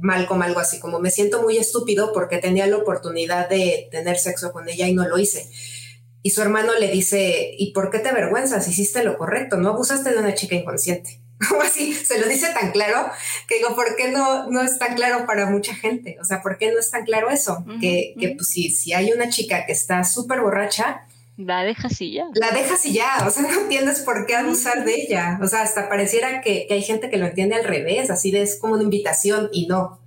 Malcolm algo así como, me siento muy estúpido porque tenía la oportunidad de tener sexo con ella y no lo hice. Y su hermano le dice, ¿y por qué te avergüenzas? Hiciste lo correcto, no abusaste de una chica inconsciente. [laughs] O así, se lo dice tan claro que digo, ¿por qué no, no es tan claro para mucha gente? O sea, ¿por qué no es tan claro eso? que, que pues si, si hay una chica que está súper borracha, la dejas y ya. La dejas y ya, o sea, no entiendes por qué abusar de ella. O sea, hasta pareciera que, que hay gente que lo entiende al revés, así de es como una invitación y no.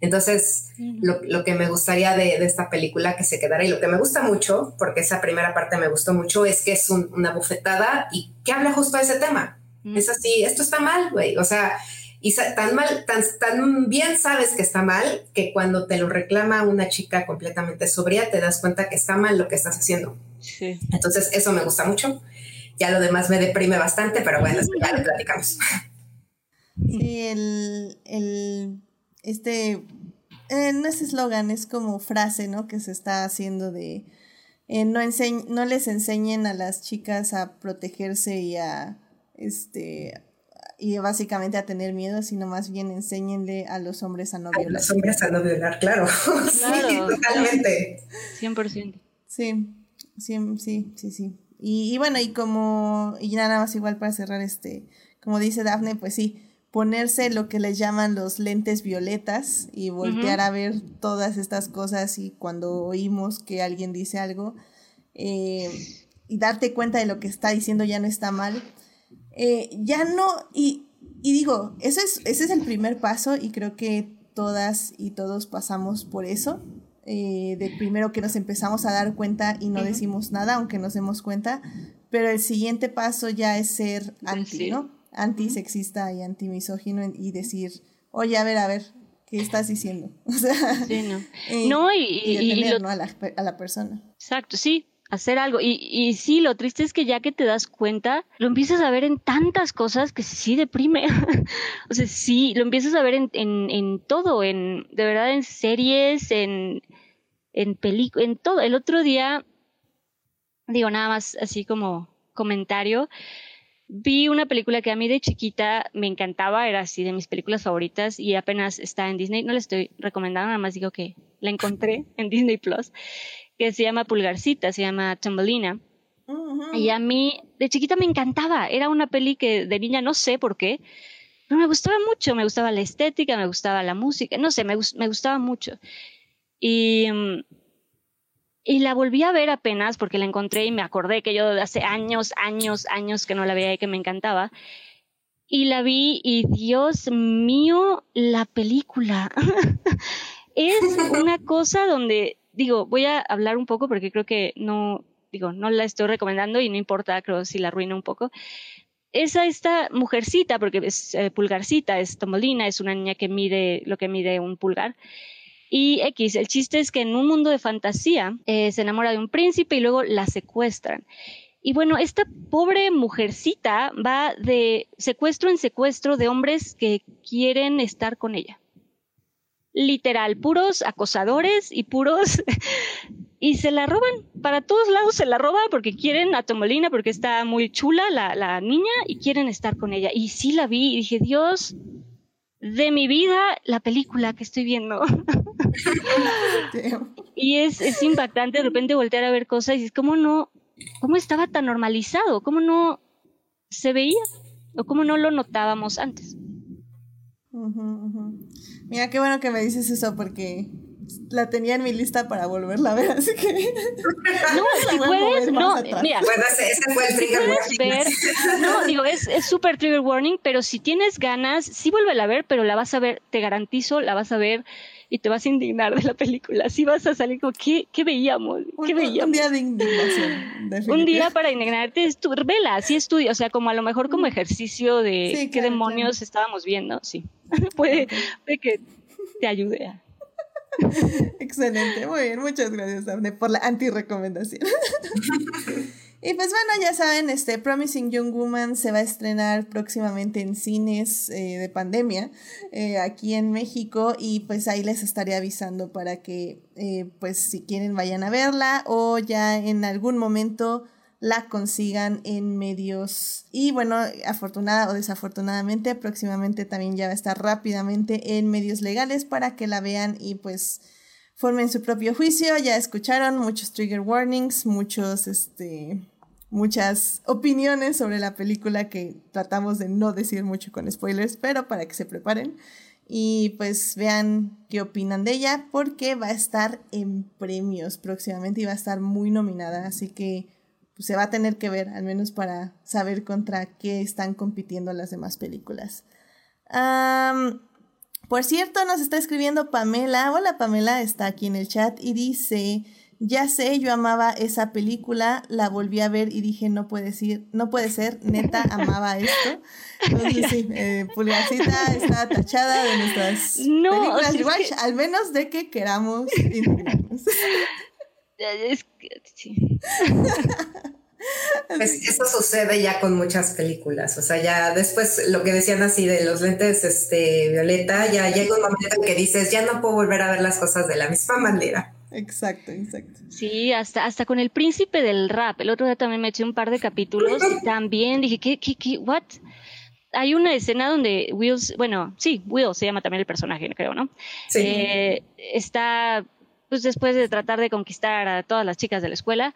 Entonces, lo, que me gustaría de, esta película que se quedara y lo que me gusta mucho, porque esa primera parte me gustó mucho, es que es una bufetada y que habla justo de ese tema. Es así, esto está mal, güey. O sea, y tan mal, tan, tan bien sabes que está mal que cuando te lo reclama una chica completamente sobria, te das cuenta que está mal lo que estás haciendo. Entonces, eso me gusta mucho. Ya lo demás me deprime bastante, pero bueno, ya lo platicamos. Sí, el, el este, eh, no es eslogan, es como frase, ¿no? Que se está haciendo de, eh, no, no les enseñen a las chicas a protegerse y a, este, y básicamente a tener miedo, sino más bien enséñenle a los hombres a no violar. A los hombres a no violar, claro. [laughs] claro. sí, totalmente. 100%. Sí, sí, sí, sí, sí. Y, y, bueno, y como, y nada más igual para cerrar este, como dice Dafne, pues sí, ponerse lo que les llaman los lentes violetas y voltear a ver todas estas cosas y cuando oímos que alguien dice algo eh, y darte cuenta de lo que está diciendo ya no está mal. Eh, ya no, y, y digo, ese es, ese es el primer paso y creo que todas y todos pasamos por eso. Eh, de primero que nos empezamos a dar cuenta y no decimos nada, aunque nos demos cuenta, pero el siguiente paso ya es ser anti, ¿no? Antisexista y antimisógino y decir, oye, a ver, a ver, ¿qué estás diciendo? [laughs] O sea, sí, no. Eh, no, y, y, a, la, a la persona. Exacto, sí, hacer algo. Y, y sí, lo triste es que ya que te das cuenta, lo empiezas a ver en tantas cosas que sí deprime. [laughs] o sea, sí, lo empiezas a ver en, en, en todo, en, de verdad, en series, en, en películas, en todo. El otro día, digo nada más así como comentario, vi una película que a mí de chiquita me encantaba, era así de mis películas favoritas y apenas está en Disney, no la estoy recomendando, nada más digo que la encontré [laughs] en Disney Plus que se llama Pulgarcita, se llama Tumbelina. Y a mí de chiquita me encantaba, era una peli que de niña no sé por qué, pero me gustaba mucho, me gustaba la estética, me gustaba la música, no sé, me, me gustaba mucho. Y, y la volví a ver apenas porque la encontré y me acordé que yo hace años, años, años que no la veía y que me encantaba. Y la vi y Dios mío, la película. [laughs] es una cosa donde digo, voy a hablar un poco porque creo que no, digo, no la estoy recomendando y no importa, creo si la arruino un poco. Esa, esta mujercita, porque es eh, pulgarcita, es tomolina, es una niña que mide lo que mide un pulgar. Y X, el chiste es que en un mundo de fantasía eh, se enamora de un príncipe y luego la secuestran. Y bueno, esta pobre mujercita va de secuestro en secuestro de hombres que quieren estar con ella literal, puros acosadores y puros... [laughs] y se la roban, para todos lados se la roban porque quieren a Tomolina, porque está muy chula la, la niña y quieren estar con ella. Y sí la vi y dije, Dios, de mi vida, la película que estoy viendo. y es, es impactante de repente voltear a ver cosas y es como no, cómo estaba tan normalizado, cómo no se veía o cómo no lo notábamos antes. Mira, qué bueno que me dices eso porque la tenía en mi lista para volverla a ver, así que... No, [laughs] si puedes, no, mira. Bueno, ese, fue el trigger warning. Ver, no, digo, es súper trigger warning, pero si tienes ganas, sí vuélvela a ver, pero la vas a ver, te garantizo, la vas a ver y te vas a indignar de la película. Sí vas a salir como, ¿qué, qué veíamos? ¿Qué un, veíamos? Un día de indignación. Un día para indignarte, es tu, vela, sí estudia, o sea, como a lo mejor como ejercicio de qué demonios estábamos viendo, sí. [laughs] puede, puede que te ayude a [laughs] Excelente, muy bien, muchas gracias, Daphne, por la anti-recomendación. [laughs] y pues bueno, ya saben, este Promising Young Woman se va a estrenar próximamente en cines eh, de pandemia eh, aquí en México y pues ahí les estaré avisando para que eh, pues si quieren vayan a verla o ya en algún momento la consigan en medios. Y bueno, afortunada o desafortunadamente, próximamente también ya va a estar rápidamente en medios legales para que la vean y pues formen su propio juicio. Ya escucharon muchos trigger warnings, muchos, este, muchas opiniones sobre la película que tratamos de no decir mucho con spoilers, pero para que se preparen. Y pues vean qué opinan de ella porque va a estar en premios próximamente y va a estar muy nominada. Así que pues, se va a tener que ver, al menos para saber contra qué están compitiendo las demás películas. por cierto, nos está escribiendo Pamela. Hola Pamela, está aquí en el chat y dice, ya sé, yo amaba esa película, la volví a ver y dije, no puede ser, no puede ser, neta, amaba esto. Entonces [laughs] sí, eh, Pulgarcita está tachada de nuestras no, películas al menos de que queramos que, [laughs] sí. [laughs] Pues eso sucede ya con muchas películas, o sea, ya después lo que decían así de los lentes este, violeta, ya llega un momento en que dices, ya no puedo volver a ver las cosas de la misma manera. Exacto, exacto. Sí, hasta, hasta con el príncipe del rap, el otro día también me eché un par de capítulos y también dije, ¿qué, qué, qué, what? Hay una escena donde Will, bueno, sí, Will se llama también el personaje, creo, ¿no? Sí. Eh, está pues después de tratar de conquistar a todas las chicas de la escuela,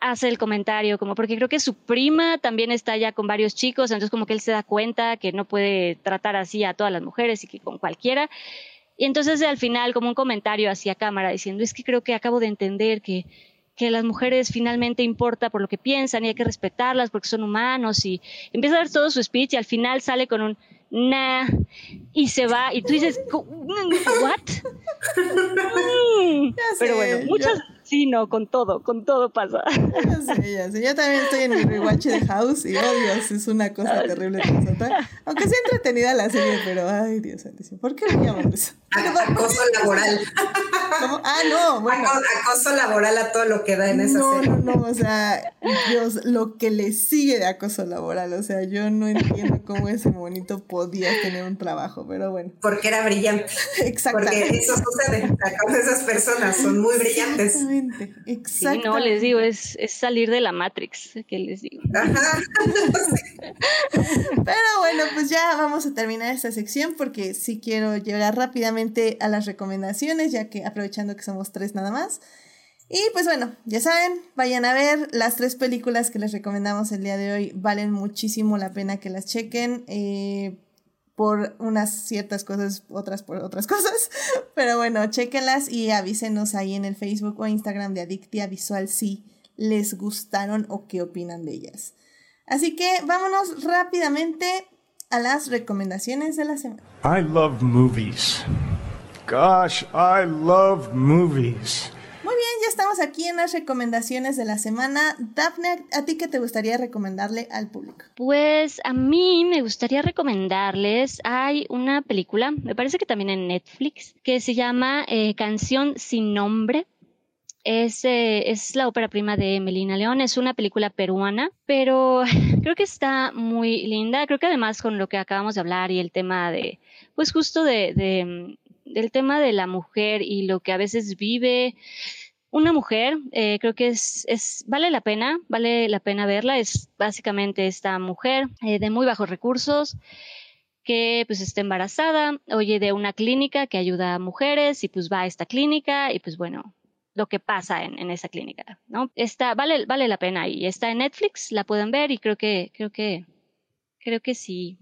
hace el comentario como porque creo que su prima también está ya con varios chicos, entonces como que él se da cuenta que no puede tratar así a todas las mujeres y que con cualquiera. Y entonces al final como un comentario hacia cámara diciendo, es que creo que acabo de entender que que las mujeres finalmente importa por lo que piensan y hay que respetarlas porque son humanos y empieza a dar todo su speech y al final sale con un nah y se va y tú dices what [laughs] pero bueno muchas Sí, no, con todo, con todo pasa. Ya sé, ya sé. Yo también estoy en mi rewatch de House y, oh Dios, es una cosa terrible. Aunque sea entretenida la serie, pero, ay Dios santísimo, ¿por qué me llaman eso? Acoso laboral. ¿Cómo? Ah, no, bueno. Acoso laboral a todo lo que da en esa serie. No, no, no, o sea, Dios, lo que le sigue de acoso laboral, o sea, yo no entiendo cómo ese monito podía tener un trabajo, pero bueno. Porque era brillante. Exactamente. Porque eso sucede, esas personas son muy brillantes. Exactamente, Sí, no, les digo, es, es salir de la Matrix, que les digo. [laughs] Pero bueno, pues ya vamos a terminar esta sección porque sí quiero llegar rápidamente a las recomendaciones, ya que aprovechando que somos tres nada más. Y pues bueno, ya saben, vayan a ver las tres películas que les recomendamos el día de hoy. Valen muchísimo la pena que las chequen. Eh, por unas ciertas cosas, otras por otras [laughs] cosas. Pero bueno, chequenlas y avísenos ahí en el Facebook o Instagram de Adictia Visual si les gustaron o qué opinan de ellas. Así que vámonos rápidamente a las recomendaciones de la semana. I love movies. Gosh, I love movies. Muy bien, ya estamos aquí en las recomendaciones de la semana. Daphne, ¿a ti qué te gustaría recomendarle al público? Pues a mí me gustaría recomendarles, hay una película, me parece que también en Netflix, que se llama eh, Canción sin nombre. Es, eh, es, la ópera prima de Melina León, es una película peruana, pero [laughs] creo que está muy linda. Creo que además con lo que acabamos de hablar y el tema de, pues justo de, de del tema de la mujer y lo que a veces vive una mujer, eh, creo que es, es, vale la pena, vale la pena verla. Es básicamente esta mujer eh, de muy bajos recursos que pues está embarazada, oye de una clínica que ayuda a mujeres y pues va a esta clínica y pues bueno, lo que pasa en, en esa clínica, ¿no? Está, vale, vale la pena y está en Netflix, la pueden ver y creo que, creo que, creo que sí,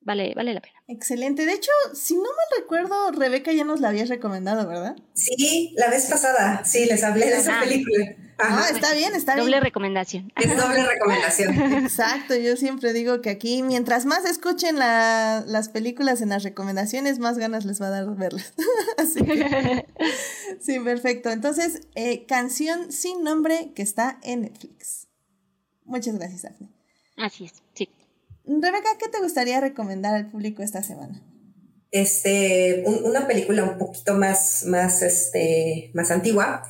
vale, vale la pena. Excelente. De hecho, si no mal recuerdo, Rebeca ya nos la habías recomendado, ¿verdad? Sí, la vez pasada. Sí, les hablé de esa película. Ah, está bien, está bien. Doble recomendación. Es doble recomendación. [laughs] Exacto, yo siempre digo que aquí, mientras más escuchen las películas en las recomendaciones, más ganas les va a dar verlas. [laughs] Así que, [laughs] sí, perfecto. Entonces, eh, canción sin nombre que está en Netflix. Muchas gracias, Daphne. Así es. Rebeca, ¿qué te gustaría recomendar al público esta semana? Este, una película un poquito más, más, este, más antigua.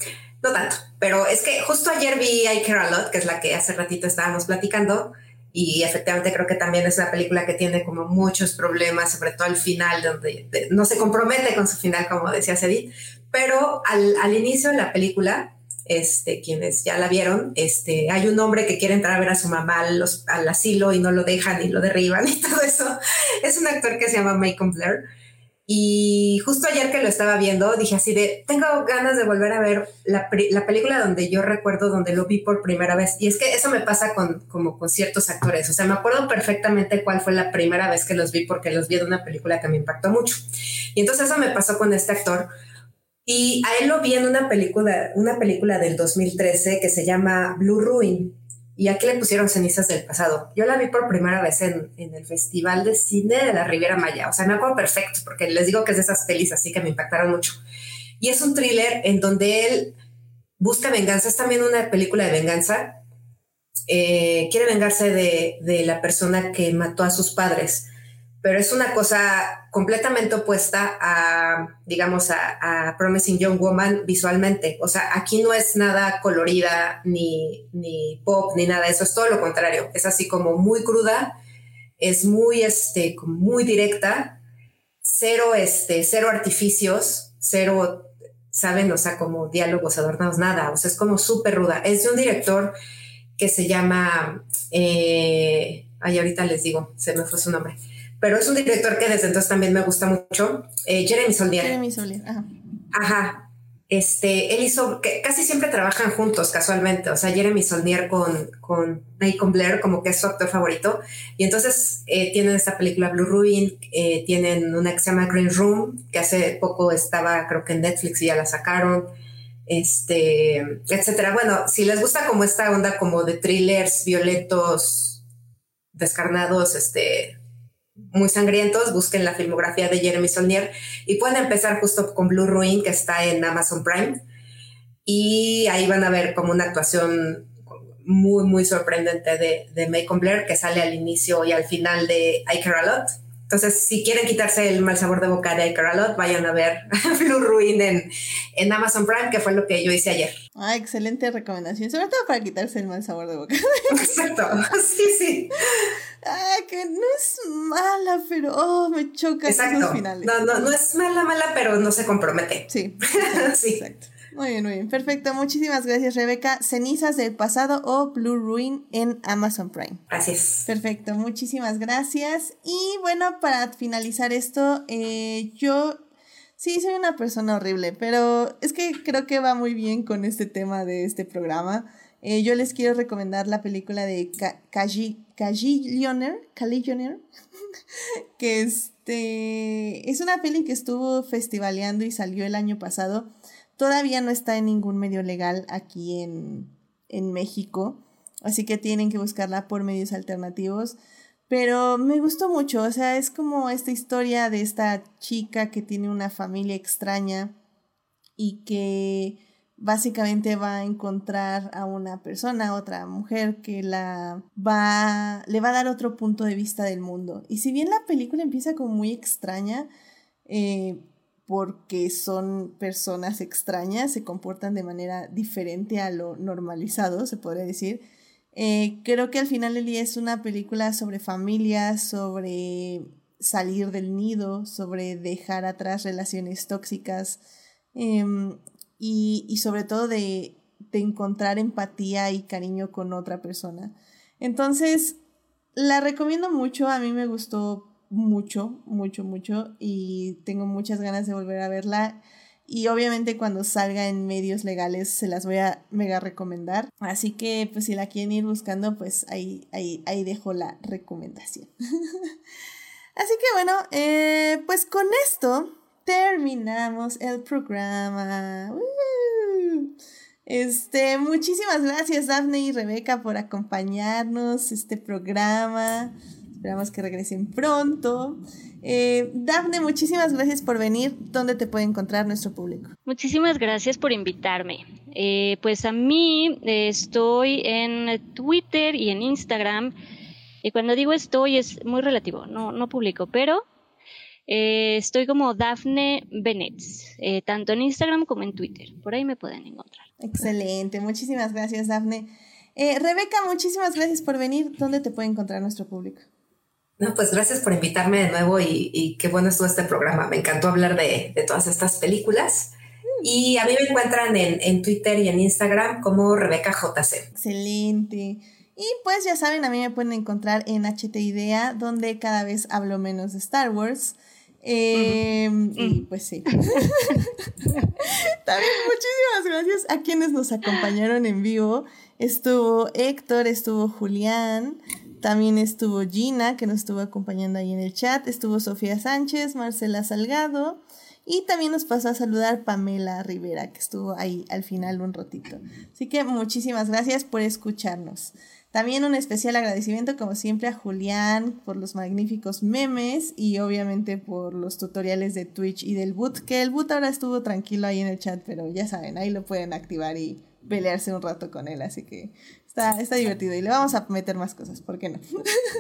No tanto, pero es que justo ayer vi I Care a Lot, que es la que hace ratito estábamos platicando, y efectivamente creo que también es una película que tiene como muchos problemas, sobre todo al final, donde no se compromete con su final, como decía Edith, pero al, al inicio de la película este, quienes ya la vieron, este, hay un hombre que quiere entrar a ver a su mamá al, asilo y no lo dejan y lo derriban y [laughs] todo eso. Es un actor que se llama Michael Blair. Y justo ayer que lo estaba viendo, dije así de, tengo ganas de volver a ver la, la, película donde yo recuerdo donde lo vi por primera vez. Y es que eso me pasa con, con ciertos actores. O sea, me acuerdo perfectamente cuál fue la primera vez que los vi porque los vi de una película que me impactó mucho. Y entonces eso me pasó con este actor y a él lo vi en una película, una película del 2013 que se llama Blue Ruin. Y aquí le pusieron cenizas del pasado. Yo la vi por primera vez en, en, el Festival de Cine de la Riviera Maya. O sea, me acuerdo perfecto porque les digo que es de esas pelis así que me impactaron mucho. Y es un thriller en donde él busca venganza. Es también una película de venganza. Eh, quiere vengarse de, de la persona que mató a sus padres pero es una cosa completamente opuesta a, digamos, a, Promising Young Woman visualmente. O sea, aquí no es nada colorida, ni, ni pop, ni nada, eso es todo lo contrario. Es así como muy cruda, es muy, este, muy directa, cero, este, cero artificios, cero, ¿saben? O sea, como diálogos adornados, nada. O sea, es como súper ruda. Es de un director que se llama, eh, ay, ahorita les digo, se me fue su nombre pero es un director que desde entonces también me gusta mucho, eh, Jeremy Solnier. Jeremy Solnier, ajá. Ajá. Este, él hizo, que casi siempre trabajan juntos casualmente, o sea, Jeremy Solnier con, con Michael Blair como que es su actor favorito, y entonces eh, tienen esta película Blue Ruin, eh, tienen una que se llama Green Room, que hace poco estaba creo que en Netflix y ya la sacaron, este, etcétera. Bueno, si les gusta como esta onda como de thrillers violentos, descarnados, este, muy sangrientos, busquen la filmografía de Jeremy Saulnier y pueden empezar justo con Blue Ruin, que está en Amazon Prime. Y ahí van a ver como una actuación muy, muy sorprendente de, de Macon Blair, que sale al inicio y al final de I Care A Lot. Entonces, si quieren quitarse el mal sabor de boca de I Care A Lot, vayan a ver [laughs] Blue Ruin en, en Amazon Prime, que fue lo que yo hice ayer. Ah, excelente recomendación, sobre todo para quitarse el mal sabor de boca. [laughs] Exacto, [laughs] sí, sí. Ah, que no es mala, pero oh, me choca Exacto. finales. No, no, no es mala, mala, pero no se compromete. Sí, sí. exacto. Muy bien, muy bien. Perfecto. Muchísimas gracias, Rebeca. Cenizas del pasado o Blue Ruin en Amazon Prime. Gracias. Perfecto, muchísimas gracias. Y bueno, para finalizar esto, eh, yo sí soy una persona horrible, pero es que creo que va muy bien con este tema de este programa. Eh, yo les quiero recomendar la película de Cagillionaire, Cagillionaire, [laughs] que este, es una peli que estuvo festivaleando y salió el año pasado. Todavía no está en ningún medio legal aquí en, en México, así que tienen que buscarla por medios alternativos. Pero me gustó mucho, o sea, es como esta historia de esta chica que tiene una familia extraña y que básicamente va a encontrar a una persona, otra mujer que la va le va a dar otro punto de vista del mundo. Y si bien la película empieza como muy extraña, eh, porque son personas extrañas, se comportan de manera diferente a lo normalizado, se podría decir. Eh, creo que al final del día es una película sobre familia, sobre salir del nido, sobre dejar atrás relaciones tóxicas em, y, y, sobre todo de, de encontrar empatía y cariño con otra persona. Entonces, la recomiendo mucho, a mí me gustó mucho, mucho, mucho y tengo muchas ganas de volver a verla. Y obviamente cuando salga en medios legales se las voy a mega recomendar. Así que pues si la quieren ir buscando, pues ahí, ahí, ahí dejo la recomendación. [laughs] Así que bueno, eh, pues con esto terminamos el programa. Este, muchísimas gracias Daphne y Rebeca por acompañarnos este programa. Esperamos que regresen pronto. Eh, Dafne, muchísimas gracias por venir. ¿Dónde te puede encontrar nuestro público? Muchísimas gracias por invitarme. Eh, pues a mí eh, estoy en Twitter y en Instagram. Y cuando digo estoy es muy relativo, no, no publico, pero eh, estoy como Dafne Bennett, eh, tanto en Instagram como en Twitter. Por ahí me pueden encontrar. Excelente, muchísimas gracias, Dafne. Eh, Rebeca, muchísimas gracias por venir. ¿Dónde te puede encontrar nuestro público? No, pues gracias por invitarme de nuevo y, y qué bueno estuvo este programa. Me encantó hablar de, de todas estas películas. Y a mí me encuentran en, en, Twitter y en Instagram como Rebeca JC. Excelente. Y pues ya saben, a mí me pueden encontrar en HT Idea, donde cada vez hablo menos de Star Wars. Eh, uh -huh. Y pues sí. [laughs] También muchísimas gracias a quienes nos acompañaron en vivo. Estuvo Héctor, estuvo Julián, también estuvo Gina, que nos estuvo acompañando ahí en el chat. Estuvo Sofía Sánchez, Marcela Salgado. Y también nos pasó a saludar Pamela Rivera, que estuvo ahí al final un ratito. Así que muchísimas gracias por escucharnos. También un especial agradecimiento, como siempre, a Julián por los magníficos memes y obviamente por los tutoriales de Twitch y del boot, que el boot ahora estuvo tranquilo ahí en el chat, pero ya saben, ahí lo pueden activar y pelearse un rato con él, así que Está, está, divertido y le vamos a meter más cosas, ¿por qué no?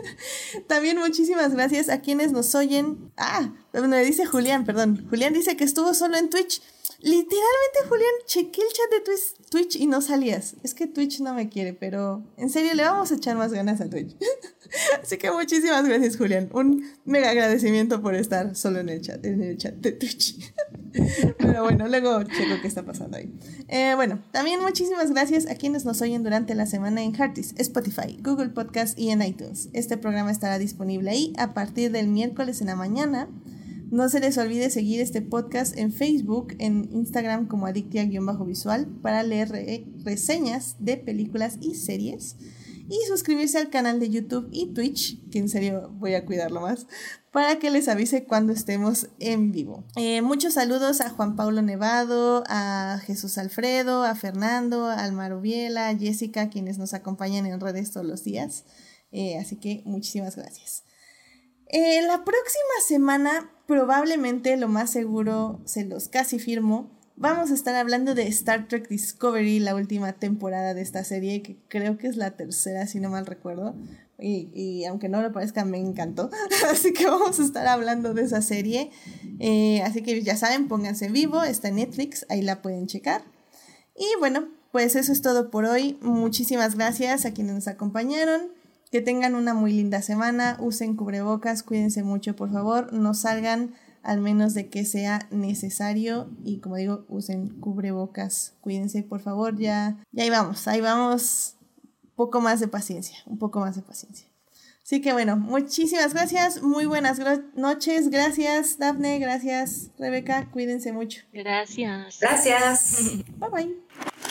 [laughs] También muchísimas gracias a quienes nos oyen. Ah, me dice Julián, perdón. Julián dice que estuvo solo en Twitch. Literalmente, Julián, chequé el chat de Twitch y no salías. Es que Twitch no me quiere, pero en serio le vamos a echar más ganas a Twitch. [laughs] Así que muchísimas gracias, Julián. Un mega agradecimiento por estar solo en el chat, en el chat de Twitch. [laughs] Pero bueno, luego checo qué está pasando ahí. Eh, bueno, también muchísimas gracias a quienes nos oyen durante la semana en Heartis, Spotify, Google Podcast y en iTunes. Este programa estará disponible ahí a partir del miércoles en la mañana. No se les olvide seguir este podcast en Facebook, en Instagram como adictia-visual para leer re reseñas de películas y series. y suscribirse al canal de YouTube y Twitch, que en serio voy a cuidarlo más, para que les avise cuando estemos en vivo. Eh, muchos saludos a Juan Pablo Nevado, a Jesús Alfredo, a Fernando, a Almaro Viela, a Jessica, quienes nos acompañan en redes todos los días. Eh, así que muchísimas gracias. Eh, la próxima semana, probablemente lo más seguro, se los casi firmo, vamos a estar hablando de Star Trek Discovery, la última temporada de esta serie, que creo que es la tercera, si no mal recuerdo. Y, aunque no lo parezca, me encantó. [laughs] así que vamos a estar hablando de esa serie. Eh, así que ya saben, pónganse vivo, está en Netflix, ahí la pueden checar. Y bueno, pues eso es todo por hoy. Muchísimas gracias a quienes nos acompañaron. Que tengan una muy linda semana. Usen cubrebocas, cuídense mucho, por favor. No salgan al menos de que sea necesario y como digo, usen cubrebocas, cuídense por favor, ya, ya ahí vamos, ahí vamos, poco más de paciencia, un poco más de paciencia. Así que bueno, muchísimas gracias, muy buenas noches, gracias Dafne, gracias Rebeca, cuídense mucho. Gracias. Gracias. Bye bye.